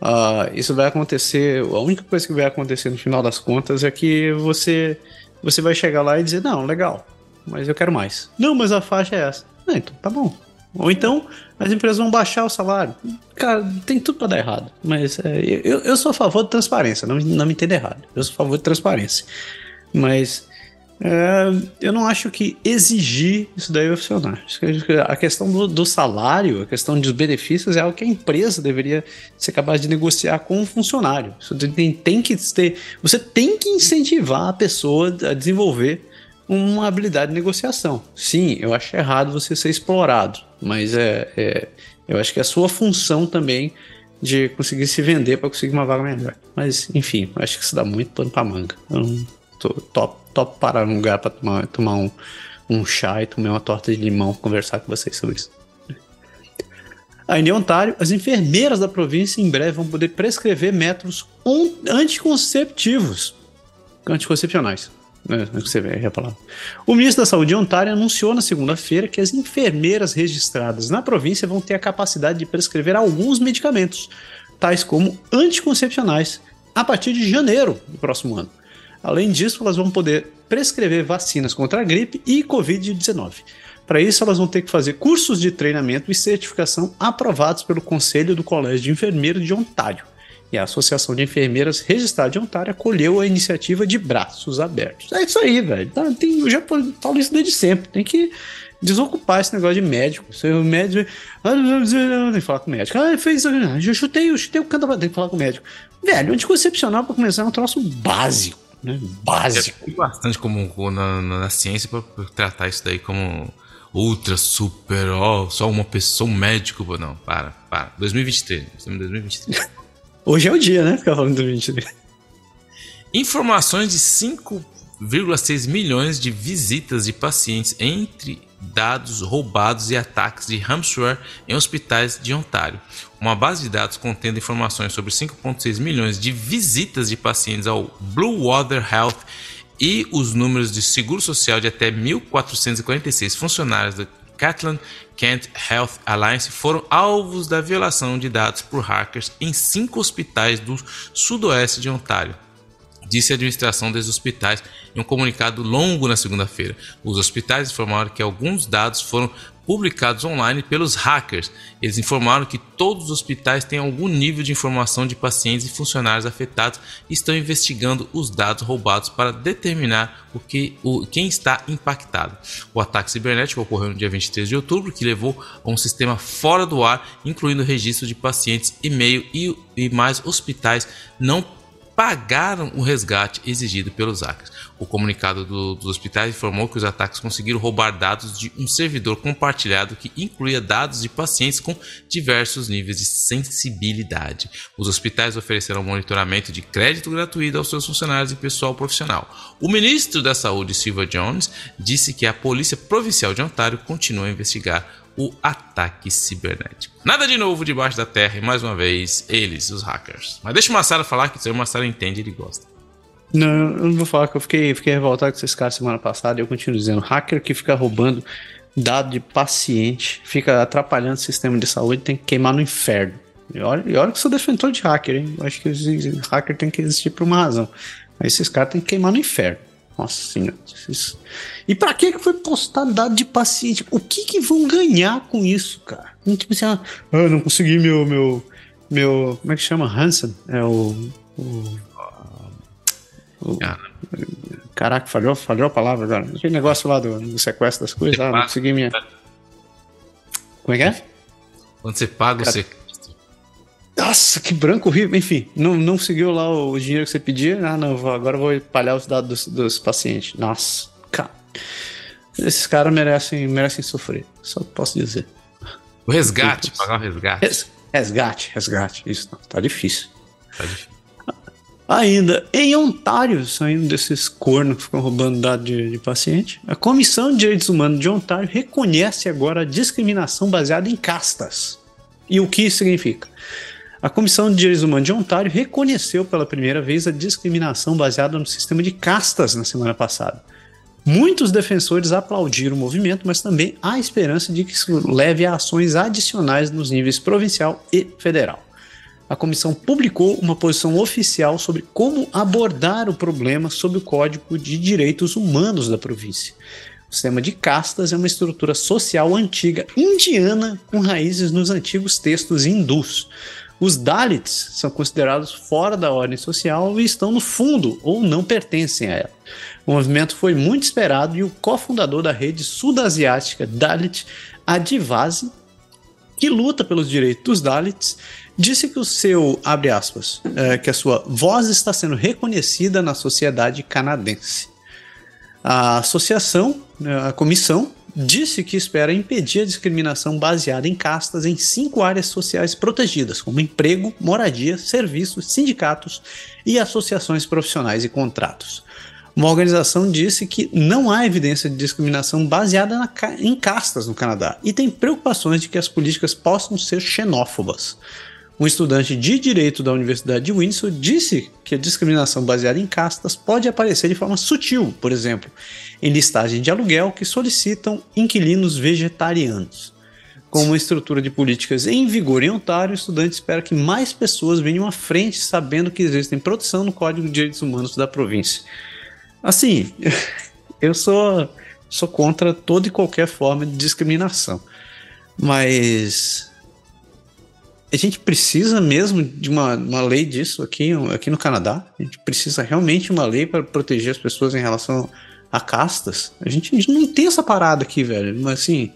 uh, isso vai acontecer. A única coisa que vai acontecer no final das contas é que você, você vai chegar lá e dizer: Não, legal, mas eu quero mais. Não, mas a faixa é essa. Não, então tá bom. Ou então as empresas vão baixar o salário. Cara, tem tudo para dar errado. Mas é, eu, eu sou a favor de transparência, não, não me entenda errado. Eu sou a favor de transparência. Mas é, eu não acho que exigir isso daí vai funcionar. A questão do, do, salário, a questão dos benefícios é algo que a empresa deveria ser capaz de negociar com o funcionário. Você tem, tem que ter, você tem que incentivar a pessoa a desenvolver uma habilidade de negociação. Sim, eu acho errado você ser explorado, mas é, é eu acho que é a sua função também de conseguir se vender para conseguir uma vaga melhor. Mas, enfim, acho que isso dá muito pano para manga. Eu não tô top top parar num lugar para tomar, tomar um, um chá e tomar uma torta de limão, conversar com vocês sobre isso. Aí em Ontário, as enfermeiras da província em breve vão poder prescrever métodos anticonceptivos, anticoncepcionais. É, você vê a palavra. O ministro da Saúde de Ontário anunciou na segunda-feira que as enfermeiras registradas na província vão ter a capacidade de prescrever alguns medicamentos, tais como anticoncepcionais, a partir de janeiro do próximo ano. Além disso, elas vão poder prescrever vacinas contra a gripe e Covid-19. Para isso, elas vão ter que fazer cursos de treinamento e certificação aprovados pelo Conselho do Colégio de Enfermeiros de Ontário. E a Associação de Enfermeiras Registradas de Ontário acolheu a iniciativa de braços abertos. É isso aí, velho. Tá, tem, eu já falo isso desde sempre. Tem que desocupar esse negócio de médico. Ser médico. Ah, tem que falar com o médico. Ah, fez. Eu chutei, eu chutei o canto tem que falar com o médico. Velho, anticoncepcional para começar é um troço básico. Né? Básico. É bastante comum na, na, na ciência para tratar isso daí como ultra, super, ó, oh, só uma pessoa, um médico. Não, para, para. 2023. Estamos em 2023. Hoje é o dia, né? Ficar falando 2023. Informações de 5,6 milhões de visitas de pacientes entre dados roubados e ataques de ransomware em hospitais de Ontário. Uma base de dados contendo informações sobre 5,6 milhões de visitas de pacientes ao Blue Water Health e os números de seguro social de até 1.446 funcionários da Catlin Kent Health Alliance foram alvos da violação de dados por hackers em cinco hospitais do sudoeste de Ontário disse a administração dos hospitais em um comunicado longo na segunda-feira. Os hospitais informaram que alguns dados foram publicados online pelos hackers. Eles informaram que todos os hospitais têm algum nível de informação de pacientes e funcionários afetados e estão investigando os dados roubados para determinar o que, o, quem está impactado. O ataque cibernético ocorreu no dia 23 de outubro, que levou a um sistema fora do ar, incluindo registro de pacientes, e-mail e, e mais hospitais não pagaram o resgate exigido pelos hackers. O comunicado do, dos hospitais informou que os ataques conseguiram roubar dados de um servidor compartilhado que incluía dados de pacientes com diversos níveis de sensibilidade. Os hospitais ofereceram monitoramento de crédito gratuito aos seus funcionários e pessoal profissional. O ministro da Saúde, Silva Jones, disse que a Polícia Provincial de Ontário continua a investigar o ataque cibernético. Nada de novo debaixo da terra e mais uma vez eles, os hackers. Mas deixa o Massaro falar que o Massaro entende ele gosta. Não, eu não vou falar que eu fiquei, fiquei revoltado com esses caras semana passada e eu continuo dizendo: hacker que fica roubando dado de paciente, fica atrapalhando o sistema de saúde, tem que queimar no inferno. E olha, e olha que sou defensor de hacker, hein? Eu acho que os hacker tem que existir por uma razão. Mas esses caras tem que queimar no inferno. Nossa senhora. E pra que foi postado dado de paciente? O que que vão ganhar com isso, cara? Tipo assim, ah, eu não consegui meu, meu, meu, como é que chama? Hansen? É o, o ah. Caraca, falhou, falhou a palavra agora. Aquele negócio lá do, do sequestro das coisas, ah, não consegui minha... Como é que é? Quando você paga cara, o sequestro. Nossa, que branco horrível. Enfim, não, não seguiu lá o dinheiro que você pedia. Ah, não, agora eu vou espalhar os dados dos, dos pacientes. Nossa, cara. Esses caras merecem, merecem sofrer. Só posso dizer. O resgate, pagar o resgate. Res, resgate, resgate. Isso não, tá difícil. Tá difícil. Ainda, em Ontário, saindo desses cornos que ficam roubando dados de, de paciente, a Comissão de Direitos Humanos de Ontário reconhece agora a discriminação baseada em castas. E o que isso significa? A Comissão de Direitos Humanos de Ontário reconheceu pela primeira vez a discriminação baseada no sistema de castas na semana passada. Muitos defensores aplaudiram o movimento, mas também há esperança de que isso leve a ações adicionais nos níveis provincial e federal. A comissão publicou uma posição oficial sobre como abordar o problema sob o Código de Direitos Humanos da província. O sistema de castas é uma estrutura social antiga indiana com raízes nos antigos textos hindus. Os Dalits são considerados fora da ordem social e estão no fundo ou não pertencem a ela. O movimento foi muito esperado e o cofundador da rede sudasiática Dalit Adivasi, que luta pelos direitos dos Dalits, disse que o seu, abre aspas, é, que a sua voz está sendo reconhecida na sociedade canadense. A associação, né, a comissão, disse que espera impedir a discriminação baseada em castas em cinco áreas sociais protegidas, como emprego, moradia, serviços, sindicatos e associações profissionais e contratos. Uma organização disse que não há evidência de discriminação baseada na, em castas no Canadá e tem preocupações de que as políticas possam ser xenófobas. Um estudante de direito da Universidade de Windsor disse que a discriminação baseada em castas pode aparecer de forma sutil, por exemplo, em listagem de aluguel que solicitam inquilinos vegetarianos. Com uma estrutura de políticas em vigor em Ontário, o estudante espera que mais pessoas venham à frente sabendo que existem produção no Código de Direitos Humanos da província. Assim, eu sou, sou contra toda e qualquer forma de discriminação. Mas a gente precisa mesmo de uma, uma lei disso aqui, aqui no Canadá. A gente precisa realmente de uma lei para proteger as pessoas em relação a castas. A gente, a gente não tem essa parada aqui, velho. Mas assim,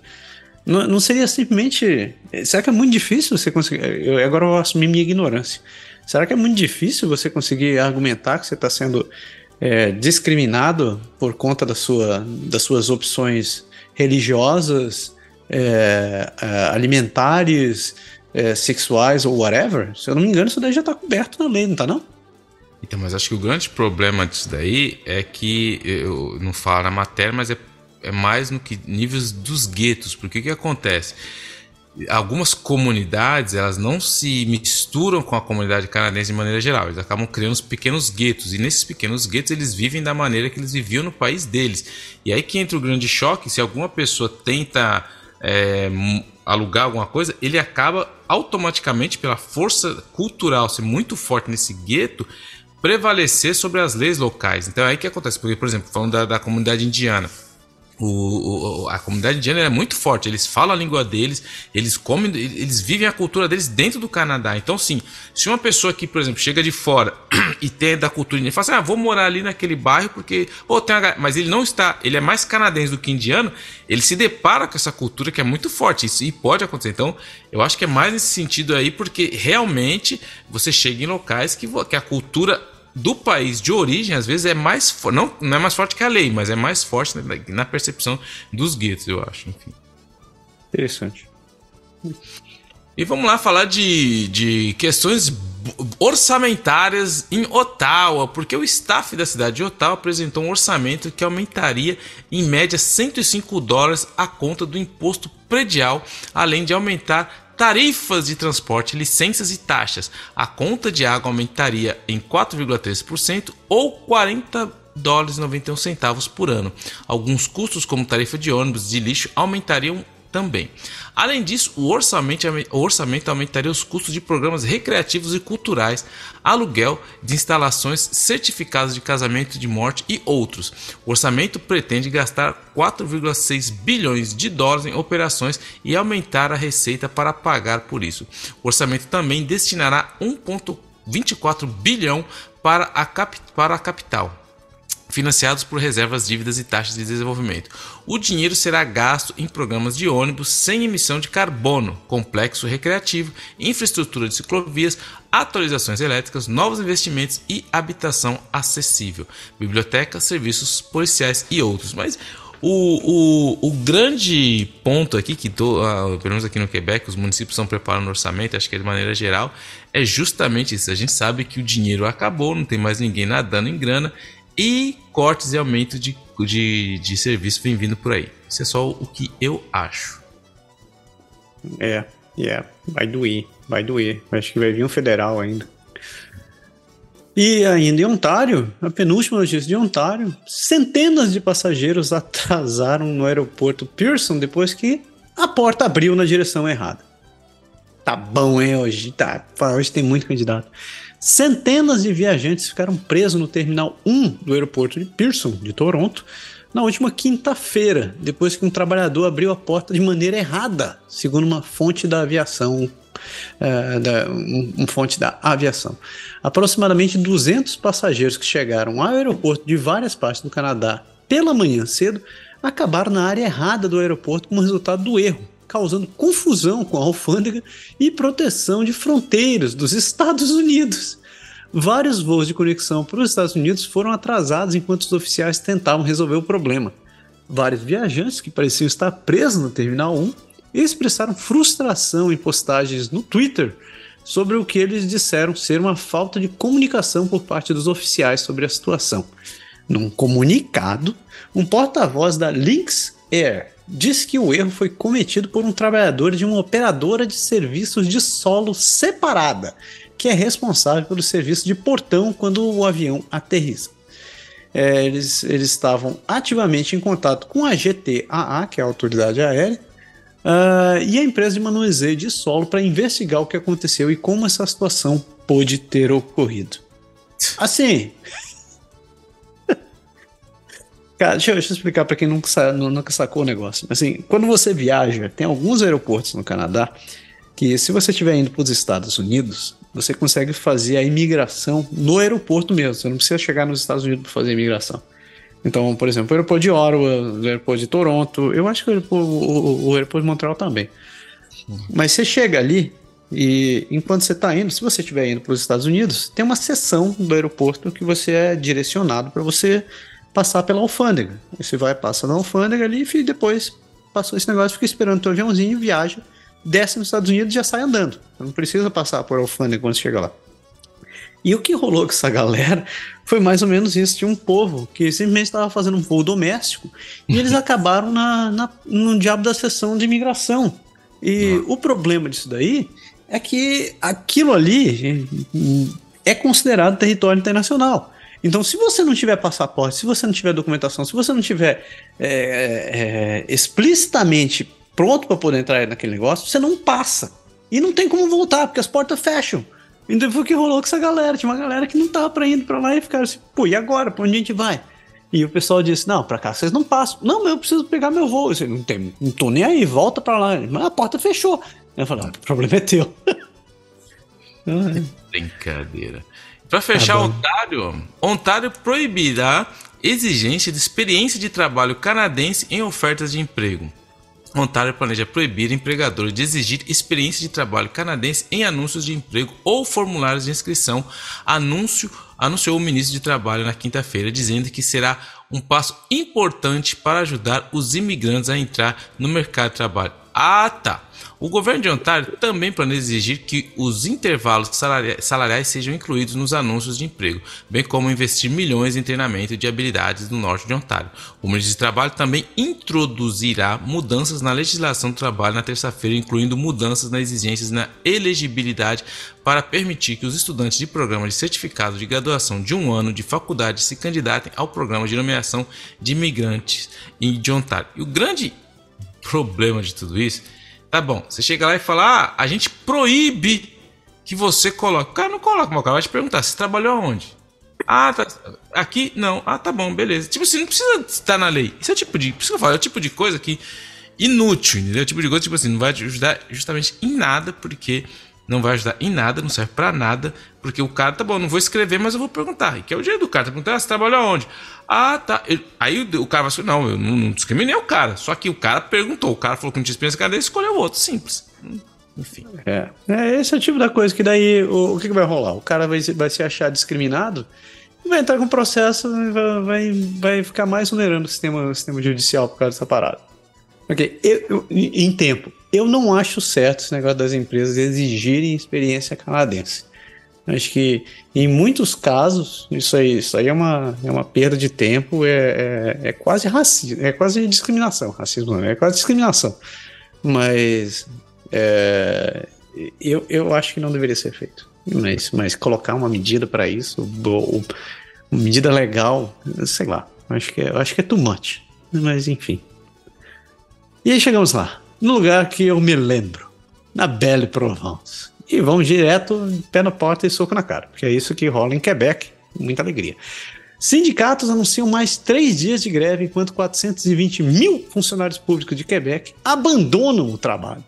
não, não seria simplesmente. Será que é muito difícil você conseguir. Eu, agora eu vou assumir minha ignorância. Será que é muito difícil você conseguir argumentar que você está sendo é, discriminado por conta da sua, das suas opções religiosas, é, é, alimentares, é, sexuais ou whatever? Se eu não me engano, isso daí já está coberto na lei, não está não? Então, mas acho que o grande problema disso daí é que eu não falo na matéria, mas é é mais no que níveis dos guetos, porque o que acontece? Algumas comunidades elas não se misturam com a comunidade canadense de maneira geral, eles acabam criando pequenos guetos e nesses pequenos guetos eles vivem da maneira que eles viviam no país deles. E aí que entra o grande choque: se alguma pessoa tenta é, alugar alguma coisa, ele acaba automaticamente, pela força cultural ser muito forte nesse gueto, prevalecer sobre as leis locais. Então é aí que acontece, porque, por exemplo, falando da, da comunidade indiana o, a comunidade indiana é muito forte, eles falam a língua deles, eles comem, eles vivem a cultura deles dentro do Canadá. Então, sim, se uma pessoa que, por exemplo, chega de fora e tem da cultura indiana, fala assim: ah, vou morar ali naquele bairro porque, pô, tem uma... mas ele não está, ele é mais canadense do que indiano, ele se depara com essa cultura que é muito forte, isso e pode acontecer. Então, eu acho que é mais nesse sentido aí, porque realmente você chega em locais que, que a cultura do país de origem, às vezes, é mais não, não é mais forte que a lei, mas é mais forte na, na percepção dos guetos, eu acho. Enfim. Interessante. E vamos lá falar de, de questões orçamentárias em Ottawa, porque o staff da cidade de Ottawa apresentou um orçamento que aumentaria em média 105 dólares a conta do imposto predial, além de aumentar tarifas de transporte, licenças e taxas. A conta de água aumentaria em 4,3% ou 40 dólares 91 centavos por ano. Alguns custos, como tarifa de ônibus de lixo, aumentariam também. Além disso, o orçamento, o orçamento aumentaria os custos de programas recreativos e culturais, aluguel de instalações, certificados de casamento de morte e outros. O orçamento pretende gastar 4,6 bilhões de dólares em operações e aumentar a receita para pagar por isso. O orçamento também destinará 1,24 bilhão para a, cap para a capital financiados por reservas, dívidas e taxas de desenvolvimento. O dinheiro será gasto em programas de ônibus sem emissão de carbono, complexo recreativo, infraestrutura de ciclovias, atualizações elétricas, novos investimentos e habitação acessível, biblioteca, serviços policiais e outros. Mas o, o, o grande ponto aqui, que tô, uh, pelo menos aqui no Quebec, os municípios estão preparando orçamento, acho que de maneira geral, é justamente isso. A gente sabe que o dinheiro acabou, não tem mais ninguém nadando em grana e cortes e aumento de, de, de serviço vem vindo por aí. Isso é só o que eu acho. É, é, vai doer, vai doer. Acho que vai vir um federal ainda. E ainda em Ontário, a penúltima notícia de Ontário, centenas de passageiros atrasaram no aeroporto Pearson depois que a porta abriu na direção errada. Tá bom, hein, hoje? Tá, hoje tem muito candidato. Centenas de viajantes ficaram presos no Terminal 1 do aeroporto de Pearson, de Toronto, na última quinta-feira, depois que um trabalhador abriu a porta de maneira errada, segundo uma fonte da aviação. É, da, um, um fonte da aviação. Aproximadamente 200 passageiros que chegaram ao aeroporto de várias partes do Canadá pela manhã cedo acabaram na área errada do aeroporto como resultado do erro causando confusão com a alfândega e proteção de fronteiras dos Estados Unidos. Vários voos de conexão para os Estados Unidos foram atrasados enquanto os oficiais tentavam resolver o problema. Vários viajantes que pareciam estar presos no Terminal 1 expressaram frustração em postagens no Twitter sobre o que eles disseram ser uma falta de comunicação por parte dos oficiais sobre a situação. Num comunicado, um porta-voz da Lynx Air diz que o erro foi cometido por um trabalhador de uma operadora de serviços de solo separada, que é responsável pelo serviço de portão quando o avião aterriza. É, eles, eles estavam ativamente em contato com a GTAA, que é a autoridade aérea, Uh, e a empresa de manuseio de solo para investigar o que aconteceu e como essa situação pôde ter ocorrido. Assim. Cara, deixa eu, deixa eu explicar para quem nunca, nunca sacou o negócio. Assim, quando você viaja, tem alguns aeroportos no Canadá que, se você estiver indo para os Estados Unidos, você consegue fazer a imigração no aeroporto mesmo. Você não precisa chegar nos Estados Unidos para fazer a imigração. Então, por exemplo, o aeroporto de Ottawa, o aeroporto de Toronto, eu acho que o aeroporto, o, o aeroporto de Montreal também. Mas você chega ali e enquanto você está indo, se você estiver indo para os Estados Unidos, tem uma seção do aeroporto que você é direcionado para você passar pela alfândega. Você vai, passa na alfândega ali e depois passou esse negócio, fica esperando o teu aviãozinho, viaja, desce nos Estados Unidos e já sai andando. Não precisa passar por alfândega quando chega lá. E o que rolou com essa galera foi mais ou menos isso. Tinha um povo que simplesmente estava fazendo um voo doméstico e eles acabaram na, na, no diabo da sessão de imigração. E o problema disso daí é que aquilo ali é considerado território internacional. Então, se você não tiver passaporte, se você não tiver documentação, se você não tiver é, é, explicitamente pronto para poder entrar naquele negócio, você não passa. E não tem como voltar, porque as portas fecham. Então foi o que rolou com essa galera. Tinha uma galera que não tava pra indo pra lá e ficaram assim, pô, e agora? Pra onde a gente vai? E o pessoal disse: Não, pra cá vocês não passam. Não, mas eu preciso pegar meu voo. Eu disse, não, tem, não tô nem aí, volta pra lá. Mas a porta fechou. Eu falei: ah, O problema é teu. Brincadeira. Pra fechar, tá Ontário, Ontário proibirá exigência de experiência de trabalho canadense em ofertas de emprego. Ontário planeja proibir empregadores de exigir experiência de trabalho canadense em anúncios de emprego ou formulários de inscrição. Anúncio anunciou o ministro de Trabalho na quinta-feira, dizendo que será um passo importante para ajudar os imigrantes a entrar no mercado de trabalho. Ah, tá. O governo de Ontário também planeja exigir que os intervalos salariais sejam incluídos nos anúncios de emprego, bem como investir milhões em treinamento de habilidades no norte de Ontário. O Ministério do Trabalho também introduzirá mudanças na legislação do trabalho na terça-feira, incluindo mudanças nas exigências na elegibilidade para permitir que os estudantes de programa de certificado de graduação de um ano de faculdade se candidatem ao programa de nomeação de imigrantes de Ontário. E o grande problema de tudo isso Tá bom, você chega lá e fala: ah, a gente proíbe que você coloque. O cara não coloca, mas o cara vai te perguntar: você trabalhou aonde? Ah, tá. Aqui? Não. Ah, tá bom, beleza. Tipo assim, não precisa estar na lei. Isso é o tipo de. Por que eu falo, é o tipo de coisa que. Inútil, entendeu? O tipo de coisa, tipo assim, não vai te ajudar justamente em nada, porque não vai ajudar em nada, não serve para nada, porque o cara, tá bom, não vou escrever, mas eu vou perguntar. E que é o dia do cara, tá perguntando, ah, você trabalhou aonde? Ah, tá. Aí o, cara vai assim, não, eu não, não discriminei o cara. Só que o cara perguntou, o cara falou que não tinha experiência cara dele, escolheu outro, simples. Enfim. É, é esse é o tipo da coisa que daí o, o que, que vai rolar? O cara vai, vai se achar discriminado vai entrar com processo vai, vai, vai ficar mais onerando o sistema, o sistema judicial por causa dessa parada. Ok, eu, eu, em tempo, eu não acho certo esse negócio das empresas exigirem experiência canadense. Acho que em muitos casos isso aí, isso aí é, uma, é uma perda de tempo, é, é, é quase racismo, é quase discriminação. Racismo não, é quase discriminação. Mas é, eu, eu acho que não deveria ser feito. Mas, mas colocar uma medida para isso, ou, uma medida legal, sei lá, acho que, é, acho que é too much. Mas enfim. E aí chegamos lá, no lugar que eu me lembro, na Belle Provence. E vamos direto, pé na porta e soco na cara, porque é isso que rola em Quebec, muita alegria. Sindicatos anunciam mais três dias de greve, enquanto 420 mil funcionários públicos de Quebec abandonam o trabalho.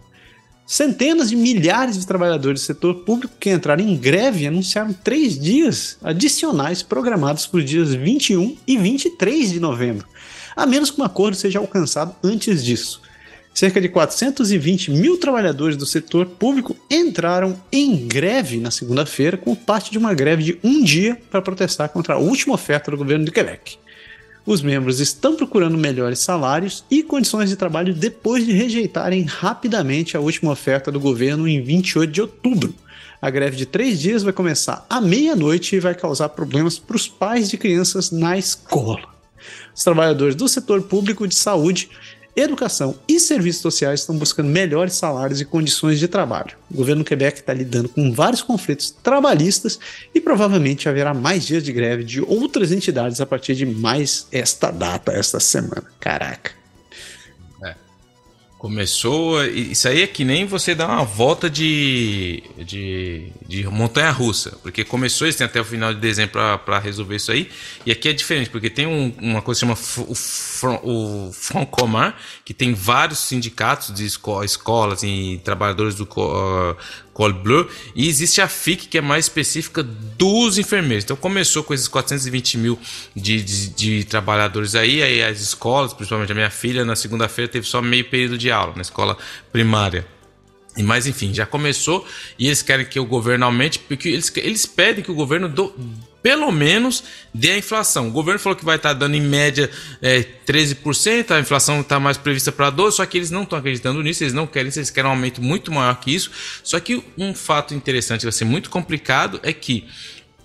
Centenas de milhares de trabalhadores do setor público que entraram em greve anunciaram três dias adicionais programados para os dias 21 e 23 de novembro, a menos que um acordo seja alcançado antes disso. Cerca de 420 mil trabalhadores do setor público entraram em greve na segunda-feira, como parte de uma greve de um dia para protestar contra a última oferta do governo de Quebec. Os membros estão procurando melhores salários e condições de trabalho depois de rejeitarem rapidamente a última oferta do governo em 28 de outubro. A greve de três dias vai começar à meia-noite e vai causar problemas para os pais de crianças na escola. Os trabalhadores do setor público de saúde Educação e serviços sociais estão buscando melhores salários e condições de trabalho. O governo do Quebec está lidando com vários conflitos trabalhistas e provavelmente haverá mais dias de greve de outras entidades a partir de mais esta data, esta semana. Caraca. Começou. Isso aí é que nem você dar uma volta de, de, de montanha russa. Porque começou, eles têm até o final de dezembro para resolver isso aí. E aqui é diferente, porque tem um, uma coisa que chama o, o Front Commun, que tem vários sindicatos de esco escolas e trabalhadores do uh, Col Bleu. E existe a FIC, que é mais específica dos enfermeiros. Então começou com esses 420 mil de, de, de trabalhadores aí. Aí as escolas, principalmente a minha filha, na segunda-feira teve só meio período de aula na escola primária. Mas enfim, já começou e eles querem que o governo aumente, porque eles, eles pedem que o governo do, pelo menos dê a inflação. O governo falou que vai estar dando em média é, 13%, a inflação está mais prevista para 12%, só que eles não estão acreditando nisso, eles não querem, eles querem um aumento muito maior que isso. Só que um fato interessante, vai ser muito complicado, é que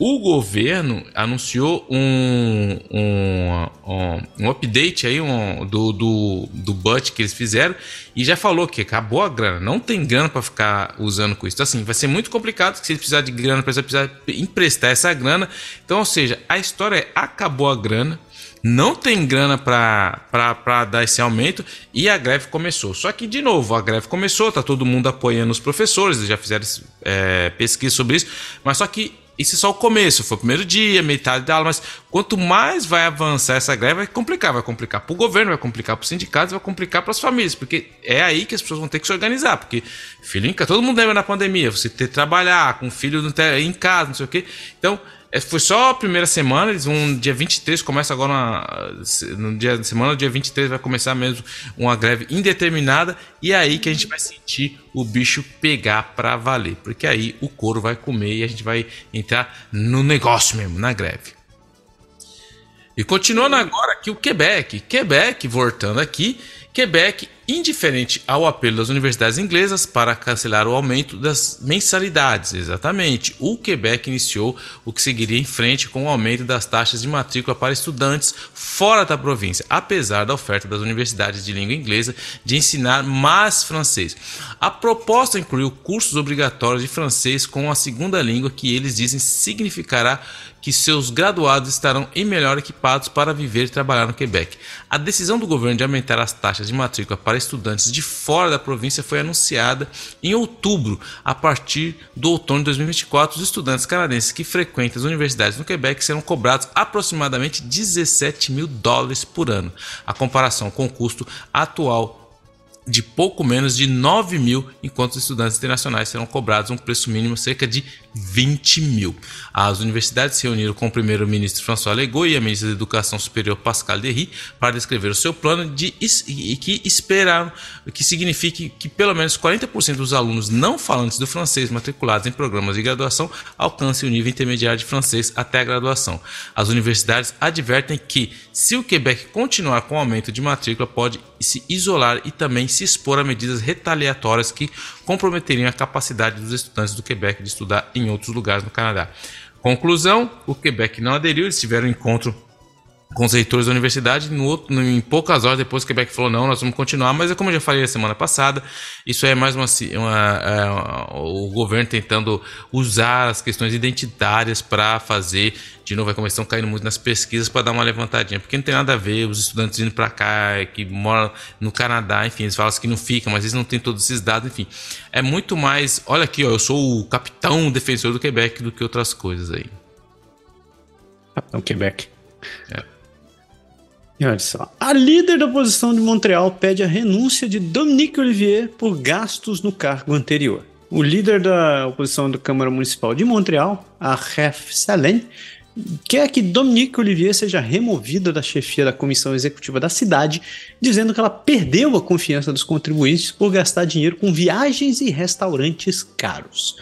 o governo anunciou um, um, um, um update aí um, do, do, do budget que eles fizeram e já falou que acabou a grana, não tem grana para ficar usando com isso. Então, assim, vai ser muito complicado se eles precisar de grana, precisar emprestar essa grana. Então, ou seja, a história é acabou a grana, não tem grana para dar esse aumento e a greve começou. Só que, de novo, a greve começou, tá todo mundo apoiando os professores, já fizeram é, pesquisa sobre isso, mas só que isso é só o começo, foi o primeiro dia, metade da aula, mas quanto mais vai avançar essa greve, vai complicar. Vai complicar para o governo, vai complicar para os sindicatos, vai complicar para as famílias, porque é aí que as pessoas vão ter que se organizar. Porque filho em casa, todo mundo lembra na pandemia, você ter que trabalhar com filho em casa, não sei o quê. Então, foi só a primeira semana, eles vão dia 23, começa agora uma, no dia semana, dia 23 vai começar mesmo uma greve indeterminada e é aí que a gente vai sentir o bicho pegar para valer, porque aí o couro vai comer e a gente vai entrar no negócio mesmo, na greve. E continuando agora aqui o Quebec, Quebec voltando aqui, Quebec, indiferente ao apelo das universidades inglesas para cancelar o aumento das mensalidades, exatamente, o Quebec iniciou o que seguiria em frente com o aumento das taxas de matrícula para estudantes fora da província, apesar da oferta das universidades de língua inglesa de ensinar mais francês. A proposta incluiu cursos obrigatórios de francês com a segunda língua que eles dizem significará que seus graduados estarão em melhor equipados para viver e trabalhar no Quebec. A decisão do governo de aumentar as taxas de matrícula para estudantes de fora da província foi anunciada em outubro. A partir do outono de 2024, os estudantes canadenses que frequentam as universidades no Quebec serão cobrados aproximadamente 17 mil dólares por ano. A comparação com o custo atual de pouco menos de 9 mil, enquanto os estudantes internacionais serão cobrados um preço mínimo cerca de 20 mil. As universidades se reuniram com o primeiro-ministro François Legault e a ministra da Educação Superior Pascal Derry para descrever o seu plano de e que esperaram que signifique que pelo menos 40% dos alunos não falantes do francês matriculados em programas de graduação alcancem o nível intermediário de francês até a graduação. As universidades advertem que se o Quebec continuar com o aumento de matrícula pode se isolar e também se expor a medidas retaliatórias que comprometeriam a capacidade dos estudantes do Quebec de estudar em outros lugares no Canadá. Conclusão: o Quebec não aderiu, eles tiveram um encontro com os reitores da universidade. No outro, no, em poucas horas depois, o Quebec falou: não, nós vamos continuar. Mas é como eu já falei a semana passada, isso é mais uma. uma é, o governo tentando usar as questões identitárias para fazer. De novo, como estão caindo muito nas pesquisas para dar uma levantadinha, porque não tem nada a ver. Os estudantes indo para cá, que moram no Canadá, enfim, eles falam que não ficam, mas eles não têm todos esses dados, enfim. É muito mais. Olha aqui, ó, eu sou o capitão defensor do Quebec do que outras coisas aí. Capitão Quebec. É. E olha só, a líder da oposição de Montreal pede a renúncia de Dominique Olivier por gastos no cargo anterior. O líder da oposição da Câmara Municipal de Montreal, a Ref Salem, quer que Dominique Olivier seja removida da chefia da comissão executiva da cidade, dizendo que ela perdeu a confiança dos contribuintes por gastar dinheiro com viagens e restaurantes caros.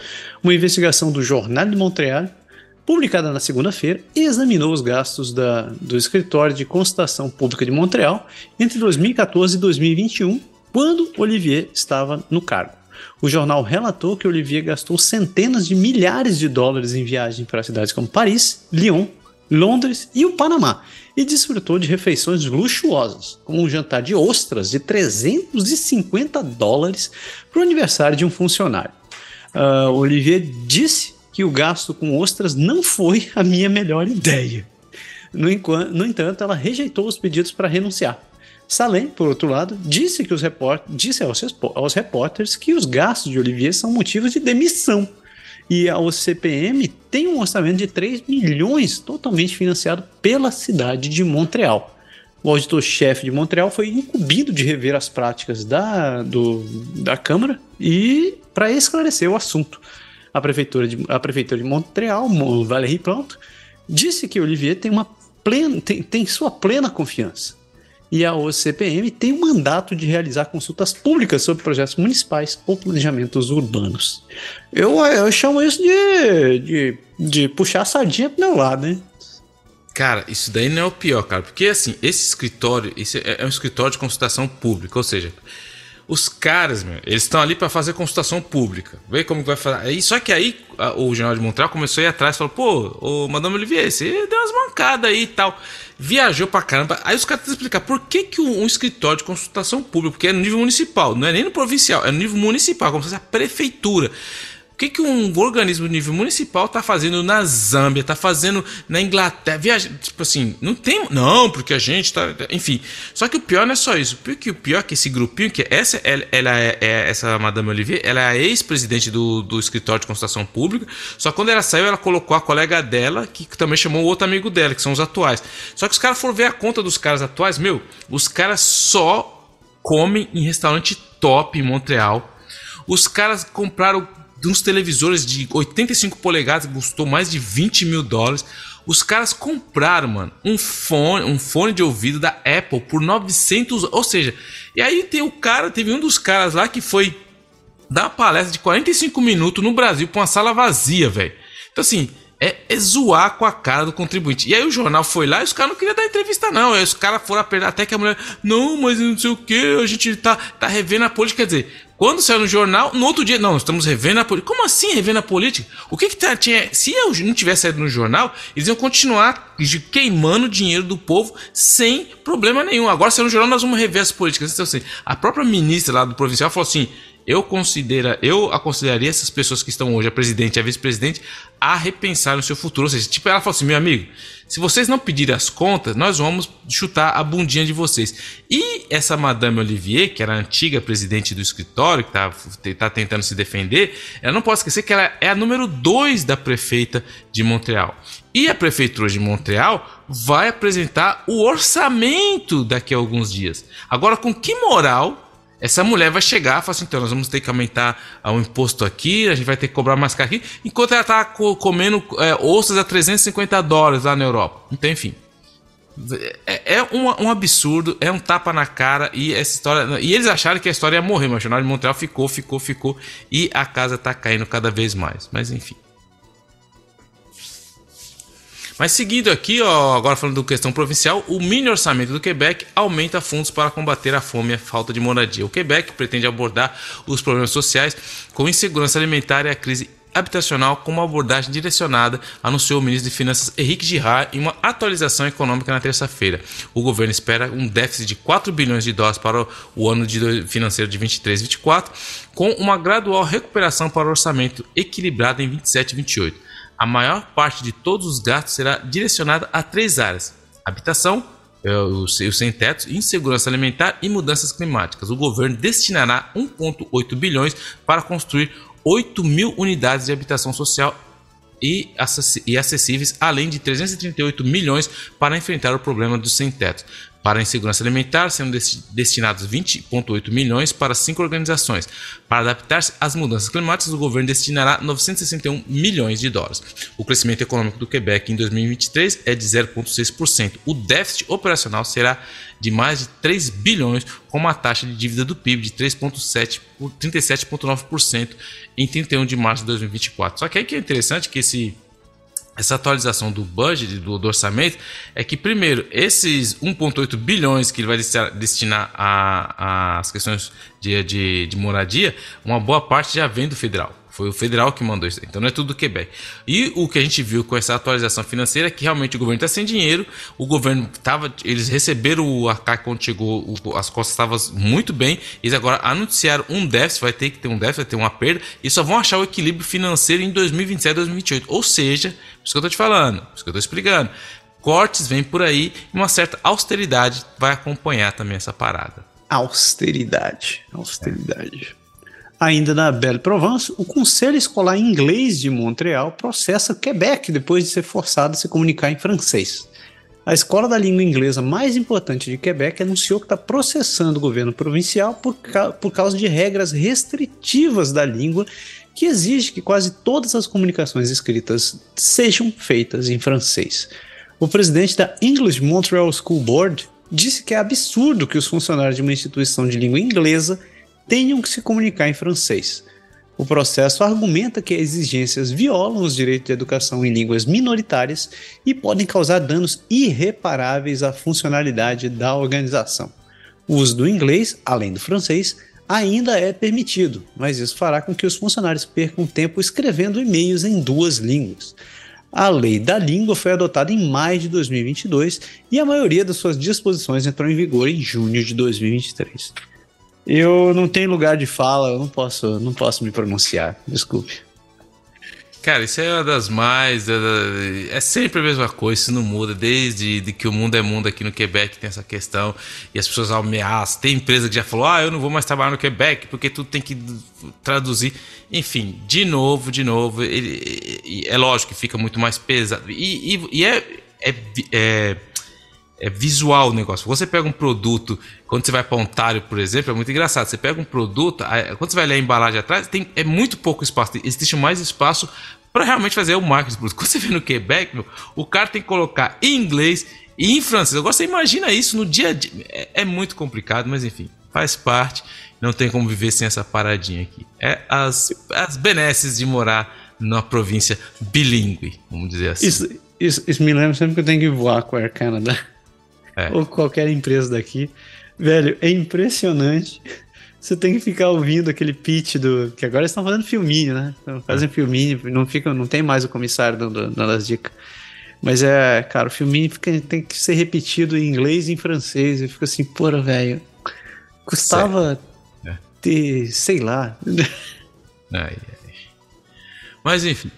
Uma investigação do Jornal de Montreal publicada na segunda-feira, examinou os gastos da, do Escritório de Constatação Pública de Montreal entre 2014 e 2021, quando Olivier estava no cargo. O jornal relatou que Olivier gastou centenas de milhares de dólares em viagens para cidades como Paris, Lyon, Londres e o Panamá, e desfrutou de refeições luxuosas, como um jantar de ostras de 350 dólares para o aniversário de um funcionário. Uh, Olivier disse que o gasto com ostras não foi a minha melhor ideia. No, no entanto, ela rejeitou os pedidos para renunciar. Salem, por outro lado, disse, que os report disse aos, aos repórteres que os gastos de Olivier são motivos de demissão. E a OCPM tem um orçamento de 3 milhões totalmente financiado pela cidade de Montreal. O auditor-chefe de Montreal foi incumbido de rever as práticas da, do, da Câmara e para esclarecer o assunto. A prefeitura de, a prefeitura de Montreal, Valérie Plante, disse que Olivier tem, uma plena, tem, tem sua plena confiança. E a OCPM tem o mandato de realizar consultas públicas sobre projetos municipais ou planejamentos urbanos. Eu, eu chamo isso de, de, de puxar a sardinha pro meu lado, né? Cara, isso daí não é o pior, cara. Porque assim, esse escritório, esse é, é um escritório de consultação pública, ou seja, os caras, meu, eles estão ali para fazer consultação pública. Vê como vai fazer. Só que aí a, o General de Montreal começou a ir atrás e falou: pô, ô, Madame Olivier, você deu umas mancadas aí e tal. Viajou pra caramba. Aí os caras tentam explicar por que, que um, um, escritório de consultação pública, porque é no nível municipal, não é nem no provincial, é no nível municipal, como se fosse a prefeitura que, que um organismo de nível municipal está fazendo na Zâmbia, está fazendo na Inglaterra, viaja, tipo assim, não tem, não, porque a gente está, enfim. Só que o pior não é só isso, porque o pior é que esse grupinho, que essa, ela, ela é, é, essa Madame Olivier, ela é ex-presidente do, do escritório de consultação pública, só quando ela saiu, ela colocou a colega dela, que também chamou outro amigo dela, que são os atuais. Só que os caras foram ver a conta dos caras atuais, meu, os caras só comem em restaurante top em Montreal. Os caras compraram de uns televisores de 85 polegadas que custou mais de 20 mil dólares. Os caras compraram, mano, um fone, um fone de ouvido da Apple por 900, ou seja, e aí tem o cara, teve um dos caras lá que foi dar uma palestra de 45 minutos no Brasil para uma sala vazia, velho. Então assim, é, é, zoar com a cara do contribuinte. E aí o jornal foi lá e os caras não queriam dar entrevista, não. Aí os caras foram apertar até que a mulher, não, mas não sei o que, a gente tá, tá revendo a política. Quer dizer, quando saiu no jornal, no outro dia, não, estamos revendo a política. Como assim revendo a política? O que que tá, tinha. Se eu não tivesse saído no jornal, eles iam continuar queimando dinheiro do povo sem problema nenhum. Agora, saiu no jornal, nós vamos rever as políticas. Então, assim, a própria ministra lá do provincial falou assim: eu considero, eu aconselharia essas pessoas que estão hoje, a presidente e a vice-presidente, a repensar o seu futuro. Ou seja, tipo, ela falou assim: meu amigo, se vocês não pedirem as contas, nós vamos chutar a bundinha de vocês. E essa Madame Olivier, que era a antiga presidente do escritório, que está tá tentando se defender, ela não pode esquecer que ela é a número 2 da prefeita de Montreal. E a prefeitura de Montreal vai apresentar o orçamento daqui a alguns dias. Agora, com que moral essa mulher vai chegar e falar assim: então, nós vamos ter que aumentar o imposto aqui, a gente vai ter que cobrar mais caro aqui, enquanto ela está comendo é, ossos a 350 dólares lá na Europa. Então, enfim. É, é um, um, absurdo, é um tapa na cara e essa história. E eles acharam que a história ia morrer, mas o Jornal de Montreal ficou, ficou, ficou e a casa está caindo cada vez mais. Mas enfim. Mas seguindo aqui, ó, agora falando do questão provincial, o mini orçamento do Quebec aumenta fundos para combater a fome e a falta de moradia. O Quebec pretende abordar os problemas sociais com insegurança alimentar e a crise habitacional com uma abordagem direcionada, anunciou o ministro de Finanças Henrique Girard em uma atualização econômica na terça-feira. O governo espera um déficit de 4 bilhões de dólares para o ano de financeiro de 23 e 24, com uma gradual recuperação para o orçamento equilibrado em 27 e 28 a maior parte de todos os gastos será direcionada a três áreas: habitação, é, os sem-tetos, insegurança alimentar e mudanças climáticas. O governo destinará 1,8 bilhões para construir 8 mil unidades de habitação social e acessíveis, além de 338 milhões para enfrentar o problema dos sem-teto. Para a insegurança alimentar, sendo destinados 20,8 milhões para cinco organizações. Para adaptar-se às mudanças climáticas, o governo destinará 961 milhões de dólares. O crescimento econômico do Quebec em 2023 é de 0,6%. O déficit operacional será de mais de 3 bilhões, com uma taxa de dívida do PIB de 37,9% em 31 de março de 2024. Só que aí que é interessante que esse essa atualização do budget, do, do, orçamento, é que, primeiro, esses 1,8 bilhões que ele vai destinar às questões de, de, de, moradia, uma boa parte já vem do federal. Foi o federal que mandou isso. Então não é tudo do Quebec. E o que a gente viu com essa atualização financeira é que realmente o governo está sem dinheiro. O governo estava. Eles receberam a CAC quando chegou, as costas estavam muito bem. Eles agora anunciaram um déficit, vai ter que ter um déficit, vai ter uma perda. E só vão achar o equilíbrio financeiro em 2027, 2028. Ou seja, por isso que eu estou te falando, por isso que eu estou explicando cortes vêm por aí e uma certa austeridade vai acompanhar também essa parada. Austeridade, austeridade. Ainda na Belle-Provence, o Conselho Escolar Inglês de Montreal processa Quebec depois de ser forçado a se comunicar em francês. A escola da língua inglesa mais importante de Quebec anunciou que está processando o governo provincial por, ca por causa de regras restritivas da língua que exige que quase todas as comunicações escritas sejam feitas em francês. O presidente da English Montreal School Board disse que é absurdo que os funcionários de uma instituição de língua inglesa tenham que se comunicar em francês. O processo argumenta que as exigências violam os direitos de educação em línguas minoritárias e podem causar danos irreparáveis à funcionalidade da organização. O uso do inglês, além do francês, ainda é permitido, mas isso fará com que os funcionários percam tempo escrevendo e-mails em duas línguas. A lei da língua foi adotada em maio de 2022 e a maioria das suas disposições entrou em vigor em junho de 2023. Eu não tenho lugar de fala, eu não posso, não posso me pronunciar. Desculpe. Cara, isso é uma das mais. É sempre a mesma coisa, isso não muda. Desde de que o mundo é mundo aqui no Quebec tem essa questão. E as pessoas ameaçam. Tem empresa que já falou: ah, eu não vou mais trabalhar no Quebec porque tudo tem que traduzir. Enfim, de novo, de novo. Ele, é lógico que fica muito mais pesado. E, e, e é, é, é é visual o negócio. Você pega um produto, quando você vai para Ontário, por exemplo, é muito engraçado. Você pega um produto, quando você vai ler a embalagem atrás, tem, é muito pouco espaço. Existe mais espaço para realmente fazer o marketing do produto. Quando você vê no Quebec, meu, o cara tem que colocar em inglês e em francês. Agora você imagina isso no dia a dia. É, é muito complicado, mas enfim, faz parte. Não tem como viver sem essa paradinha aqui. É as, as benesses de morar numa província bilíngue, vamos dizer assim. Isso, isso, isso me lembra sempre que eu tenho que voar com a Air Canada é. ou qualquer empresa daqui. Velho, é impressionante. Você tem que ficar ouvindo aquele pitch do. Que agora eles estão fazendo filminho, né? Então, fazem é. filminho, não, fica, não tem mais o comissário dando, dando as dicas. Mas é, cara, o filminho fica, tem que ser repetido em inglês e em francês. E fica assim, porra, velho. Custava é. ter, sei lá. Ai, ai. Mas enfim,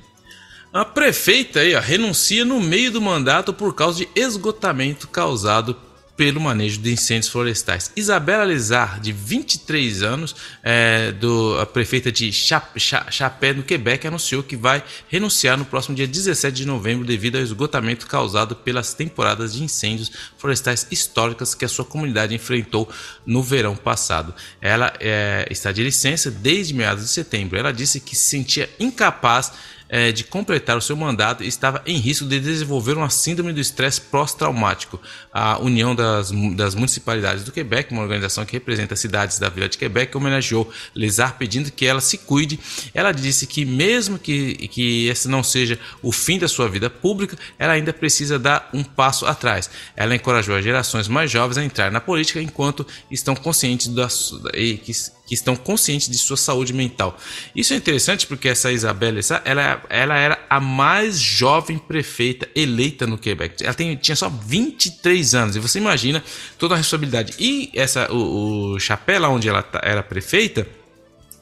a prefeita aí, ó, renuncia no meio do mandato por causa de esgotamento causado pelo manejo de incêndios florestais. Isabela Lizar, de 23 anos, é, do, a prefeita de Chapé, no Quebec, anunciou que vai renunciar no próximo dia 17 de novembro devido ao esgotamento causado pelas temporadas de incêndios florestais históricas que a sua comunidade enfrentou no verão passado. Ela é, está de licença desde meados de setembro. Ela disse que se sentia incapaz é, de completar o seu mandato estava em risco de desenvolver uma síndrome do estresse pós-traumático. A União das, das Municipalidades do Quebec, uma organização que representa as cidades da Vila de Quebec, homenageou Lesar pedindo que ela se cuide. Ela disse que mesmo que, que esse não seja o fim da sua vida pública, ela ainda precisa dar um passo atrás. Ela encorajou as gerações mais jovens a entrar na política enquanto estão conscientes da, que que estão conscientes de sua saúde mental. Isso é interessante porque essa Isabela, ela, ela era a mais jovem prefeita eleita no Quebec. Ela tem, tinha só 23 anos. E você imagina toda a responsabilidade. E essa, o, o Chapéu, onde ela tá, era prefeita,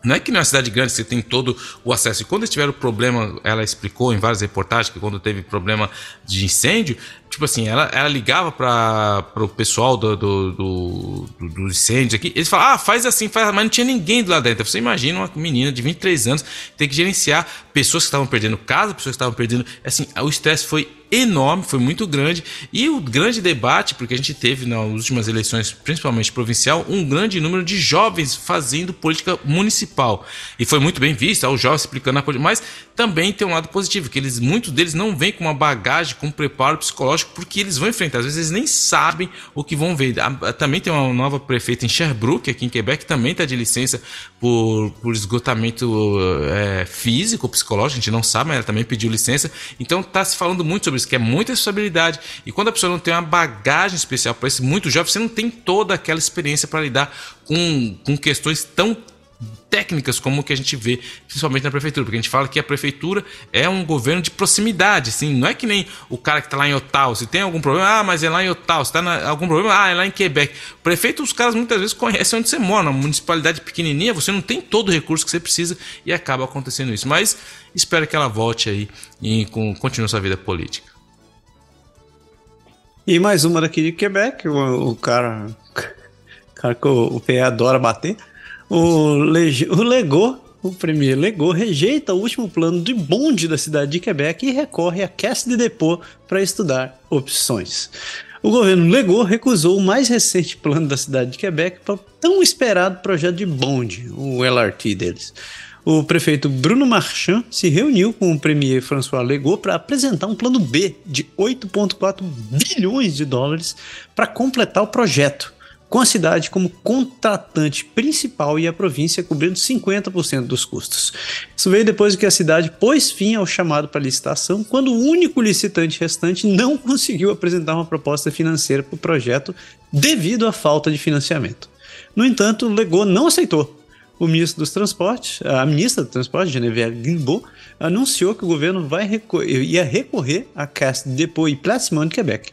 não é que na cidade grande você tem todo o acesso. E quando eles tiveram problema, ela explicou em várias reportagens que quando teve problema de incêndio, tipo assim, ela, ela ligava para o pessoal do, do, do, do, incêndio aqui, eles falavam, ah, faz assim, faz, mas não tinha ninguém lá dentro. Você imagina uma menina de 23 anos ter que gerenciar pessoas que estavam perdendo casa, pessoas que estavam perdendo. Assim, o estresse foi enorme, foi muito grande. E o grande debate, porque a gente teve nas últimas eleições, principalmente provincial, um grande número de jovens fazendo política municipal. E foi muito bem visto, os jovens explicando a política, mas também tem um lado positivo, que eles, muitos deles não vêm com uma bagagem, com um preparo psicológico, porque eles vão enfrentar. Às vezes eles nem sabem o que vão ver. Também tem uma nova prefeita em Sherbrooke, aqui em Quebec, que também está de licença por, por esgotamento é, físico, psicológico, a gente não sabe, mas ela também pediu licença. Então está se falando muito sobre isso, que é muita responsabilidade. E quando a pessoa não tem uma bagagem especial para esse muito jovem, você não tem toda aquela experiência para lidar com, com questões tão técnicas como que a gente vê, principalmente na prefeitura, porque a gente fala que a prefeitura é um governo de proximidade, assim, não é que nem o cara que está lá em Ottawa, se tem algum problema, ah, mas é lá em Ottawa, se está algum problema, ah, é lá em Quebec. Prefeito, os caras muitas vezes conhecem onde você mora, na municipalidade pequenininha, você não tem todo o recurso que você precisa e acaba acontecendo isso. Mas espero que ela volte aí e continue sua vida política. E mais uma daqui de Quebec, o, o cara, o cara que o, o PE adora bater. O, Lege, o Legou, o Premier Legou, rejeita o último plano de bonde da cidade de Quebec e recorre à Caisse de Depôt para estudar opções. O governo Legou recusou o mais recente plano da cidade de Quebec para o tão esperado projeto de bonde, o LRT deles o prefeito Bruno Marchand se reuniu com o premier François Legault para apresentar um plano B de 8,4 bilhões de dólares para completar o projeto, com a cidade como contratante principal e a província cobrindo 50% dos custos. Isso veio depois que a cidade pôs fim ao chamado para licitação, quando o único licitante restante não conseguiu apresentar uma proposta financeira para o projeto devido à falta de financiamento. No entanto, Legault não aceitou o ministro dos Transportes, a ministra do Transporte, Geneviève Guilbeault, anunciou que o governo vai recorrer, ia recorrer à Caisse de Dépôt e Placement Quebec.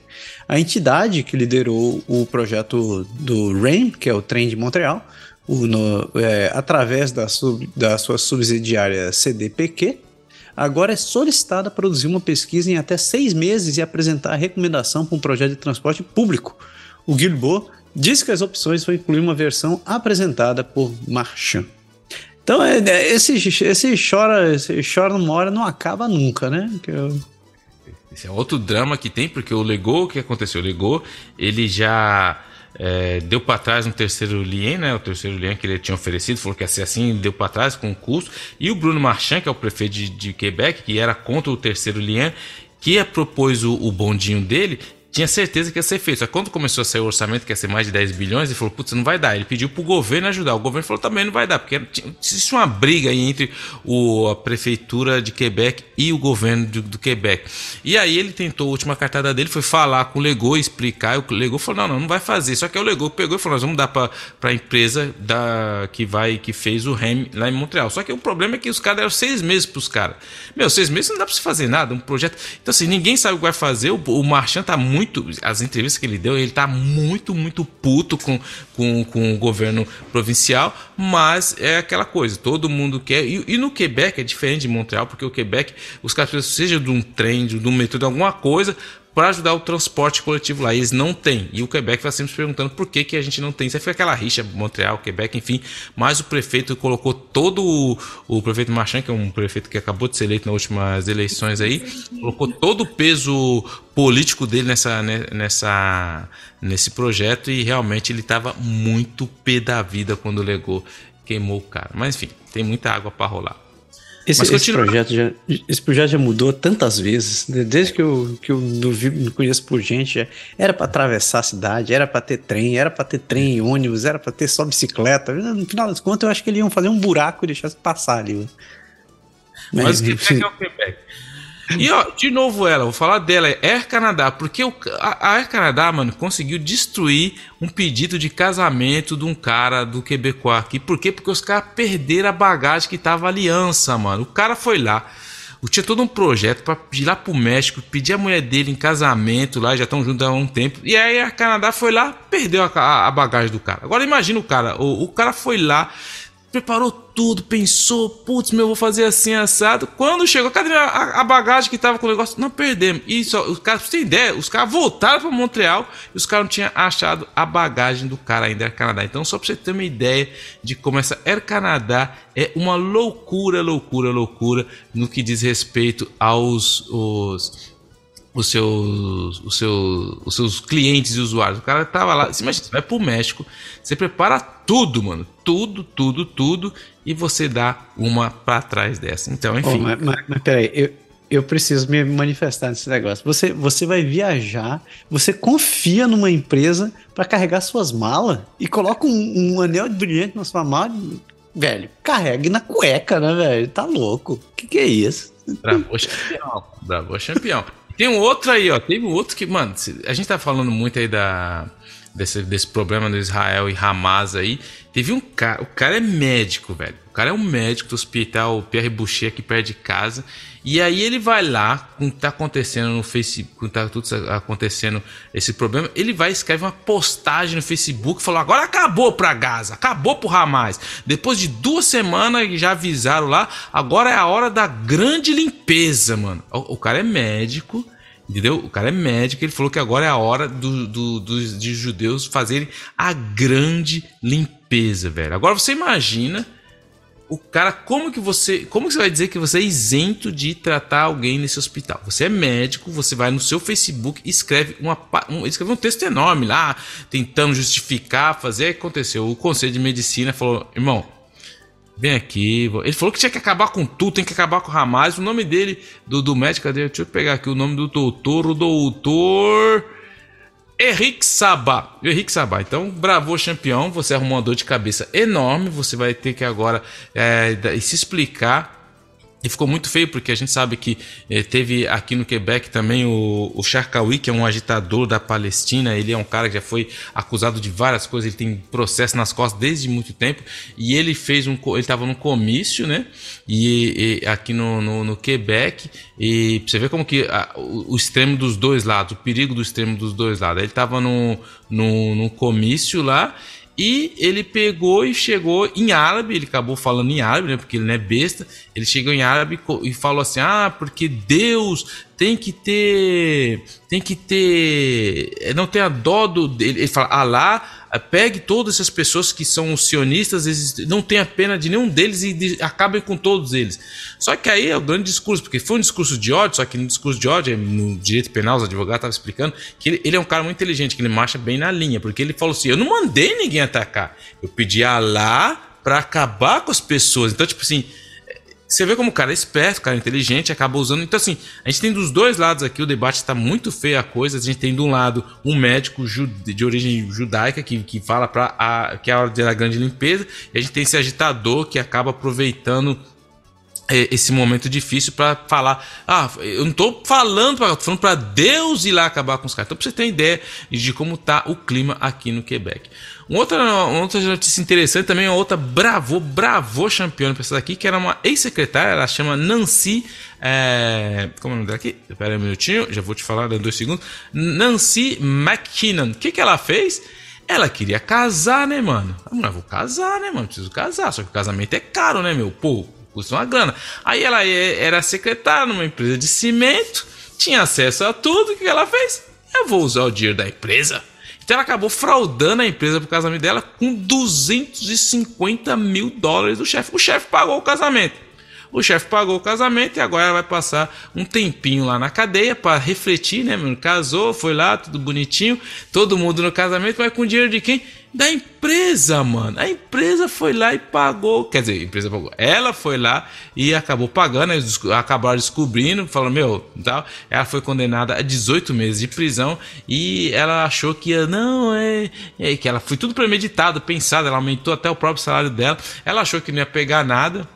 A entidade que liderou o projeto do RAIN, que é o trem de Montreal, o, no, é, através da, sub, da sua subsidiária CDPQ, agora é solicitada a produzir uma pesquisa em até seis meses e apresentar a recomendação para um projeto de transporte público. O Guilbeault diz que as opções vão incluir uma versão apresentada por Marchand. Então, é, é, esse, esse chora, esse chora numa hora não acaba nunca, né? Eu... Esse é outro drama que tem, porque o Legou, o que aconteceu? O Legou, ele já é, deu para trás no terceiro lien, né? O terceiro lien que ele tinha oferecido, falou que ia ser assim, deu para trás com o custo. E o Bruno Marchand, que é o prefeito de, de Quebec, que era contra o terceiro lien, que propôs o, o bondinho dele, tinha certeza que ia ser feito. Só quando começou a sair o orçamento, que ia ser mais de 10 bilhões, ele falou, putz, não vai dar. Ele pediu pro governo ajudar. O governo falou, também não vai dar, porque existe uma briga aí entre o, a prefeitura de Quebec e o governo do, do Quebec. E aí ele tentou, a última cartada dele foi falar com o Legou, explicar, e o Legou falou, não, não, não vai fazer. Só que o Legou pegou e falou, nós vamos dar para a empresa da, que vai, que fez o REM lá em Montreal. Só que o problema é que os caras deram seis meses pros caras. Meu, seis meses não dá para você fazer nada, um projeto... Então assim, ninguém sabe o que vai fazer, o, o Marchand tá muito muito. As entrevistas que ele deu, ele tá muito, muito puto com, com, com o governo provincial, mas é aquela coisa, todo mundo quer. E, e no Quebec é diferente de Montreal, porque o Quebec, os caras precisam, seja de um trem, de um metrô, de alguma coisa, para ajudar o transporte coletivo lá. Eles não têm. E o Quebec está sempre se perguntando por que, que a gente não tem. Isso foi aquela rixa, Montreal, Quebec, enfim. Mas o prefeito colocou todo o, o prefeito Marchand, que é um prefeito que acabou de ser eleito nas últimas eleições aí, colocou todo o peso político dele nessa, né, nessa, nesse projeto e realmente ele estava muito pé da vida quando legou, queimou o cara. Mas enfim, tem muita água para rolar. Esse, esse, projeto já, esse projeto já mudou tantas vezes. Né? Desde que eu, que eu me conheço por gente, era para atravessar a cidade, era para ter trem, era para ter trem, ônibus, era para ter só bicicleta. No final das contas, eu acho que eles iam fazer um buraco e deixar passar ali. Mas, Mas o Quebec é o Quebec. E ó, de novo ela, vou falar dela, é Air Canada, porque o, a, Air Canada, mano, conseguiu destruir um pedido de casamento de um cara do Quebecois aqui. Por quê? Porque os caras perderam a bagagem que tava aliança, mano. O cara foi lá, tinha todo um projeto para ir lá pro México, pedir a mulher dele em casamento lá, já estão juntos há um tempo. E aí a Canadá foi lá, perdeu a, a, a bagagem do cara. Agora imagina o cara, o, o cara foi lá, preparou tudo, pensou, putz, meu, vou fazer assim assado. Quando chegou, cadê a, a bagagem que tava com o negócio? Não perdemos. E só, os caras, pra você ter ideia, os caras voltaram para Montreal e os caras não tinham achado a bagagem do cara ainda Air Canadá. Então, só para você ter uma ideia de como essa Air Canadá é uma loucura, loucura, loucura no que diz respeito aos os, os seus, os seus, os seus clientes e usuários. O cara tava lá, você imagina, você vai pro México, você prepara tudo, mano, tudo, tudo, tudo, e você dá uma para trás dessa. Então, enfim. Oh, mas, mas, mas peraí, eu, eu preciso me manifestar nesse negócio. Você, você vai viajar, você confia numa empresa para carregar suas malas e coloca um, um anel de brilhante na sua mala, velho, carregue na cueca, né, velho? Tá louco. O que, que é isso? Bravo campeão, bravo campeão. Tem um outro aí, ó. Teve um outro que, mano, a gente tá falando muito aí da, desse, desse problema do Israel e Hamas aí. Teve um cara, o cara é médico, velho. O cara é um médico do hospital Pierre Boucher aqui perto de casa. E aí ele vai lá, com que tá acontecendo no Facebook, com tá tudo acontecendo esse problema, ele vai escreve uma postagem no Facebook falou: agora acabou pra Gaza, acabou pro Hamas. Depois de duas semanas já avisaram lá, agora é a hora da grande limpeza, mano. O, o cara é médico Entendeu? O cara é médico, ele falou que agora é a hora do, do, dos de judeus fazerem a grande limpeza, velho. Agora você imagina o cara, como que você. Como que você vai dizer que você é isento de tratar alguém nesse hospital? Você é médico, você vai no seu Facebook escreve, uma, um, escreve um texto enorme lá, tentando justificar, fazer. Aí aconteceu. O Conselho de Medicina falou: irmão, Vem aqui. Ele falou que tinha que acabar com tudo, tem que acabar com o Hamas. O nome dele, do, do médico, cadê? Deixa eu pegar aqui o nome do doutor, o doutor. Henrique Sabá. Henrique Sabá. Então, bravo campeão. Você arrumou uma dor de cabeça enorme. Você vai ter que agora é, se explicar e ficou muito feio porque a gente sabe que eh, teve aqui no Quebec também o, o que é um agitador da Palestina. Ele é um cara que já foi acusado de várias coisas, ele tem processo nas costas desde muito tempo. E ele fez um. Ele estava num comício, né? E, e aqui no, no, no, Quebec. E você vê como que a, o, o, extremo dos dois lados, o perigo do extremo dos dois lados. Ele estava no, no comício lá. E ele pegou e chegou em árabe, ele acabou falando em árabe, né? Porque ele não é besta. Ele chegou em árabe e falou assim: Ah, porque Deus tem que ter. Tem que ter. Não tem a dó do. Ele fala: Alá pegue todas essas pessoas que são sionistas, não tenha pena de nenhum deles e de, acabem com todos eles. Só que aí é o grande discurso, porque foi um discurso de ódio, só que no discurso de ódio, no direito penal, os advogados estavam explicando que ele, ele, é um cara muito inteligente, que ele marcha bem na linha, porque ele falou assim: Eu não mandei ninguém atacar, eu pedi a Allah para acabar com as pessoas. Então, tipo assim você vê como o cara é esperto, o cara é inteligente, acaba usando. Então, assim, a gente tem dos dois lados aqui, o debate está muito feio a coisa. A gente tem de um lado um médico de origem judaica que, que fala para a, que é a hora da grande limpeza, e a gente tem esse agitador que acaba aproveitando é, esse momento difícil para falar. Ah, eu não estou falando, tô falando para Deus ir lá acabar com os caras. Então, para você ter ideia de como tá o clima aqui no Quebec. Outra, outra notícia interessante também, outra bravo, bravo campeã para essa daqui, que era uma ex-secretária, ela chama Nancy. É, como é o nome dela aqui? Espera aí um minutinho, já vou te falar em dois segundos. Nancy McKinnon. O que, que ela fez? Ela queria casar, né, mano? Eu vou casar, né, mano? Preciso casar. Só que o casamento é caro, né, meu? Pô, custa uma grana. Aí ela é, era secretária numa empresa de cimento, tinha acesso a tudo. O que ela fez? Eu vou usar o dinheiro da empresa então ela acabou fraudando a empresa pro casamento dela com 250 mil dólares do chefe. O chefe pagou o casamento. O chefe pagou o casamento e agora ela vai passar um tempinho lá na cadeia para refletir, né, mano? Casou, foi lá, tudo bonitinho, todo mundo no casamento, mas com dinheiro de quem? Da empresa, mano. A empresa foi lá e pagou. Quer dizer, a empresa pagou. Ela foi lá e acabou pagando. Eles acabaram descobrindo, falando, meu, tal. Ela foi condenada a 18 meses de prisão e ela achou que ia, não, é, é que ela foi tudo premeditado, pensado. Ela aumentou até o próprio salário dela. Ela achou que não ia pegar nada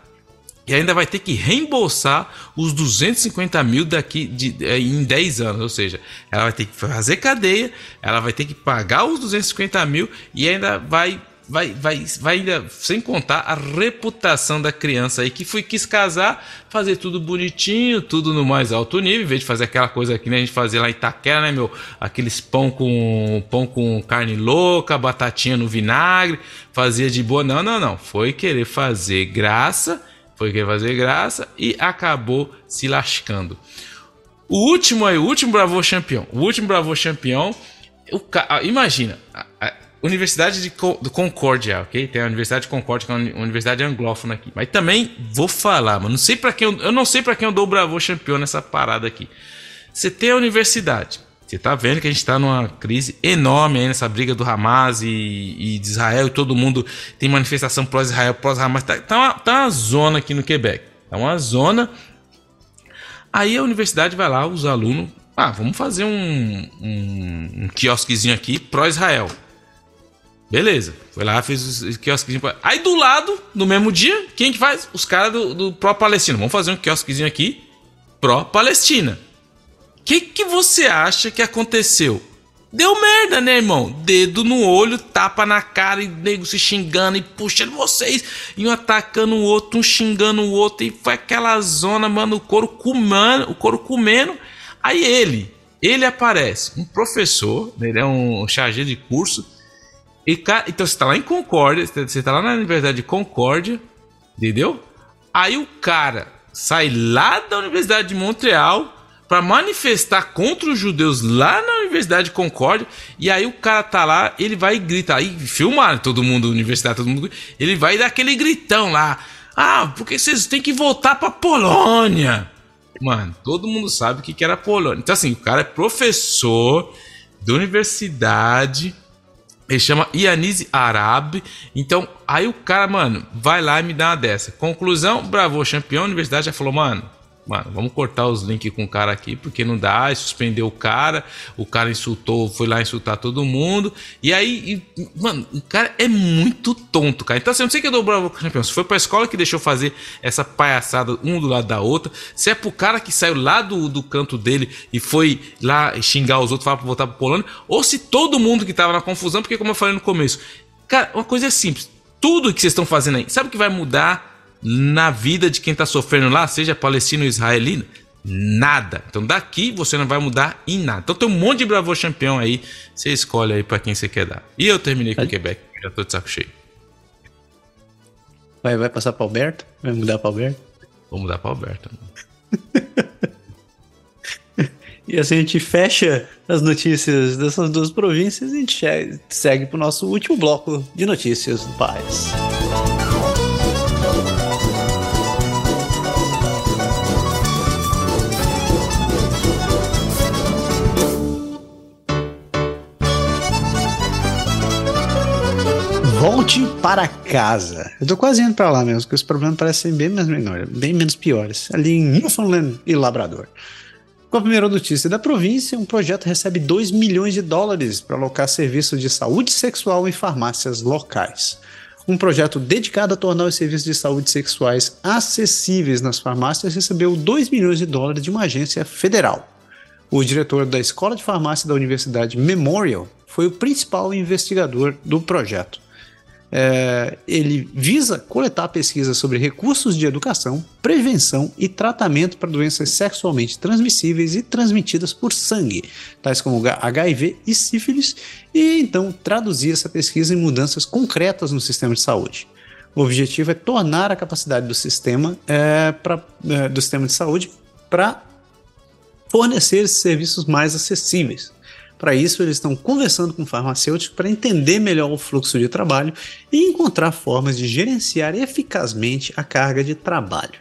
e ainda vai ter que reembolsar os 250 mil daqui de, de, em 10 anos. Ou seja, ela vai ter que fazer cadeia, ela vai ter que pagar os 250 mil e ainda vai. Vai, vai, vai ainda, sem contar a reputação da criança aí que foi quis casar, fazer tudo bonitinho, tudo no mais alto nível, em vez de fazer aquela coisa que a gente fazia lá em Itaquera, né, meu? Aqueles pão com pão com carne louca, batatinha no vinagre, fazia de boa. Não, não, não. Foi querer fazer graça foi querer fazer graça e acabou se lascando. O último aí, o último Bravo campeão. O último Bravo campeão. O, ah, imagina, a, Universidade de do Concórdia, ok? Tem a Universidade de Concórdia, que é uma universidade anglófona aqui. Mas também vou falar, mas não sei para quem eu, eu não sei para quem eu dou o Bravo campeão nessa parada aqui. Você tem a universidade, você tá vendo que a gente está numa crise enorme aí nessa briga do Hamas e, e, de Israel e todo mundo tem manifestação pró-Israel, pró-Hamas. Tá, tá, uma, tá uma zona aqui no Quebec. Tá uma zona. Aí a universidade vai lá, os alunos. Ah, vamos fazer um, um, um quiosquezinho aqui pró-Israel. Beleza. Foi lá, fez o quiosquezinho. Aí do lado, no mesmo dia, quem que faz? Os caras do, do pró-Palestina. Vamos fazer um quiosquezinho aqui pró-Palestina que, que você acha que aconteceu? Deu merda, né, irmão? Dedo no olho, tapa na cara e nego se xingando e puxando vocês. E um atacando o outro, um xingando o outro. E foi aquela zona, mano, o couro comendo, o couro comendo. Aí ele, ele aparece, um professor, ele é um chargé de curso. E, então você tá lá em Concórdia, você tá lá na Universidade de Concórdia, entendeu? Aí o cara sai lá da Universidade de Montreal para manifestar contra os judeus lá na Universidade de Concórdia. E aí o cara tá lá, ele vai e grita. Aí filmaram todo mundo, universidade, todo mundo. Ele vai dar aquele gritão lá. Ah, porque vocês têm que voltar pra Polônia. Mano, todo mundo sabe o que, que era Polônia. Então, assim, o cara é professor da universidade. Ele chama Ianise Arabe. Então, aí o cara, mano, vai lá e me dá uma dessa. Conclusão: Bravo, campeão, universidade já falou, mano mano, vamos cortar os links com o cara aqui, porque não dá, suspendeu o cara, o cara insultou, foi lá insultar todo mundo, e aí, e, mano, o cara é muito tonto, cara. Então, assim, eu não sei que eu dou bravo campeão, se foi pra escola que deixou fazer essa palhaçada um do lado da outra, se é pro cara que saiu lá do, do canto dele e foi lá xingar os outros, falar pra voltar pro Polônia, ou se todo mundo que tava na confusão, porque como eu falei no começo, cara, uma coisa é simples, tudo que vocês estão fazendo aí, sabe o que vai mudar na vida de quem está sofrendo lá, seja palestino ou israelino? Nada. Então daqui você não vai mudar em nada. Então tem um monte de Bravo campeão aí. Você escolhe aí para quem você quer dar. E eu terminei com o Quebec. Já tô de saco cheio. Vai, vai passar para Alberto? Vai mudar para Alberto? Vou mudar para Alberto. e assim a gente fecha as notícias dessas duas províncias e a gente segue para o nosso último bloco de notícias do país. Volte para casa. Eu tô quase indo para lá mesmo, porque os problemas parecem bem mais menores, bem menos piores. Ali em Newfoundland e Labrador. Com a primeira notícia da província, um projeto recebe 2 milhões de dólares para alocar serviços de saúde sexual em farmácias locais. Um projeto dedicado a tornar os serviços de saúde sexuais acessíveis nas farmácias recebeu 2 milhões de dólares de uma agência federal. O diretor da Escola de Farmácia da Universidade Memorial foi o principal investigador do projeto. É, ele visa coletar pesquisas sobre recursos de educação, prevenção e tratamento para doenças sexualmente transmissíveis e transmitidas por sangue, tais como HIV e sífilis, e então traduzir essa pesquisa em mudanças concretas no sistema de saúde. O objetivo é tornar a capacidade do sistema, é, pra, é, do sistema de saúde para fornecer esses serviços mais acessíveis. Para isso, eles estão conversando com farmacêuticos para entender melhor o fluxo de trabalho e encontrar formas de gerenciar eficazmente a carga de trabalho.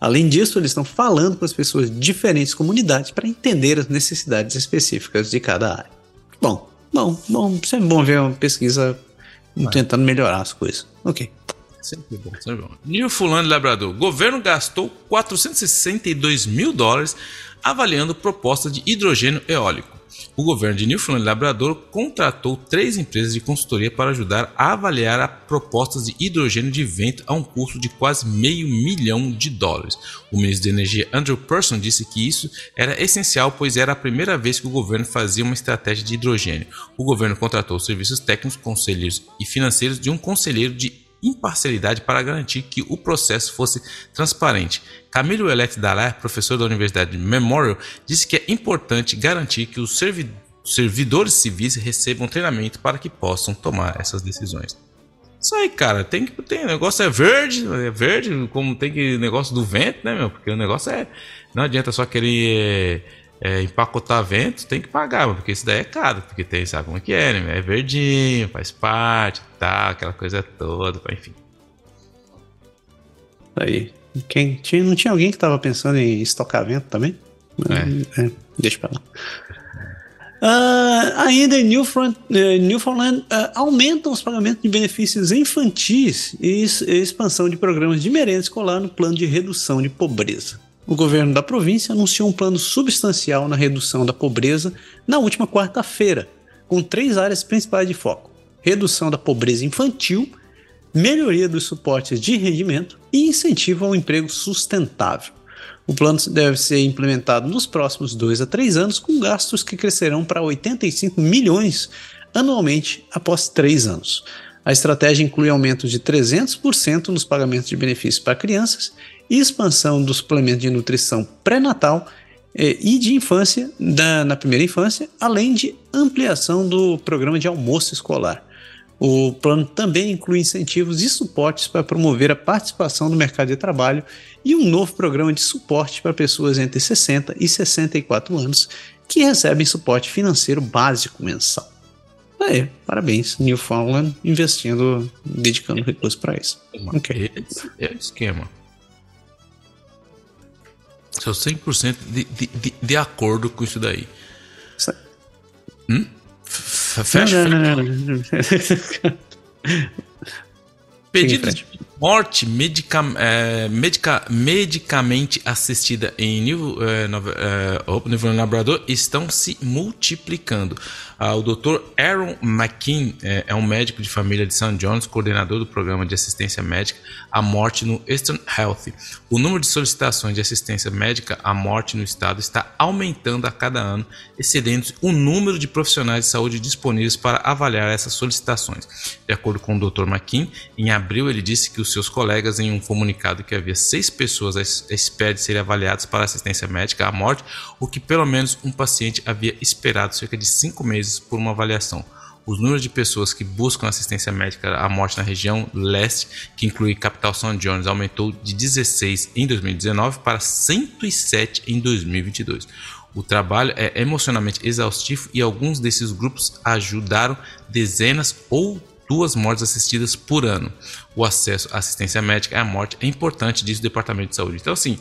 Além disso, eles estão falando com as pessoas de diferentes comunidades para entender as necessidades específicas de cada área. Bom, bom, bom, sempre bom ver uma pesquisa tentando melhorar as coisas. Ok. Sempre bom, sempre bom. Newfoundland Labrador. Governo gastou 462 mil dólares avaliando proposta de hidrogênio eólico o governo de Newfoundland e Labrador contratou três empresas de consultoria para ajudar a avaliar as propostas de hidrogênio de vento a um custo de quase meio milhão de dólares. O ministro de Energia Andrew Person disse que isso era essencial, pois era a primeira vez que o governo fazia uma estratégia de hidrogênio. O governo contratou serviços técnicos, conselheiros e financeiros de um conselheiro de imparcialidade para garantir que o processo fosse transparente. Camilo Elet Dallaire, professor da Universidade Memorial, disse que é importante garantir que os servidores civis recebam treinamento para que possam tomar essas decisões. Isso aí, cara, tem que tem negócio é verde, é verde, como tem que negócio do vento, né, meu? Porque o negócio é não adianta só querer é, empacotar vento, tem que pagar, porque isso daí é caro, porque tem, sabe como é que é, né? É verdinho, faz parte, tá, aquela coisa toda, enfim. Aí. Quem, tinha, não tinha alguém que estava pensando em estocar vento também? É. é deixa pra lá. Uh, ainda em Newfoundland, uh, Newfoundland uh, aumentam os pagamentos de benefícios infantis e expansão de programas de merenda escolar no plano de redução de pobreza. O governo da província anunciou um plano substancial na redução da pobreza na última quarta-feira, com três áreas principais de foco: redução da pobreza infantil, melhoria dos suportes de rendimento e incentivo ao emprego sustentável. O plano deve ser implementado nos próximos dois a três anos, com gastos que crescerão para 85 milhões anualmente após três anos. A estratégia inclui aumento de 300% nos pagamentos de benefícios para crianças expansão do suplemento de nutrição pré-natal eh, e de infância da, na primeira infância, além de ampliação do programa de almoço escolar. O plano também inclui incentivos e suportes para promover a participação no mercado de trabalho e um novo programa de suporte para pessoas entre 60 e 64 anos que recebem suporte financeiro básico mensal. Aí, parabéns, Newfoundland investindo, dedicando recursos para isso. Okay. Esse é o esquema. Sou 100% de, de, de, de acordo com isso daí. Hum? Fecha. Não, não, não, Pedido de morte medica, é, medica, medicamente assistida em nível, é, no, é, nível labrador estão se multiplicando. Ah, o Dr. Aaron McKean é, é, um médico de família de St. John's, coordenador do programa de assistência médica à morte no Eastern Health. O número de solicitações de assistência médica à morte no estado está aumentando a cada ano, excedendo o número de profissionais de saúde disponíveis para avaliar essas solicitações. De acordo com o Dr. McKean, em abril ele disse que os seus colegas, em um comunicado que havia seis pessoas à espera de serem avaliadas para assistência médica à morte, o que pelo menos um paciente havia esperado cerca de cinco meses por uma avaliação. Os números de pessoas que buscam assistência médica à morte na região leste, que inclui Capital São Jones, aumentou de 16 em 2019 para 107 em 2022. O trabalho é emocionalmente exaustivo e alguns desses grupos ajudaram dezenas ou duas mortes assistidas por ano. O acesso à assistência médica à morte é importante, diz o Departamento de Saúde. Então, assim,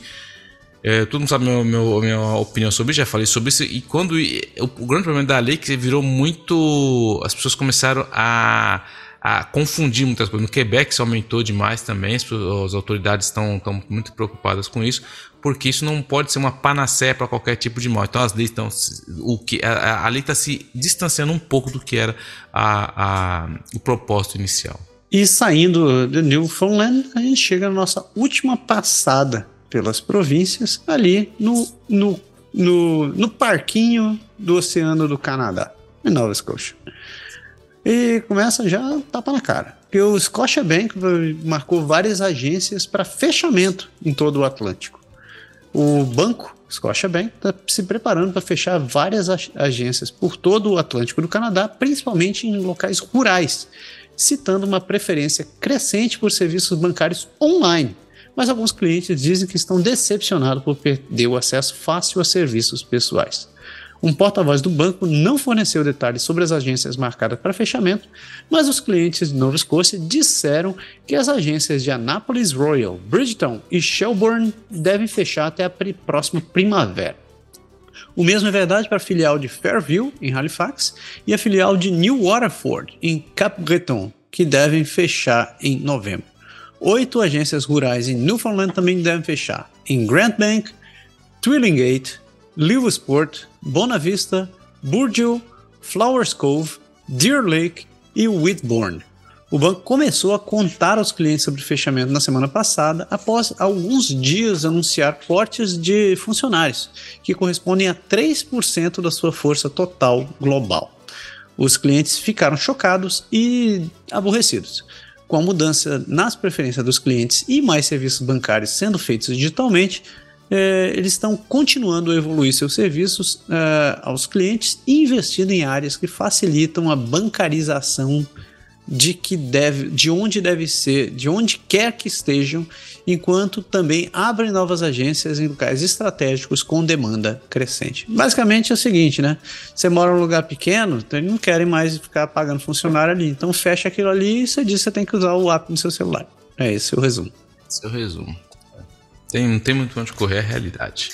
é, todo mundo sabe meu, meu, minha opinião sobre isso, já falei sobre isso. E quando. O, grande problema da lei é que virou muito. As pessoas começaram a a confundir muitas coisas. No Quebec isso aumentou demais também, as, as autoridades estão, estão muito preocupadas com isso, porque isso não pode ser uma panaceia para qualquer tipo de mal. Então as leis estão. O que, a, a lei está se distanciando um pouco do que era a, a, o propósito inicial. E saindo de Newfoundland, a gente chega na nossa última passada pelas províncias ali no, no, no, no parquinho do Oceano do Canadá, em Nova Escócia. E começa já tapa na cara. Porque o Scotia Bank marcou várias agências para fechamento em todo o Atlântico. O banco Scotia Bank está se preparando para fechar várias agências por todo o Atlântico do Canadá, principalmente em locais rurais, citando uma preferência crescente por serviços bancários online, mas alguns clientes dizem que estão decepcionados por perder o acesso fácil a serviços pessoais. Um porta-voz do banco não forneceu detalhes sobre as agências marcadas para fechamento, mas os clientes de Nova Escócia disseram que as agências de Annapolis Royal, Bridgeton e Shelburne devem fechar até a próxima primavera. O mesmo é verdade para a filial de Fairview, em Halifax, e a filial de New Waterford, em Cap Breton, que devem fechar em novembro. Oito agências rurais em Newfoundland também devem fechar, em Grant Bank, Twillingate, Lewisport, Bonavista, Burgeo, Flowers Cove, Deer Lake e Whitbourne. O banco começou a contar aos clientes sobre o fechamento na semana passada, após alguns dias anunciar cortes de funcionários, que correspondem a 3% da sua força total global. Os clientes ficaram chocados e aborrecidos com a mudança nas preferências dos clientes e mais serviços bancários sendo feitos digitalmente, é, eles estão continuando a evoluir seus serviços é, aos clientes e investindo em áreas que facilitam a bancarização de que deve, de onde deve ser, de onde quer que estejam, enquanto também abrem novas agências em locais estratégicos com demanda crescente. Basicamente é o seguinte, né? Você mora num lugar pequeno, então eles não querem mais ficar pagando funcionário ali, então fecha aquilo ali e você diz que você tem que usar o app no seu celular. É esse o resumo. Esse é resumo. Tem, não tem muito onde correr a realidade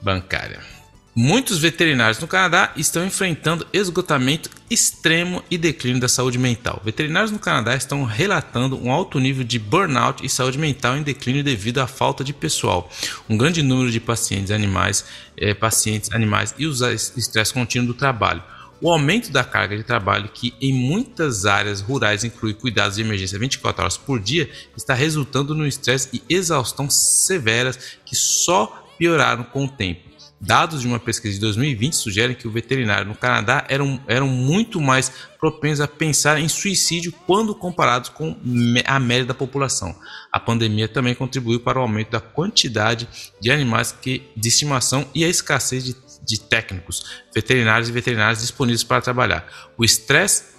bancária. Muitos veterinários no Canadá estão enfrentando esgotamento extremo e declínio da saúde mental. Veterinários no Canadá estão relatando um alto nível de burnout e saúde mental em declínio devido à falta de pessoal. Um grande número de pacientes animais, é, pacientes animais e o estresse contínuo do trabalho. O aumento da carga de trabalho, que em muitas áreas rurais inclui cuidados de emergência 24 horas por dia, está resultando no estresse e exaustão severas que só pioraram com o tempo. Dados de uma pesquisa de 2020 sugerem que o veterinário no Canadá eram, eram muito mais propensos a pensar em suicídio quando comparados com a média da população. A pandemia também contribuiu para o aumento da quantidade de animais que, de estimação e a escassez de, de técnicos, veterinários e veterinários disponíveis para trabalhar. O estresse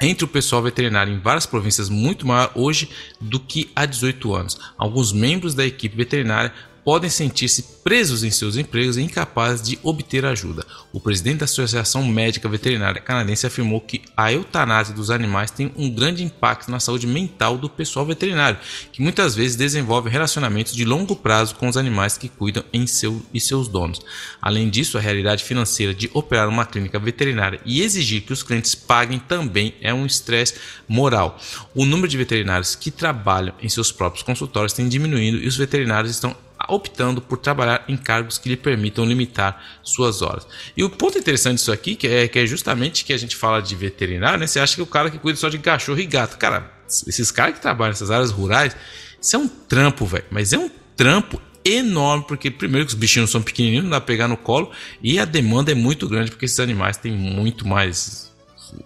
entre o pessoal veterinário em várias províncias muito maior hoje do que há 18 anos. Alguns membros da equipe veterinária podem sentir-se presos em seus empregos e incapazes de obter ajuda. O presidente da Associação Médica Veterinária Canadense afirmou que a eutanásia dos animais tem um grande impacto na saúde mental do pessoal veterinário, que muitas vezes desenvolve relacionamentos de longo prazo com os animais que cuidam em seu, e seus donos. Além disso, a realidade financeira de operar uma clínica veterinária e exigir que os clientes paguem também é um estresse moral. O número de veterinários que trabalham em seus próprios consultórios tem diminuído e os veterinários estão optando por trabalhar em cargos que lhe permitam limitar suas horas. E o ponto interessante disso aqui que é, que é justamente que a gente fala de veterinário, né? Você acha que o cara que cuida só de cachorro e gato, cara, esses caras que trabalham nessas áreas rurais, isso é um trampo, velho, mas é um trampo enorme, porque primeiro que os bichinhos são pequenininhos, não dá pra pegar no colo, e a demanda é muito grande, porque esses animais têm muito mais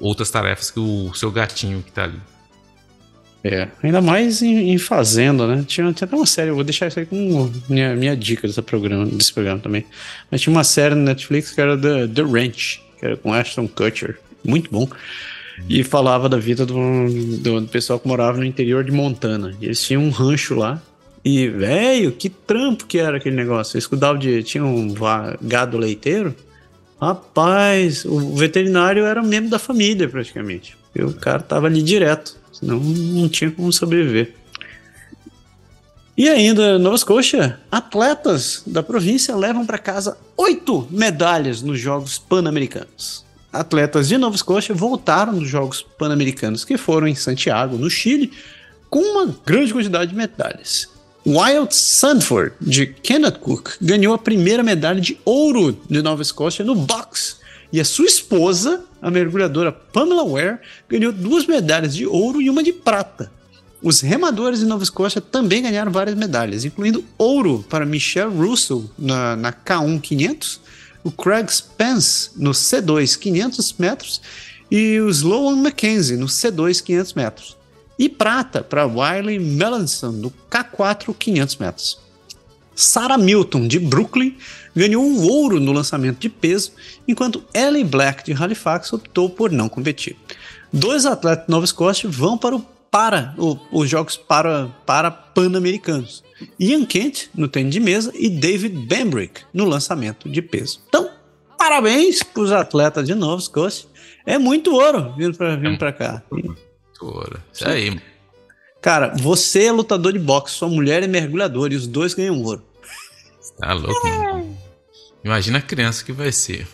outras tarefas que o seu gatinho que tá ali. É, ainda mais em, em, Fazenda, né? Tinha, tinha até uma série, vou deixar isso aí como minha, minha dica desse programa, desse programa também. Mas tinha uma série no Netflix que era The, The Ranch, que era com Ashton Kutcher, muito bom. E falava da vida do, do, do pessoal que morava no interior de Montana. E eles tinham um rancho lá. E, velho, que trampo que era aquele negócio. Eles cuidavam de. Tinha um gado leiteiro. Rapaz, o veterinário era membro da família praticamente. E o cara tava ali direto. Senão não tinha como sobreviver. E ainda, Nova Scotia, atletas da província levam para casa oito medalhas nos Jogos Pan-Americanos. Atletas de Nova Scotia voltaram dos Jogos Pan-Americanos, que foram em Santiago, no Chile, com uma grande quantidade de medalhas. Wild Sanford, de Kenneth Cook, ganhou a primeira medalha de ouro de Nova Escócia no boxe e a sua esposa, a mergulhadora Pamela Ware, ganhou duas medalhas de ouro e uma de prata. Os remadores de Nova Escócia também ganharam várias medalhas, incluindo ouro para Michelle Russell na, na K1 500, o Craig Spence no C2 500 metros e o Sloan Mackenzie no C2 500 metros. E prata para Wiley Melanson no K4 500 metros. Sarah Milton, de Brooklyn, ganhou um ouro no lançamento de peso, enquanto Ellie Black, de Halifax, optou por não competir. Dois atletas de Nova Escócia vão para o para o, os jogos para, para pan-americanos. Ian Kent no tênis de mesa e David Bambrick no lançamento de peso. Então, parabéns para os atletas de Nova Escócia. É muito ouro vindo para cá. Muito ouro. Isso aí. Cara, você é lutador de boxe, sua mulher é mergulhadora e os dois ganham ouro. Tá louco, mano. Imagina a criança que vai ser.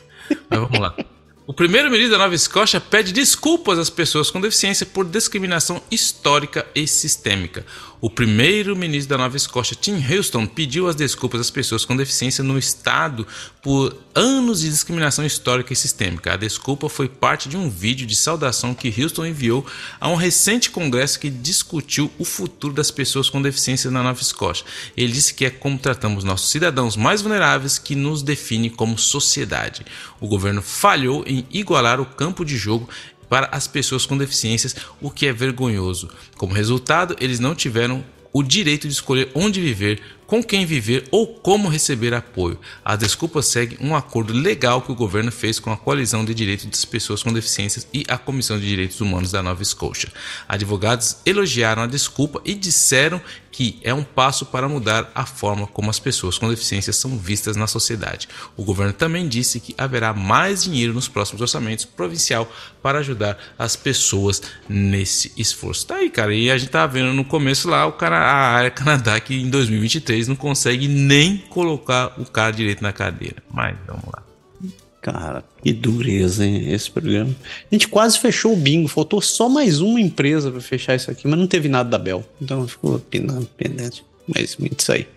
Mas vamos lá. O primeiro-ministro da Nova Escócia pede desculpas às pessoas com deficiência por discriminação histórica e sistêmica. O primeiro-ministro da Nova Escócia, Tim Houston, pediu as desculpas às pessoas com deficiência no estado por anos de discriminação histórica e sistêmica. A desculpa foi parte de um vídeo de saudação que Houston enviou a um recente congresso que discutiu o futuro das pessoas com deficiência na Nova Escócia. Ele disse que é como tratamos nossos cidadãos mais vulneráveis que nos define como sociedade. O governo falhou em igualar o campo de jogo para as pessoas com deficiências, o que é vergonhoso. Como resultado, eles não tiveram o direito de escolher onde viver, com quem viver ou como receber apoio. A desculpa segue um acordo legal que o governo fez com a Coalizão de Direitos das Pessoas com Deficiências e a Comissão de Direitos Humanos da Nova Escócia. Advogados elogiaram a desculpa e disseram que é um passo para mudar a forma como as pessoas com deficiência são vistas na sociedade. O governo também disse que haverá mais dinheiro nos próximos orçamentos provincial para ajudar as pessoas nesse esforço. Tá aí, cara. E a gente tá vendo no começo lá o cara, a área Canadá que em 2023 não consegue nem colocar o cara direito na cadeira. Mas vamos lá. Cara, que dureza, hein, esse programa. A gente quase fechou o bingo, faltou só mais uma empresa para fechar isso aqui, mas não teve nada da Bel. Então ficou pendente. Mas isso aí.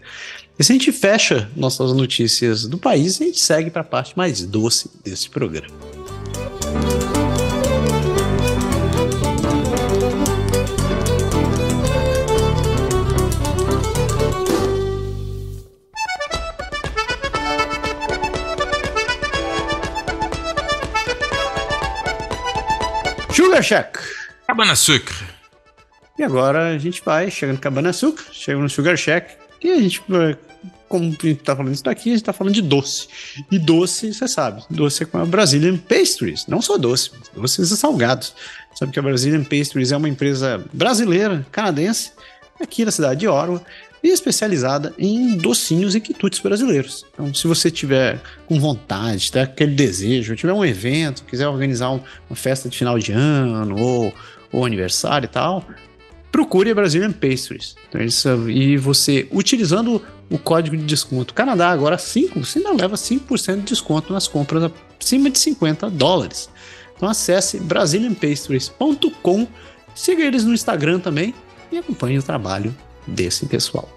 E se a gente fecha nossas notícias do país, a gente segue para a parte mais doce desse programa. Sugar Shack. Cabana Sucre. E agora a gente vai chegando no Cabana Sucre, chega no Sugar Shack, e a gente vai como a gente tá falando isso daqui, a gente tá falando de doce. E doce, você sabe, doce é com a Brazilian Pastries. Não só doce, doces e salgados. Sabe que a Brazilian Pastries é uma empresa brasileira, canadense, aqui na cidade de Orwa, e especializada em docinhos e quitutes brasileiros. Então, se você tiver com vontade, tiver aquele desejo, tiver um evento, quiser organizar um, uma festa de final de ano ou, ou aniversário e tal, procure a Brazilian Pastries. Então, e você, utilizando o código de desconto Canadá, agora 5, você ainda leva 5% de desconto nas compras acima de 50 dólares. Então acesse brazilianpastries.com, siga eles no Instagram também e acompanhe o trabalho desse pessoal.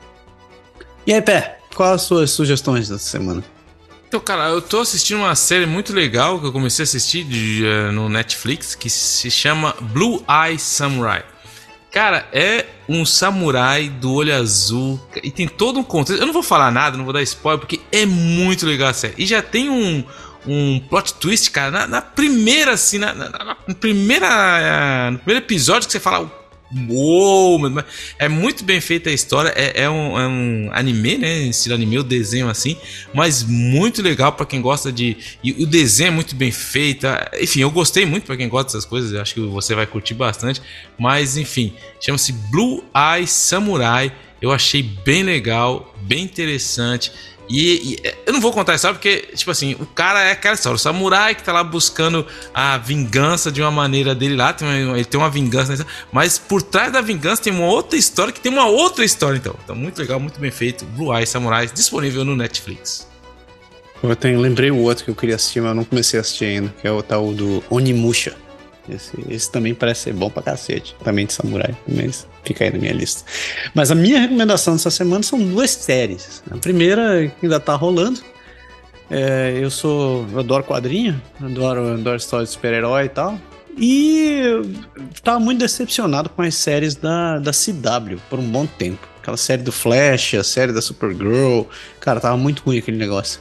E aí, Pé, quais as suas sugestões dessa semana? Então, cara, eu tô assistindo uma série muito legal que eu comecei a assistir de, uh, no Netflix que se chama Blue Eye Samurai. Cara, é um samurai do olho azul e tem todo um contexto. Eu não vou falar nada, não vou dar spoiler, porque é muito legal a série. E já tem um, um plot twist, cara, na, na primeira, assim, na, na, na primeira, uh, no primeiro episódio que você fala, Uou, é muito bem feita a história. É, é, um, é um, anime, né? Estilo anime, o desenho assim, mas muito legal para quem gosta de. E o desenho é muito bem feito. Enfim, eu gostei muito para quem gosta dessas coisas. Eu acho que você vai curtir bastante. Mas enfim, chama-se Blue Eye Samurai. Eu achei bem legal, bem interessante. E, e, eu não vou contar a história porque, tipo assim, o cara é aquela história, o samurai que tá lá buscando a vingança de uma maneira dele lá, tem uma, ele tem uma vingança, né? mas por trás da vingança tem uma outra história que tem uma outra história, então. Então, muito legal, muito bem feito. Blue Eye Samurai, disponível no Netflix. Eu tenho, lembrei o outro que eu queria assistir, mas eu não comecei a assistir ainda, que é o tal do Onimusha. Esse, esse, também parece ser bom pra cacete. Também de samurai, mas fica aí na minha lista. Mas a minha recomendação dessa semana são duas séries. A primeira ainda tá rolando. É, eu sou. Eu adoro quadrinho, adoro, adoro história de super-herói e tal. E tava muito decepcionado com as séries da, da CW por um bom tempo. Aquela série do Flash, a série da Supergirl. Cara, tava muito ruim aquele negócio.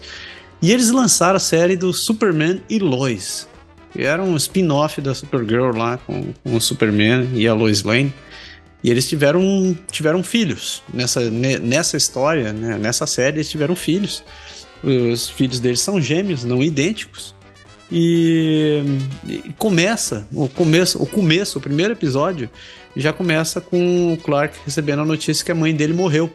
E eles lançaram a série do Superman e Lois que era um spin-off da Supergirl lá com, com, o Superman e a Lois Lane. E eles tiveram, tiveram filhos. Nessa, nessa história, né, nessa série, eles tiveram filhos. Os filhos deles são gêmeos, não idênticos. E, e começa, o começo, o começo, o primeiro episódio, já começa com o Clark recebendo a notícia que a mãe dele morreu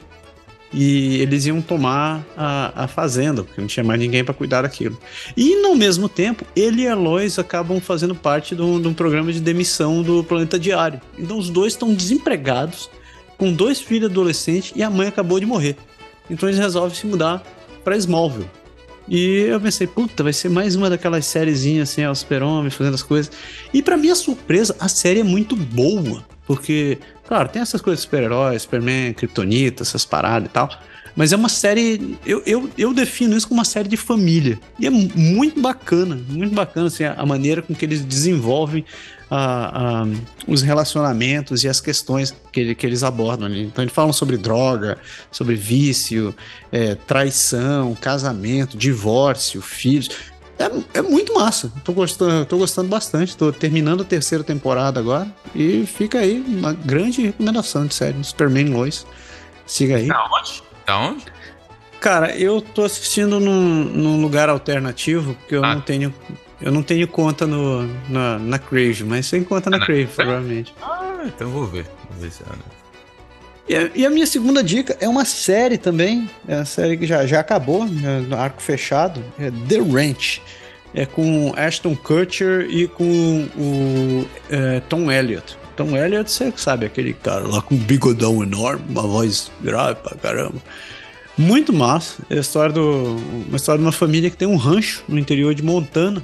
e eles iam tomar a, a fazenda, porque não tinha mais ninguém para cuidar daquilo. E no mesmo tempo, ele e a Lois acabam fazendo parte de um, de um programa de demissão do Planeta Diário. Então os dois estão desempregados, com dois filhos adolescentes e a mãe acabou de morrer. Então eles resolvem se mudar para Smallville. E eu pensei, puta, vai ser mais uma daquelas sériezinhas assim, aos super fazendo as coisas. E para minha surpresa, a série é muito boa. Porque, claro, tem essas coisas super-heróis, Superman, Kryptonita, essas paradas e tal. Mas é uma série. Eu, eu, eu defino isso como uma série de família. E é muito bacana, muito bacana assim, a, maneira com que eles desenvolvem a, a, os relacionamentos e as questões que, que eles abordam ali. Então, eles falam sobre droga, sobre vício, é, traição, casamento, divórcio, filhos. É, é muito massa. Tô gostando, tô gostando bastante. Tô terminando a terceira temporada agora. E fica aí uma grande recomendação de série Superman Lois. Siga aí. Da onde? Da onde? Cara, eu tô assistindo num, num lugar alternativo, porque eu ah. não tenho. Eu não tenho conta no, na, na Crave, mas sem conta na, ah, na Crave, provavelmente. Ah, então vou ver. Vou ver se e a, e a, minha segunda dica é uma série também, é uma série que já, já acabou, né, no arco fechado, é The Ranch. É com Ashton Kutcher e com o é, Tom Elliott. Tom Elliott, você sabe, aquele cara lá com um bigodão enorme, uma voz grave pra caramba. Muito massa. É a história do, uma história de uma família que tem um rancho no interior de Montana.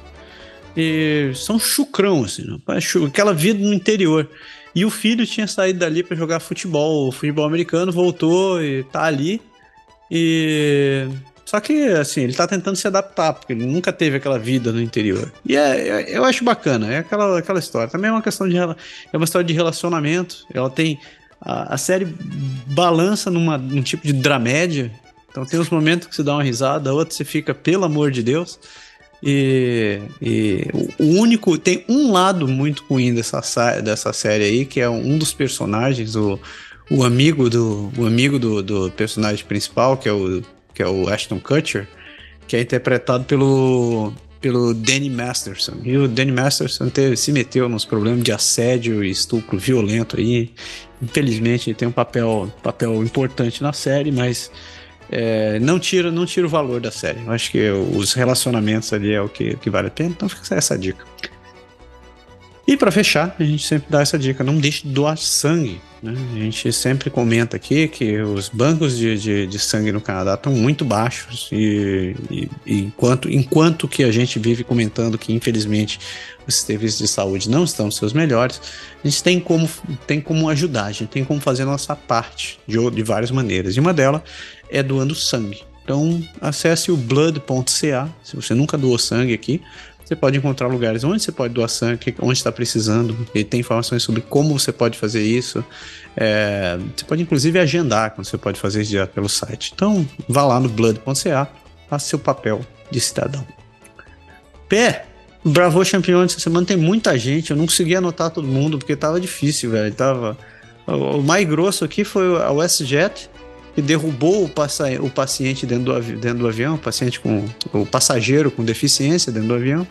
E são chucrão, assim, né? aquela vida no interior. E o filho tinha saído dali para jogar futebol, futebol americano, voltou e tá ali. E só que, assim, ele tá tentando se adaptar, porque ele nunca teve aquela vida no interior. E é, é, eu acho bacana, é aquela, aquela história. Também é uma questão de. É uma história de relacionamento. Ela tem. A, a série balança numa, num tipo de dramédia. Então tem uns momentos que você dá uma risada, outros você fica, pelo amor de Deus. E, e, o único. Tem um lado muito ruim dessa, dessa série aí, que é um dos personagens, o, o amigo do. O amigo do, do personagem principal, que é o. que é o Ashton Kutcher, que é interpretado pelo pelo Danny Masterson. E o Danny Masterson teve, se meteu nos problemas de assédio e estupro violento aí. Infelizmente, ele tem um papel, papel importante na série, mas é, não tira não tira o valor da série. Eu acho que os relacionamentos ali é o que, que vale a pena, então fica essa dica. E para fechar, a gente sempre dá essa dica: não deixe de doar sangue. Né? A gente sempre comenta aqui que os bancos de, de, de sangue no Canadá estão muito baixos e, e, enquanto, enquanto que a gente vive comentando que infelizmente os serviços de saúde não estão seus melhores, a gente tem como, tem como ajudar, a gente tem como fazer a nossa parte de, de várias maneiras. E uma delas é doando sangue. Então acesse o blood.ca, se você nunca doou sangue aqui, você pode encontrar lugares onde você pode doar sangue, onde está precisando, e tem informações sobre como você pode fazer isso. É, você pode inclusive agendar quando você pode fazer isso direto pelo site. Então, vá lá no blood.ca, faça seu papel de cidadão. Pé, Bravo campeão essa semana tem muita gente, eu não consegui anotar todo mundo porque tava difícil, velho. Tava o mais grosso aqui foi a WestJet, que derrubou o, o paciente dentro do, dentro do avião, o paciente com o passageiro com deficiência dentro do avião.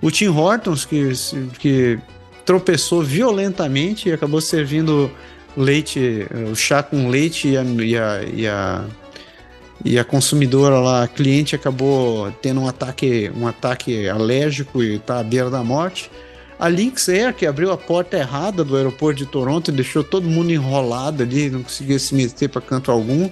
O Tim Hortons, que, que tropeçou violentamente e acabou servindo leite, o chá com leite e a, e a, e a, e a consumidora lá, a cliente acabou tendo um ataque, um ataque alérgico e está à beira da morte. A Lynx Air, que abriu a porta errada do aeroporto de Toronto e deixou todo mundo enrolado ali, não conseguia se meter para canto algum.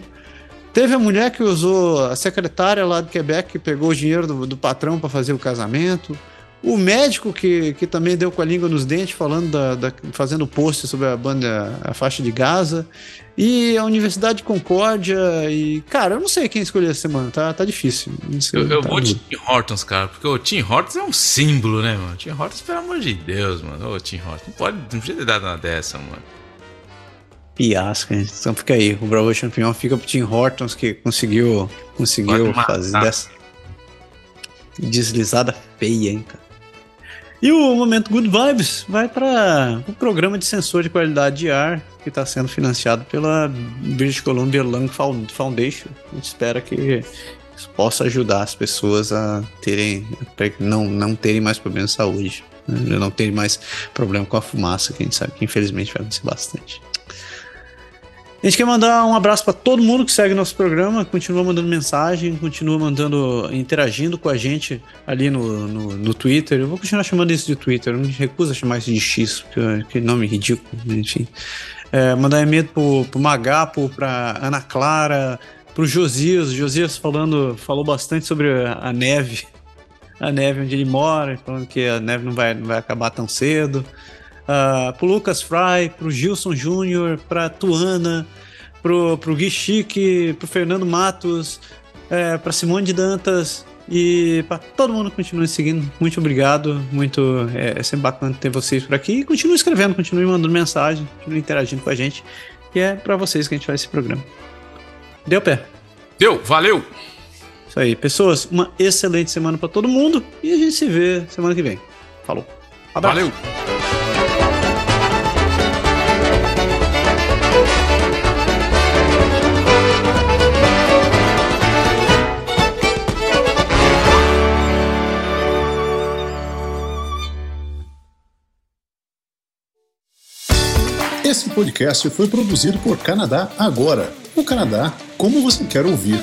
Teve a mulher que usou, a secretária lá do Quebec, que pegou o dinheiro do, do patrão para fazer o casamento. O médico que, que também deu com a língua nos dentes, falando da, da, fazendo post sobre a banda, a faixa de Gaza. E a Universidade de Concórdia. E, cara, eu não sei quem escolher essa semana, tá, tá difícil. Sei, eu, eu tá vou de Tim Hortons, cara, porque o Tim Hortons é um símbolo, né, mano? Tim Hortons, pelo amor de Deus, mano. Ô, Tim Hortons, não pode, não podia ter dado uma dessa, mano. Piasca, então fica aí. O Bravo Champion fica pro Tim Hortons que conseguiu, conseguiu fazer dessa deslizada feia, hein, cara. E o momento Good Vibes vai para o programa de sensor de qualidade de ar que está sendo financiado pela British Columbia Lung Foundation. A gente espera que isso possa ajudar as pessoas a terem não, não terem mais problemas de saúde, né? não terem mais problema com a fumaça, que a gente sabe que infelizmente vai acontecer bastante. A gente quer mandar um abraço para todo mundo que segue nosso programa, continua mandando mensagem, continua mandando, interagindo com a gente ali no, no, no Twitter. Eu vou continuar chamando isso de Twitter, eu me recuso a chamar isso de X, porque que nome ridículo, enfim. É, mandar e-mail pro, pro Magapo, pra Ana Clara, pro Josias. Josias falando, falou bastante sobre a neve, a neve onde ele mora, falando que a neve não vai, não vai acabar tão cedo uh, pro Lucas Fry, pro Gilson Júnior, pra Tuana, pro, pro Gui Chique, pro Fernando Matos, é, pra Simone de Dantas e para todo mundo que continua seguindo. Muito obrigado, muito é, é sempre bacana ter vocês por aqui. E continue escrevendo, continue mandando mensagem, continue interagindo com a gente, que é para vocês que a gente faz esse programa. Deu pé. Deu, valeu. Isso aí, pessoas, uma excelente semana para todo mundo e a gente se vê semana que vem. Falou. Abraço. Valeu. Podcast foi produzido por Canadá Agora. O Canadá como você quer ouvir.